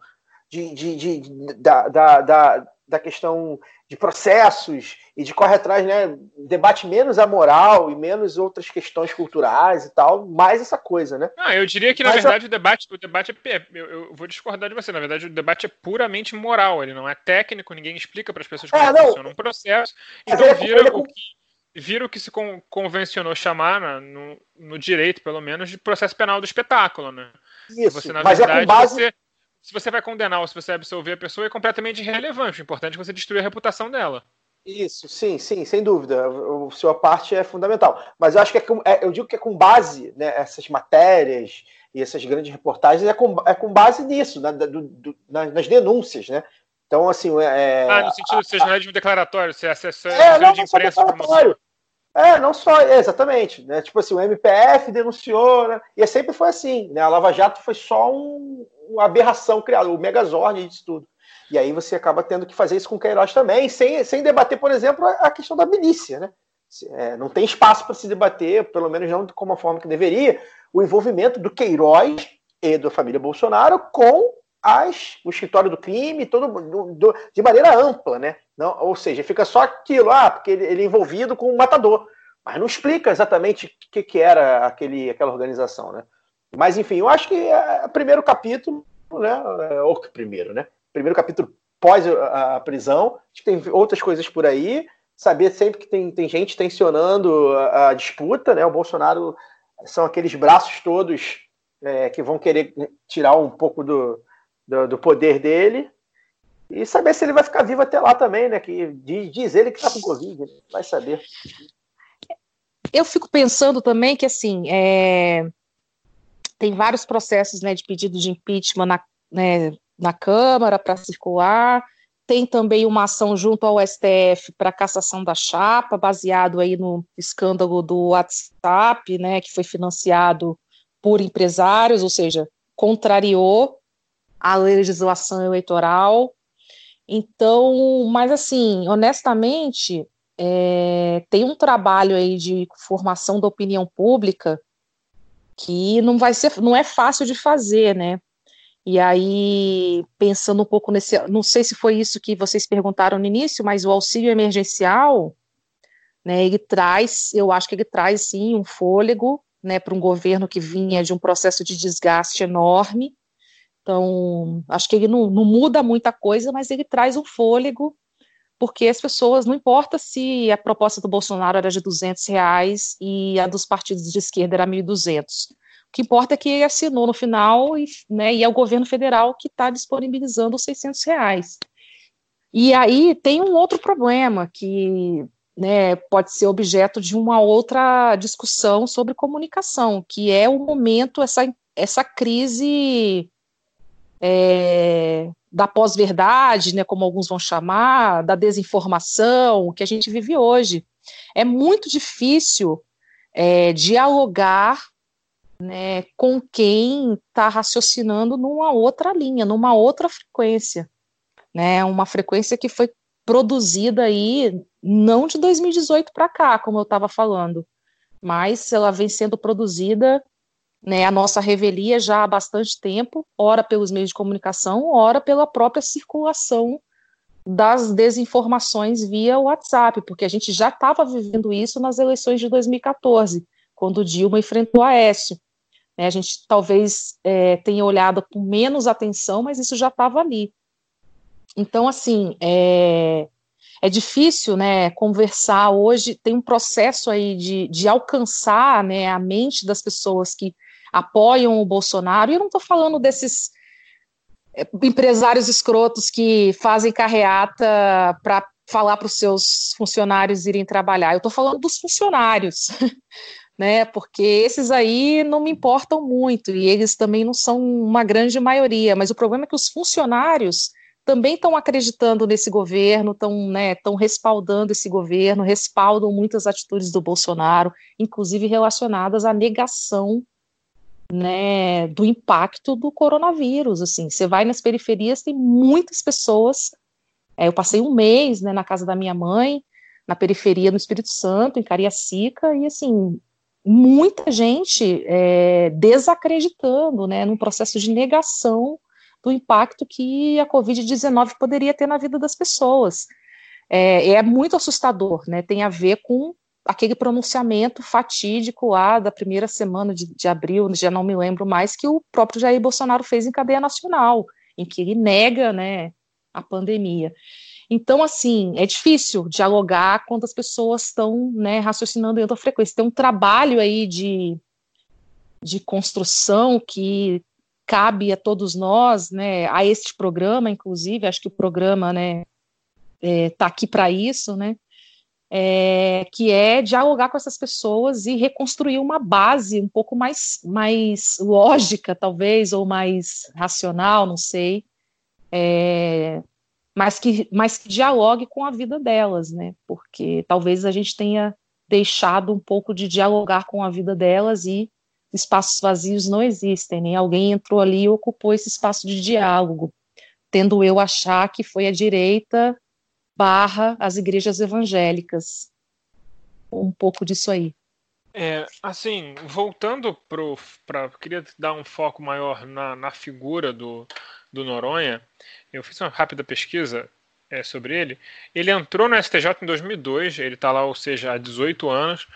[SPEAKER 4] de, de, de- da, da, da, da questão de processos e de corre atrás, né? Debate menos a moral e menos outras questões culturais e tal, mais essa coisa, né?
[SPEAKER 3] Não, eu diria que, na
[SPEAKER 4] Mas a-
[SPEAKER 3] verdade, o debate, o debate é. é- Eu, eu vou discordar de você. Na verdade, o debate é puramente moral. Ele não é técnico, ninguém explica para as pessoas como
[SPEAKER 4] É, não.
[SPEAKER 3] funciona um processo.
[SPEAKER 4] Mas
[SPEAKER 3] Então
[SPEAKER 4] é-
[SPEAKER 3] vira
[SPEAKER 4] é
[SPEAKER 3] o que. O que se con- convencionou chamar, na- no, no direito, pelo menos, de processo penal do espetáculo, né?
[SPEAKER 4] Isso.
[SPEAKER 3] Você, na
[SPEAKER 4] Mas é
[SPEAKER 3] verdade,
[SPEAKER 4] com base.
[SPEAKER 3] você, se você vai condenar ou se você vai absolver a pessoa, é completamente irrelevante. O importante é você destruir a reputação dela.
[SPEAKER 4] Isso, sim, sim, sem dúvida. O- sua parte é fundamental. Mas eu acho que é com, é- eu digo que é com base, né, essas matérias e essas grandes reportagens é com, é com base nisso, na- do- do- nas, nas denúncias, né? Então, assim, é.
[SPEAKER 3] Ah, no sentido de ser jornalismo declaratório, ser assessor
[SPEAKER 4] é, não,
[SPEAKER 3] de
[SPEAKER 4] não
[SPEAKER 3] imprensa de
[SPEAKER 4] declaratório. É, não só, é, exatamente. Né? Tipo assim, o MPF denunciou, né? E sempre foi assim, né? A Lava Jato foi só um- uma aberração criada, o Megazord disso tudo. E aí você acaba tendo que fazer isso com o Queiroz também, sem, sem debater, por exemplo, a questão da milícia, né? É, não tem espaço para se debater, pelo menos não como a forma que deveria, o envolvimento do Queiroz e da família Bolsonaro com as, o escritório do crime, todo, do- do- de maneira ampla, né? Não, ou seja, fica só aquilo, ah, porque ele, ele é envolvido com o matador. Mas não explica exatamente o que, que era aquele, aquela organização, né? Mas, enfim, eu acho que é o primeiro capítulo, né? É, ou que primeiro, né? Primeiro capítulo pós a, a prisão. Acho que tem outras coisas por aí. Saber sempre que tem, tem gente tensionando a, a disputa, né? O Bolsonaro são aqueles braços todos é, que vão querer tirar um pouco do, do, do poder dele. E saber se ele vai ficar vivo até lá também, né? Que diz, diz ele que tá com Covid, né? vai saber.
[SPEAKER 7] Eu fico pensando também que, assim, é, tem vários processos né, de pedido de impeachment na, né, na Câmara para circular, tem também uma ação junto ao STF para cassação da chapa, baseado aí no escândalo do WhatsApp, né, que foi financiado por empresários, ou seja, contrariou a legislação eleitoral. Então, mas assim, honestamente, é, tem um trabalho aí de formação da opinião pública que não vai ser, não é fácil de fazer, né? E aí, pensando um pouco nesse, não sei se foi isso que vocês perguntaram no início, mas o auxílio emergencial, né, ele traz, eu acho que ele traz sim um fôlego, né, para um governo que vinha de um processo de desgaste enorme. Então, acho que ele não, não muda muita coisa, mas ele traz um fôlego porque as pessoas, não importa se a proposta do Bolsonaro era de 200 reais e a dos partidos de esquerda era 1.200. O que importa é que ele assinou no final e, né, e é o governo federal que está disponibilizando os 600 reais. E aí tem um outro problema que né, pode ser objeto de uma outra discussão sobre comunicação, que é o momento, essa, essa crise é, da pós-verdade, né, como alguns vão chamar, da desinformação, que a gente vive hoje. É muito difícil é, dialogar né, com quem está raciocinando numa outra linha, numa outra frequência, né, uma frequência que foi produzida aí não de 2018 para cá, como eu estava falando, mas ela vem sendo produzida né, a nossa revelia já há bastante tempo, ora pelos meios de comunicação, ora pela própria circulação das desinformações via WhatsApp, porque a gente já estava vivendo isso nas eleições de 2014, quando Dilma enfrentou Aécio. É, a gente talvez é, tenha olhado com menos atenção, mas isso já estava ali. Então, assim, é, é difícil, né, conversar hoje, tem um processo aí de, de alcançar, né, a mente das pessoas que apoiam o Bolsonaro, e eu não estou falando desses é, empresários escrotos que fazem carreata para falar para os seus funcionários irem trabalhar, eu estou falando dos funcionários, né, porque esses aí não me importam muito, e eles também não são uma grande maioria, mas o problema é que os funcionários também estão acreditando nesse governo, estão né, respaldando esse governo, respaldam muitas atitudes do Bolsonaro, inclusive relacionadas à negação né, do impacto do coronavírus. Assim, você vai nas periferias, tem muitas pessoas. É, eu passei um mês né, na casa da minha mãe, na periferia no Espírito Santo, em Cariacica, e assim, muita gente é, desacreditando, né, num processo de negação do impacto que a Covid-19 poderia ter na vida das pessoas. É, é, muito assustador, né? Tem a ver com aquele pronunciamento fatídico lá da primeira semana de, de abril, já não me lembro mais, que o próprio Jair Bolsonaro fez em cadeia nacional, em que ele nega, né, a pandemia. Então, assim, é difícil dialogar quando as pessoas estão né, raciocinando em outra frequência. Tem um trabalho aí de, de construção que cabe a todos nós, né, a este programa, inclusive, acho que o programa, né, está é, aqui para isso, né, é, que é dialogar com essas pessoas e reconstruir uma base um pouco mais, mais lógica, talvez, ou mais racional, não sei, é, mas, que, mas que dialogue com a vida delas, né, porque talvez a gente tenha deixado um pouco de dialogar com a vida delas e espaços vazios não existem, nem alguém entrou ali e ocupou esse espaço de diálogo, tendo eu achar que foi a direita barra as igrejas evangélicas. Um pouco disso aí.
[SPEAKER 3] É, assim, voltando para. Queria dar um foco maior na, na figura do, do Noronha. Eu fiz uma rápida pesquisa é, sobre ele. Ele entrou no STJ em 2002, ele está lá, ou seja, há 18 anos.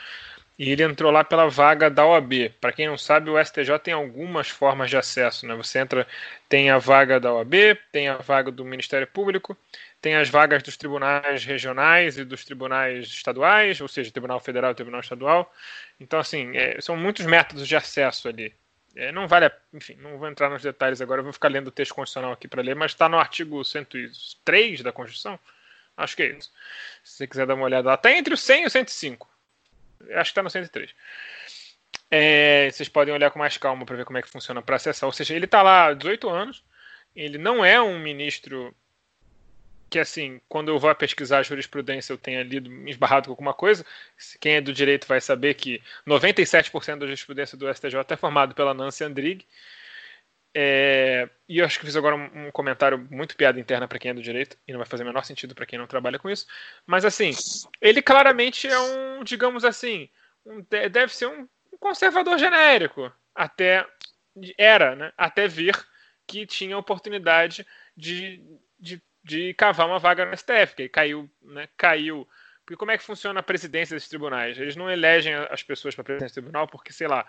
[SPEAKER 3] E ele entrou lá pela vaga da OAB. Para quem não sabe, o STJ tem algumas formas de acesso. Né? Você entra, tem a vaga da OAB, tem a vaga do Ministério Público, tem as vagas dos tribunais regionais e dos tribunais estaduais, ou seja, Tribunal Federal e Tribunal Estadual. Então, assim, é, são muitos métodos de acesso ali. É, não vale, a, enfim, não vou entrar nos detalhes agora, vou ficar lendo o texto constitucional aqui para ler, mas está no artigo 103 da Constituição. Acho que é isso. Se você quiser dar uma olhada lá, está entre o 100 e o 105 acho que está no 103. É, vocês podem olhar com mais calma para ver como é que funciona para acessar. Ou seja, ele está lá há 18 anos, ele não é um ministro que, assim, quando eu vou pesquisar a jurisprudência eu tenha lido, esbarrado com alguma coisa. Quem é do direito vai saber que 97% da jurisprudência do STJ é formado pela Nancy Andrighi. É, e eu acho que fiz agora um, um comentário muito piada interna para quem é do direito, e não vai fazer o menor sentido para quem não trabalha com isso. Mas assim, ele claramente é um, digamos assim, um, deve ser um conservador genérico. Até era, né? Até vir que tinha oportunidade de, de, de cavar uma vaga no STF, que caiu, né? Caiu. Porque como é que funciona a presidência desses tribunais? Eles não elegem as pessoas para a presidência do tribunal porque, sei lá,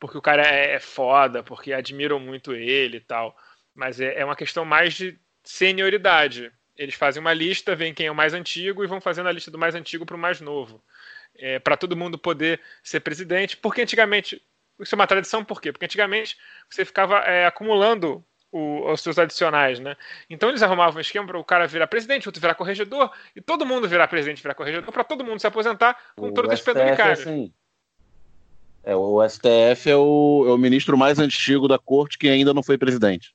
[SPEAKER 3] porque o cara é, é foda, porque admiram muito ele e tal. Mas é, é uma questão mais de senioridade. Eles fazem uma lista, veem quem é o mais antigo e vão fazendo a lista do mais antigo para o mais novo. É, para todo mundo poder ser presidente, porque antigamente. Isso é uma tradição, por quê? Porque antigamente você ficava é, acumulando o, os seus adicionais, né? Então eles arrumavam um esquema para o cara virar presidente, outro virar corregedor, e todo mundo virar presidente, virar corregedor, para todo mundo se aposentar com o todas as penduricárias. Assim,
[SPEAKER 5] é, o STF é o, é o ministro mais antigo da corte que ainda não foi presidente.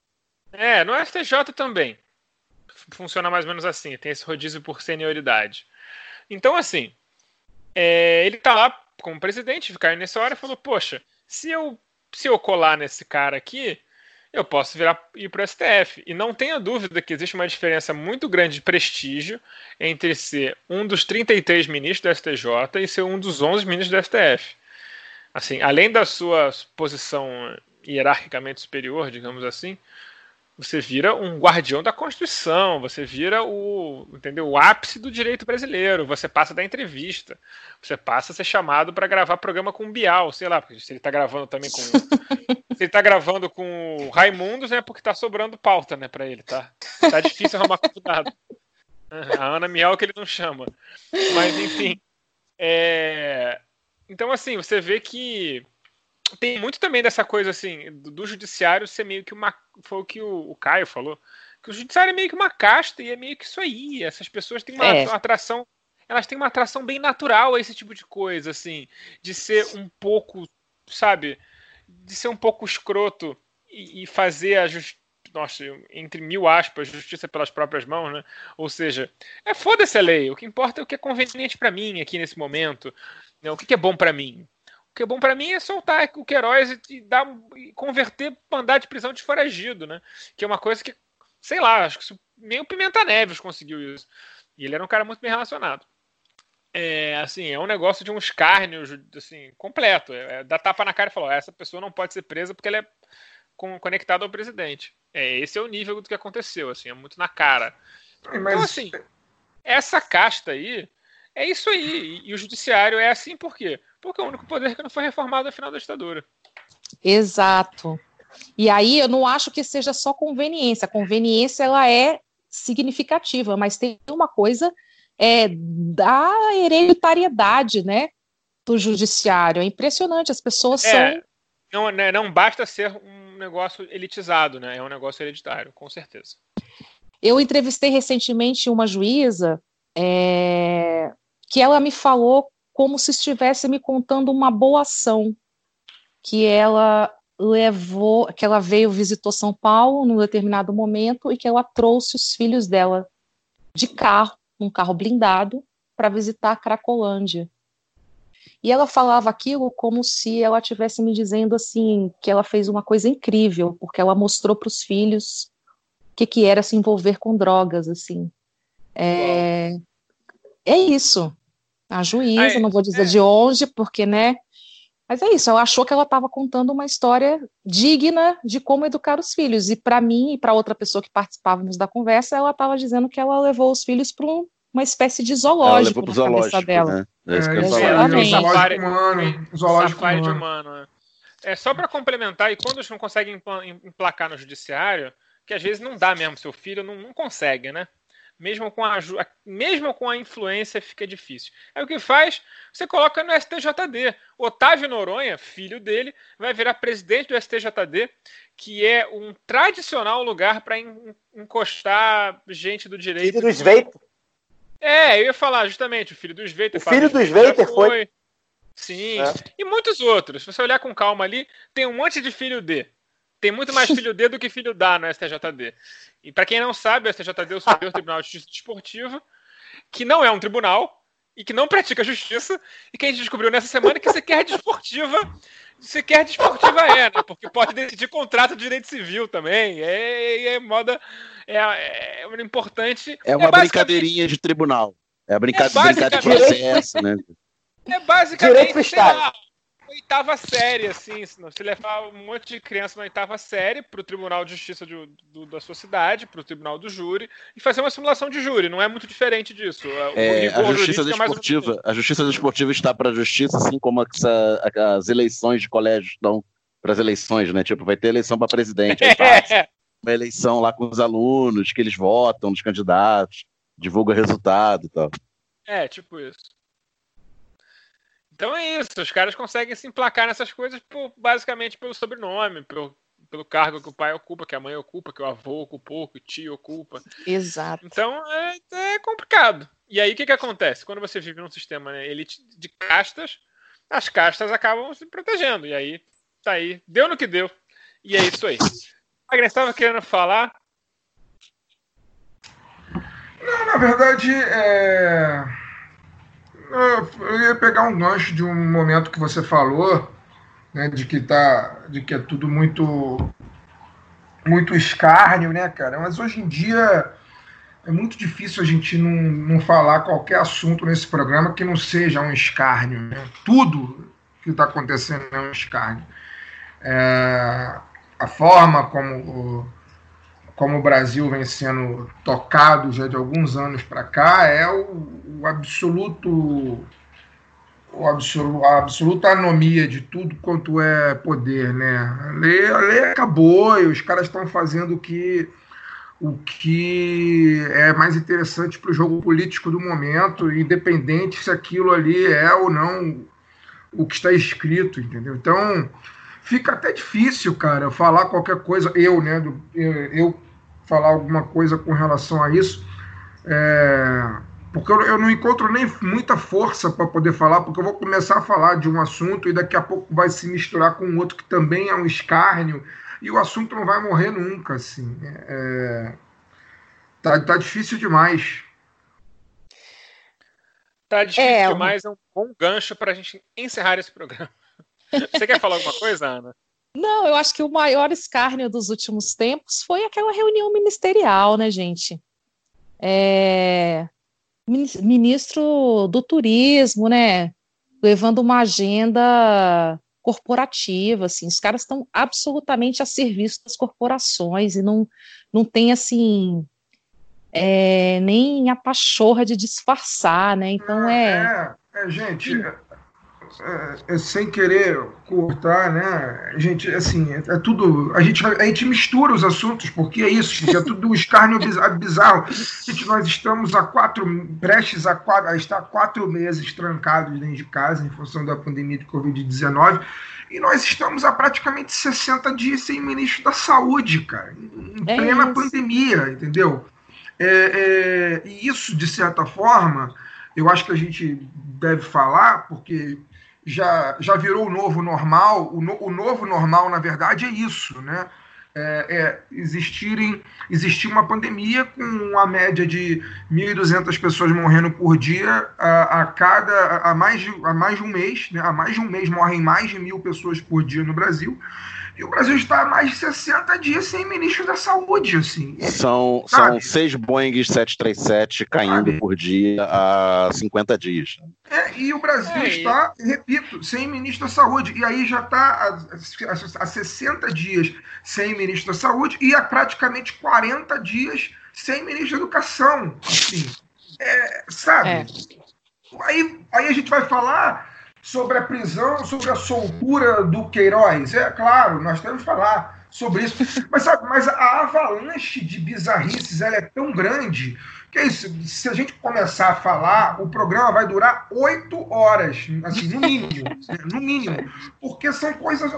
[SPEAKER 3] É, no STJ também. Funciona mais ou menos assim, tem esse rodízio por senioridade. Então, assim, é, ele tá lá como presidente, caiu nessa hora e falou: Poxa, se eu, se eu colar nesse cara aqui, eu posso virar ir para o STF. E não tenha dúvida que existe uma diferença muito grande de prestígio entre ser um dos 33 ministros do STJ e ser um dos 11 ministros do STF assim, além da sua posição hierarquicamente superior, digamos assim, você vira um guardião da Constituição, você vira o, entendeu, o ápice do direito brasileiro, você passa da entrevista, você passa a ser chamado para gravar programa com o Bial, sei lá, porque se ele está gravando também com se ele tá gravando com o Raimundos, é né, porque está sobrando pauta, né, para ele, tá? Tá difícil arrumar convidado. A Ana Miel que ele não chama. Mas enfim, é, então, assim, você vê que tem muito também dessa coisa, assim, do, judiciário ser meio que uma. Foi o que o, o, Caio falou. Que o judiciário é meio que uma casta e é meio que isso aí. Essas pessoas têm uma, é. uma atração. Elas têm uma atração bem natural a esse tipo de coisa, assim. De ser um pouco, sabe? De ser um pouco escroto e, e fazer a justiça nossa, entre mil aspas, justiça pelas próprias mãos, né? Ou seja, é foda-se a lei. O que importa é o que é conveniente para mim aqui nesse momento. Né? O que é bom para mim. O que é bom para mim é soltar o Queiroz e, e, dar, e converter mandar de prisão de foragido, né? Que é uma coisa que, sei lá, acho que nem o Pimenta Neves conseguiu isso. E ele era um cara muito bem relacionado. É, assim, é um negócio de um escárnio assim, completo. É, é, dá tapa na cara e falar: essa pessoa não pode ser presa porque ela é conectada ao presidente. É, esse é o nível do que aconteceu, assim, é muito na cara. Então, Mas... Então, assim, essa casta aí é isso aí. E, o judiciário é assim por quê? Porque é o único poder que não foi reformado no final da ditadura.
[SPEAKER 7] Exato. E aí eu não acho que seja só conveniência. A conveniência ela é significativa, mas tem uma coisa é, da hereditariedade, né, do judiciário. É impressionante, as pessoas é, são...
[SPEAKER 3] Não, né, não basta ser um negócio elitizado, né, é um negócio hereditário, com certeza.
[SPEAKER 7] Eu entrevistei recentemente uma juíza é, que ela me falou como se estivesse me contando uma boa ação que ela levou, que ela veio, visitou São Paulo num determinado momento e que ela trouxe os filhos dela de carro num carro blindado para visitar a Cracolândia. E ela falava aquilo como se ela estivesse me dizendo assim que ela fez uma coisa incrível, porque ela mostrou para os filhos o que, que era se envolver com drogas, assim. É, é isso. A juíza, não vou dizer é. de onde, porque, né? Mas é isso, ela achou que ela estava contando uma história digna de como educar os filhos. E para mim e para outra pessoa que participávamos da conversa, ela estava dizendo que ela levou os filhos para um, uma espécie de zoológico ela na zoológico, cabeça dela. Né? É,
[SPEAKER 3] é. Zoológico humano. Zoológico humano. humano né? É só para complementar, e quando eles não conseguem emplacar no judiciário, que às vezes não dá mesmo, seu filho não, não consegue, né? Mesmo com a mesmo com a influência fica difícil. Aí o que faz? Você coloca no STJD. Otávio Noronha, filho dele, vai virar presidente do STJD, que é um tradicional lugar para encostar gente do direito.
[SPEAKER 4] Filho do Sveiter.
[SPEAKER 3] É, eu ia falar justamente, o filho do Sveiter.
[SPEAKER 4] O filho do Sveiter foi. foi.
[SPEAKER 3] Sim, é. e muitos outros. Se você olhar com calma ali, tem um monte de filho de tem muito mais filho D do que filho da no STJD. E para quem não sabe, o STJD é o Superior Tribunal de Justiça Desportiva, que não é um tribunal e que não pratica justiça, e que a gente descobriu nessa semana que sequer desportiva, sequer desportiva é, né? Porque pode decidir contrato de direito civil também. É, é moda. É, é, é importante.
[SPEAKER 5] É uma é brincadeirinha de tribunal. É a é brincadeira de processo, né?
[SPEAKER 3] É basicamente, lá, oitava série, assim. Se você levar um monte de criança na oitava série para o Tribunal de Justiça de, do, da sua cidade, para o Tribunal do Júri, e fazer uma simulação de júri. Não é muito diferente disso.
[SPEAKER 5] É, a Justiça Desportiva, é a Justiça Desportiva está para a Justiça, assim como essa, as eleições de colégio estão para as eleições, né? Tipo, vai ter eleição para presidente. É. Uma eleição lá com os alunos, que eles votam nos candidatos, divulga resultado e tal.
[SPEAKER 3] É, tipo isso. Então é isso, os caras conseguem se emplacar nessas coisas por, basicamente pelo sobrenome, pelo, pelo cargo que o pai ocupa, que a mãe ocupa, que o avô ocupou, que o tio ocupa.
[SPEAKER 7] Exato.
[SPEAKER 3] Então é, é complicado. E aí o que, que acontece? Quando você vive num sistema né, elite de castas, as castas acabam se protegendo. E aí, tá aí. Deu no que deu. E é isso aí. Agnes estava querendo falar.
[SPEAKER 6] Não, na verdade, é eu ia pegar um gancho de um momento que você falou, né, de que tá, de que é tudo muito muito escárnio, né, cara? Mas hoje em dia é muito difícil a gente não, não falar qualquer assunto nesse programa que não seja um escárnio. Né? Tudo que está acontecendo é um escárnio. É, a forma como como o Brasil vem sendo tocado já de alguns anos para cá, é o, o absoluto o absoluto, a absoluta anomia de tudo quanto é poder, né? A lei, a lei acabou e os caras estão fazendo o que, o que é mais interessante para o jogo político do momento, independente se aquilo ali é ou não o que está escrito, entendeu? Então fica até difícil, cara, falar qualquer coisa. Eu, né? Eu, eu falar alguma coisa com relação a isso, é, porque eu, eu, não encontro nem muita força para poder falar, porque eu vou começar a falar de um assunto e daqui a pouco vai se misturar com outro que também é um escárnio, e o assunto não vai morrer nunca, assim. É, tá, tá difícil demais.
[SPEAKER 3] Tá difícil é, demais, é um bom gancho para a gente encerrar esse programa. Você quer falar alguma coisa, Ana?
[SPEAKER 7] Não, eu acho que o maior escárnio dos últimos tempos foi aquela reunião ministerial, né, gente? É... Ministro do Turismo, né? Levando uma agenda corporativa, assim, os caras estão absolutamente a serviço das corporações e não, não tem, assim, é, nem a pachorra de disfarçar, né? Então
[SPEAKER 6] é. É, é gente, é, é, sem querer cortar, né? Gente, assim, é, é, tudo. A gente, a gente mistura os assuntos, porque é isso, porque é tudo escárnio bizarro. Gente, nós estamos há quatro, prestes a, quatro, a estar quatro meses trancados dentro de casa em função da pandemia de Covid-19. E nós estamos há praticamente 60 dias sem ministro da saúde, cara, em é plena isso. pandemia, entendeu? É, e isso, de certa forma, eu acho que a gente deve falar, porque já, já virou o novo normal. O, no, o novo normal, na verdade, é isso, né? É, é, existirem, existir uma pandemia com uma média de 1.200 pessoas morrendo por dia a, a cada a mais, de, a mais de um mês, né? há mais de um mês morrem mais de mil pessoas por dia no Brasil. E o Brasil está há mais de 60 dias sem ministro da saúde, assim.
[SPEAKER 5] São, são seis Boeing 737 caindo sabe? por dia há 50 dias.
[SPEAKER 6] É, e o Brasil é, está, repito, sem ministro da saúde. E aí já está há, há 60 dias sem ministro da saúde e há praticamente 40 dias sem ministro da educação. Assim, é, sabe? É. Aí, aí a gente vai falar sobre a prisão, sobre a soltura do Queiroz. É claro, nós temos que falar sobre isso. Mas, sabe, mas a avalanche de bizarrices ela é tão grande que é isso. Se a gente começar a falar, o programa vai durar oito horas, assim, no mínimo. Né, no mínimo. Porque são coisas.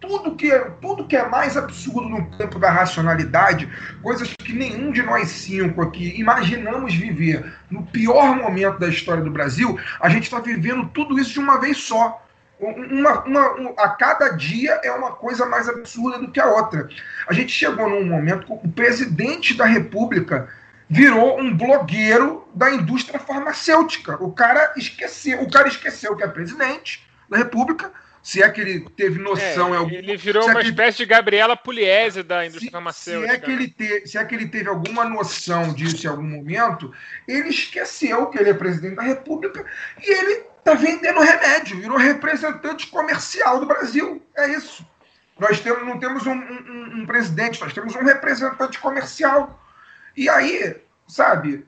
[SPEAKER 6] Tudo que, tudo que é mais absurdo no campo da racionalidade, coisas que nenhum de nós cinco aqui imaginamos viver no pior momento da história do Brasil, a gente está vivendo tudo isso de uma vez só. Uma, uma, um, a cada dia é uma coisa mais absurda do que a outra. A gente chegou num momento que o presidente da República virou um blogueiro da indústria farmacêutica. O cara esqueceu, o cara esqueceu que é presidente da República, se é que ele teve noção
[SPEAKER 3] é, Ele virou uma é espécie de Gabriela Pugliese da indústria se, farmacêutica.
[SPEAKER 6] Se é, que ele te, se é que ele teve alguma noção disso em algum momento, ele esqueceu que ele é presidente da República e ele está vendendo remédio, virou representante comercial do Brasil. É isso. Nós temos, não temos um, um, um presidente, nós temos um representante comercial. E aí, sabe,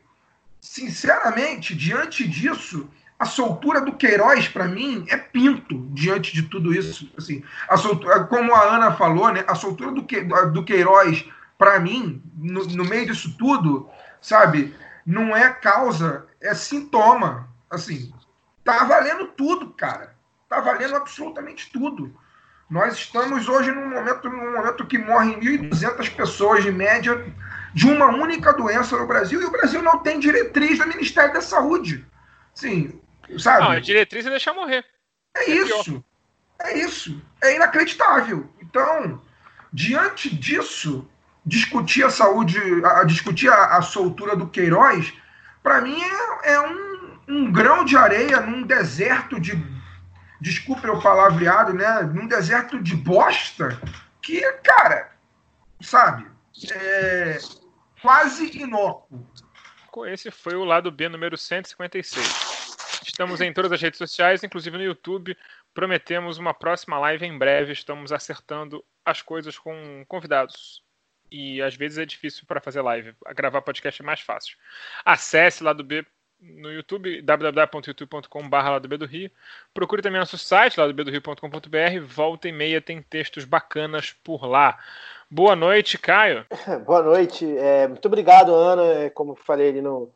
[SPEAKER 6] sinceramente, diante disso, a soltura do Queiroz, para mim, é pinto diante de tudo isso. Assim, a soltura, como a Ana falou, né, a soltura do, que, do Queiroz, para mim, no, no, meio disso tudo, sabe, não é causa, é sintoma. Assim, tá valendo tudo, cara. Tá valendo absolutamente tudo. Nós estamos hoje num momento, num momento que morrem 1.200 pessoas de média de uma única doença no Brasil e o Brasil não tem diretriz do Ministério da Saúde. Sim, sabe? Não,
[SPEAKER 3] a diretriz é deixar morrer.
[SPEAKER 6] É, é isso. Pior. É isso. É inacreditável. Então, diante disso, discutir a saúde, a, discutir a, a soltura do Queiroz, para mim é, é um, um grão de areia num deserto de. Desculpe o palavreado, né? Num deserto de bosta que, cara, sabe? É, quase inócuo.
[SPEAKER 3] Esse foi o lado B número 156. Estamos em todas as redes sociais, inclusive no YouTube. Prometemos uma próxima live em breve. Estamos acertando as coisas com convidados. E às vezes é difícil para fazer live. Gravar podcast é mais fácil. Acesse lá do B no YouTube, www.youtube.com.br lá do B do Rio. Procure também nosso site, lá do Rio.com.br. Volta e meia tem textos bacanas por lá. Boa noite, Caio.
[SPEAKER 4] Boa noite. É, muito obrigado, Ana. É, como falei ali no,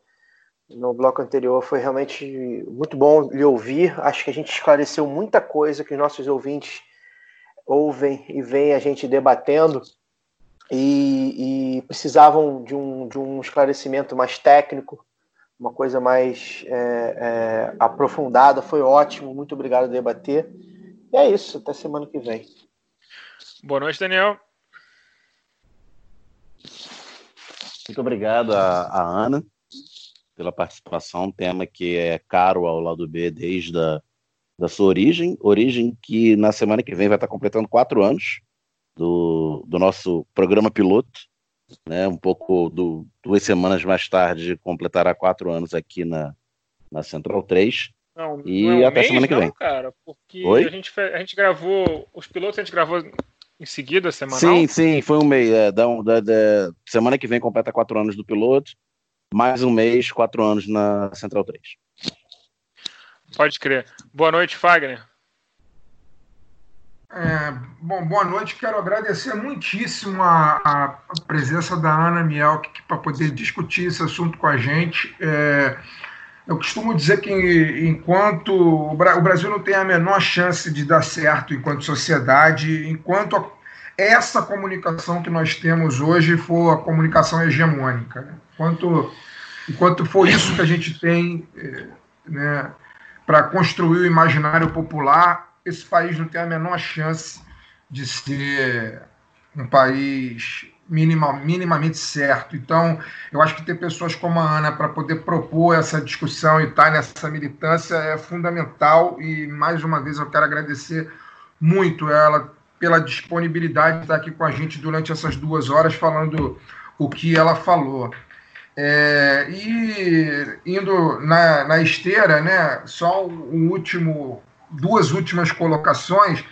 [SPEAKER 4] no bloco anterior, foi realmente muito bom lhe ouvir. Acho que a gente esclareceu muita coisa que os nossos ouvintes ouvem e veem a gente debatendo e, e precisavam de um, de um esclarecimento mais técnico, uma coisa mais é, é, aprofundada. Foi ótimo. Muito obrigado por debater. E é isso. Até semana que vem.
[SPEAKER 3] Boa noite, Daniel.
[SPEAKER 5] Muito obrigado a, a Ana pela participação, um tema que é caro ao lado B desde a da sua origem, origem que na semana que vem vai estar completando quatro anos do, do nosso programa piloto, né, um pouco do, duas semanas mais tarde completará quatro anos aqui na, na Central 3.
[SPEAKER 3] Não,
[SPEAKER 5] e
[SPEAKER 3] não é um
[SPEAKER 5] até
[SPEAKER 3] mês,
[SPEAKER 5] semana que
[SPEAKER 3] não,
[SPEAKER 5] vem.
[SPEAKER 3] cara, porque
[SPEAKER 5] Oi?
[SPEAKER 3] a gente, a gente gravou os pilotos, a gente gravou em seguida, semanal.
[SPEAKER 5] Sim, sim, foi um mês. É, um- da- da- semana que vem completa quatro anos do piloto, mais um mês, quatro anos na Central 3.
[SPEAKER 3] Pode crer. Boa noite, Fagner.
[SPEAKER 6] É, bom, boa noite. Quero agradecer muitíssimo a, a presença da Ana Mielk para poder discutir esse assunto com a gente. É, eu costumo dizer que enquanto o, Bra- o Brasil não tem a menor chance de dar certo enquanto sociedade, enquanto essa comunicação que nós temos hoje for a comunicação hegemônica. né? Enquanto, enquanto for isso que a gente tem é, né, para construir o imaginário popular, esse país não tem a menor chance de ser um país minima, minimamente certo. Então, eu acho que ter pessoas como a Ana para poder propor essa discussão e estar nessa militância é fundamental. E, mais uma vez, eu quero agradecer muito ela pela disponibilidade de estar aqui com a gente durante essas duas horas falando o que ela falou. É, e indo na, na esteira, né, só um último, duas últimas colocações,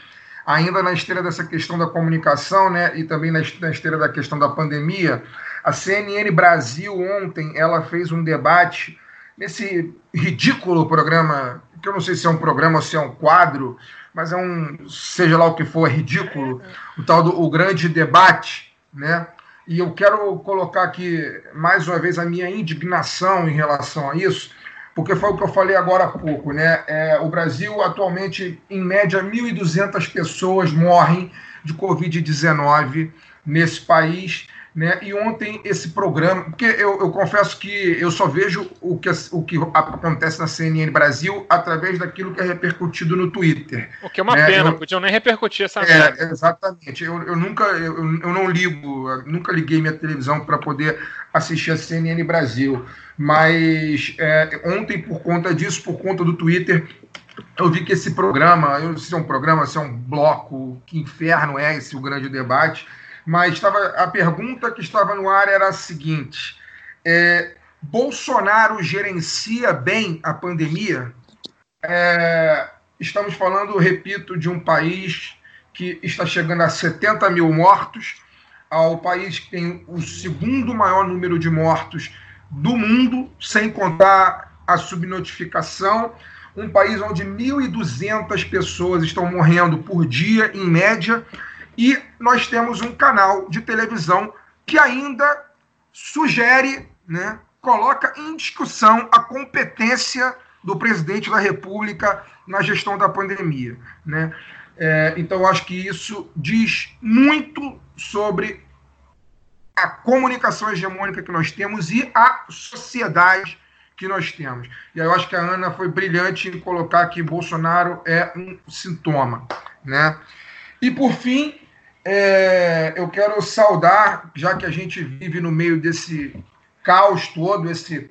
[SPEAKER 6] ainda na esteira dessa questão da comunicação, né, e também na est- na esteira da questão da pandemia, a CNN Brasil ontem ela fez um debate nesse ridículo programa, que eu não sei se é um programa ou se é um quadro, mas é um, seja lá o que for, é ridículo, o tal do o grande debate, né? E eu quero colocar aqui mais uma vez a minha indignação em relação a isso, porque foi o que eu falei agora há pouco, né? É, o Brasil atualmente, em média, 1.200 pessoas morrem de Covid-19 nesse país. Né? E ontem esse programa, porque eu, eu confesso que eu só vejo o que, o que acontece na CNN Brasil através daquilo que é repercutido no Twitter.
[SPEAKER 3] O que é uma
[SPEAKER 6] É,
[SPEAKER 3] pena,
[SPEAKER 6] eu-
[SPEAKER 3] podiam nem repercutir essa merda.
[SPEAKER 6] É, exatamente. Eu, eu nunca, eu, eu não ligo, nunca liguei minha televisão para poder assistir a CNN Brasil. Mas é, ontem, por conta disso, por conta do Twitter, eu vi que esse programa, eu não sei se é um programa, se é um bloco, que inferno é esse o grande debate, mas estava, a pergunta que estava no ar era a seguinte: é, Bolsonaro gerencia bem a pandemia? É, estamos falando, repito, de um país que está chegando a 70 mil mortos, ao país que tem o segundo maior número de mortos do mundo, sem contar a subnotificação. Um país onde 1.200 pessoas estão morrendo por dia, em média, e nós temos um canal de televisão que ainda sugere, né, coloca em discussão a competência do presidente da República na gestão da pandemia. Né? É, então, acho que isso diz muito sobre a comunicação hegemônica que nós temos e a sociedade que nós temos. E aí eu acho que a Ana foi brilhante em colocar que Bolsonaro é um sintoma. Né? E, por fim, é, eu quero saudar, já que a gente vive no meio desse caos todo, esse,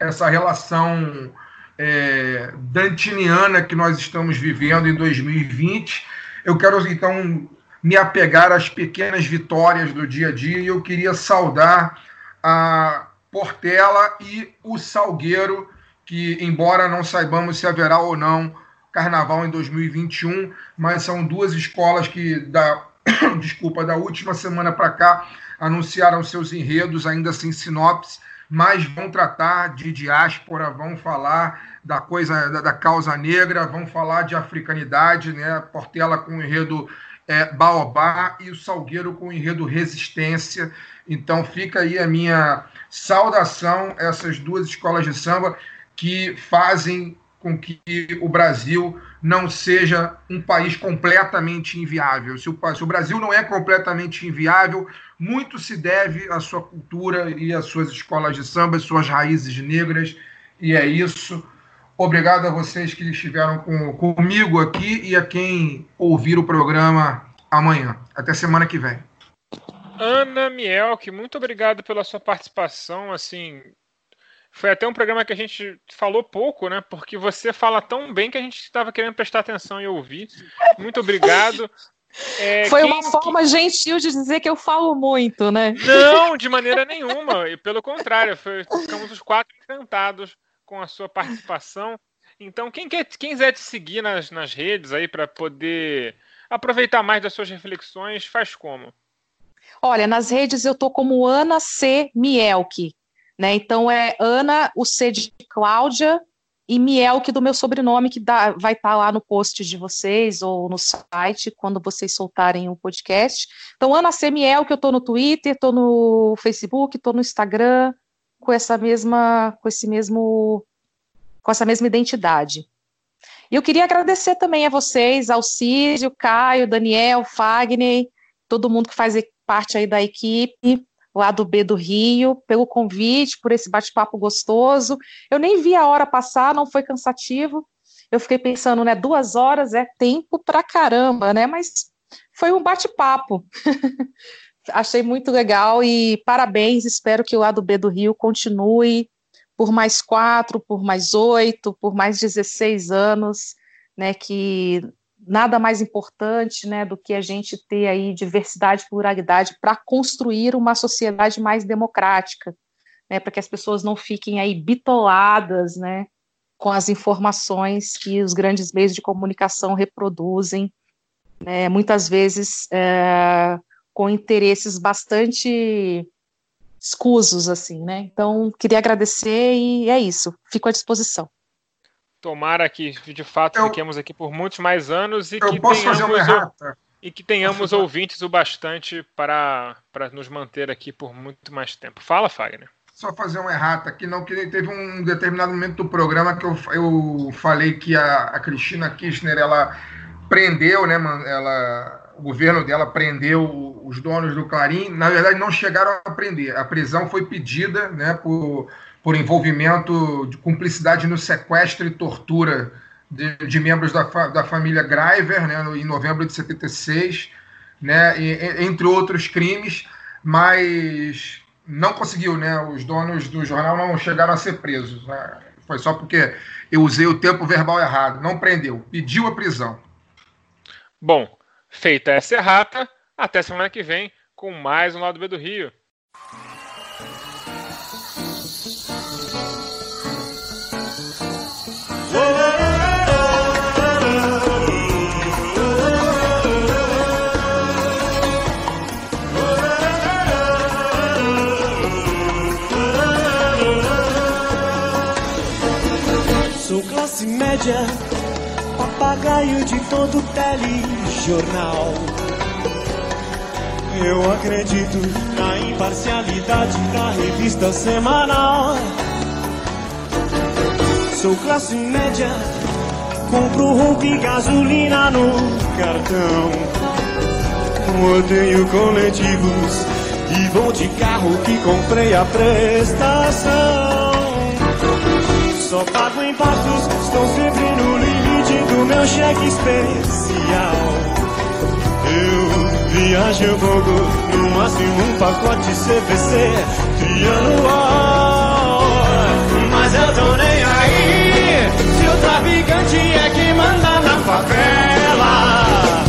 [SPEAKER 6] essa relação é, dantiniana que nós estamos vivendo em 2020. Eu quero, então, me apegar às pequenas vitórias do dia a dia e eu queria saudar a Portela e o Salgueiro, que, embora não saibamos se haverá ou não carnaval em 2021, mas são duas escolas que, da, desculpa, da última semana para cá, anunciaram seus enredos, ainda sem sinopse, mas vão tratar de diáspora, vão falar da coisa da, da causa negra, vão falar de africanidade, né? Portela com o enredo é, Baobá e o Salgueiro com o enredo Resistência. Então fica aí a minha saudação a essas duas escolas de samba que fazem com que o Brasil não seja um país completamente inviável. Se o, se o, Brasil não é completamente inviável, muito se deve à sua cultura e às suas escolas de samba, às suas raízes negras, e é isso. Obrigado a vocês que estiveram com, comigo aqui e a quem ouvir o programa amanhã. Até semana que vem.
[SPEAKER 3] Ana Mielk, muito obrigado pela sua participação. Assim, foi até um programa que a gente falou pouco, né? Porque você fala tão bem que a gente estava querendo prestar atenção e ouvir. Muito obrigado.
[SPEAKER 7] É, Foi quem, uma forma quem... gentil de dizer que eu falo muito, né?
[SPEAKER 3] Não, de maneira nenhuma. E pelo contrário, foi, ficamos os quatro encantados com a sua participação. Então, quem, quer, quem quiser te seguir nas, nas redes aí para poder aproveitar mais das suas reflexões, faz como?
[SPEAKER 7] Olha, nas redes eu tô como Ana C. Mielke, né? Então é Ana, o C de Cláudia, e Mielke do meu sobrenome, que dá, vai estar tá lá no post de vocês ou no site quando vocês soltarem o podcast. Então, Ana C. Mielke, eu estou no Twitter, estou no Facebook, estou no Instagram, com essa mesma, com esse mesmo, com essa mesma identidade. E eu queria agradecer também a vocês, ao Císio, Caio, Daniel, Fagner, todo mundo que faz parte aí da equipe lá do B do Rio, pelo convite, por esse bate-papo gostoso. Eu nem vi a hora passar, não foi cansativo. Eu fiquei pensando, né, duas horas é tempo pra caramba, né? Mas foi um bate-papo. Achei muito legal e parabéns. Espero que o lado B do Rio continue por mais quatro, por mais oito, por mais 16 anos, né? Que nada mais importante né, do que a gente ter aí diversidade e pluralidade para construir uma sociedade mais democrática, né, para que as pessoas não fiquem aí bitoladas né, com as informações que os grandes meios de comunicação reproduzem, né, muitas vezes é, com interesses bastante escusos, assim, né? Então, queria agradecer e é isso, fico à disposição.
[SPEAKER 3] Tomara que de fato eu, fiquemos aqui por muitos mais anos e que tenhamos, e que tenhamos ouvintes o bastante para, para nos manter aqui por muito mais tempo. Fala, Fagner.
[SPEAKER 6] Só fazer uma errata aqui, não que teve um determinado momento do programa que eu, eu falei que a, a Cristina Kirchner ela prendeu, né, ela, o governo dela prendeu os donos do Clarim. Na verdade, não chegaram a prender. A prisão foi pedida, né, por por envolvimento de cumplicidade no sequestro e tortura de, de membros da, fa, da família Greiver, né, em novembro de 76, né, e, entre outros crimes, mas não conseguiu, né? Os donos do jornal não chegaram a ser presos. Né? Foi só porque eu usei o tempo verbal errado. Não prendeu, pediu a prisão.
[SPEAKER 3] Bom, feita essa errata, até semana que vem com mais um Lado B do Rio.
[SPEAKER 9] Papagaio de todo telejornal. Eu acredito na imparcialidade da revista semanal. Sou classe média, compro roupa e gasolina no cartão. Odeio coletivos e vou de carro que comprei a prestação. Só pago impostos, estou sempre no limite do meu cheque especial. Eu viajo pouco, no máximo um pacote CVC trianual. Mas eu tô nem aí, se o traficante é que manda na favela.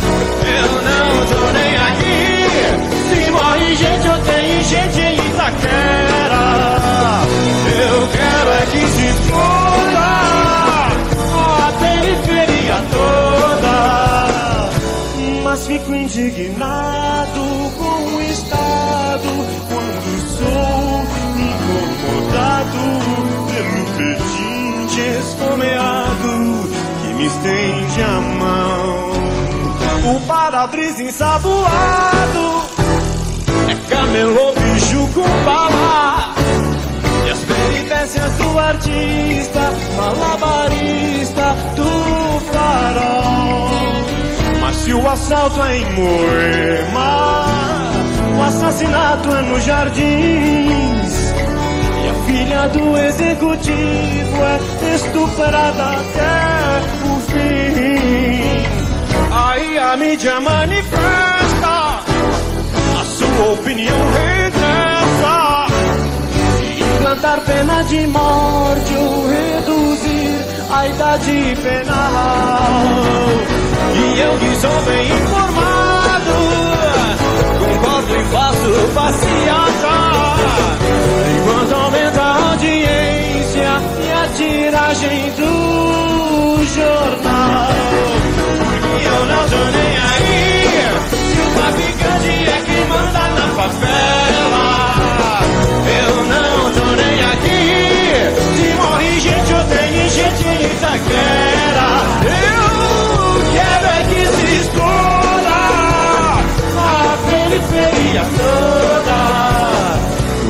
[SPEAKER 9] Eu não tô nem aí, se morre gente, eu tenho gente em Itaquera. Eu quero é que se foda a periferia toda. Mas fico indignado com o Estado quando sou incomodado pelo pedinte esfomeado que me estende a mão. O para-brisa ensaboado é camelô, bicho com bala peripécias do artista, malabarista do farol. Mas se o assalto é em Moema, o assassinato é nos jardins. E a filha do executivo é estuprada até o fim. Aí a mídia manifesta a sua opinião regressa. Implantar pena de morte ou reduzir a idade penal. E eu que sou bem informado, concordo e faço passeata. Enquanto aumenta a audiência e a tiragem do jornal. Porque eu não tô nem aí. Se o traficante é quem manda na favela. Eu não não tô nem aqui. Se morre gente eu tenho gente em Itaquera, eu quero é que se esconda a periferia toda.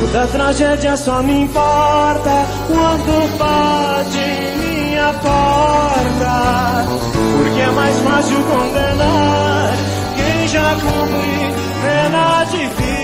[SPEAKER 9] Toda tragédia só me importa quando bate em minha porta. Porque é mais fácil condenar quem já cumpriu pena de vida.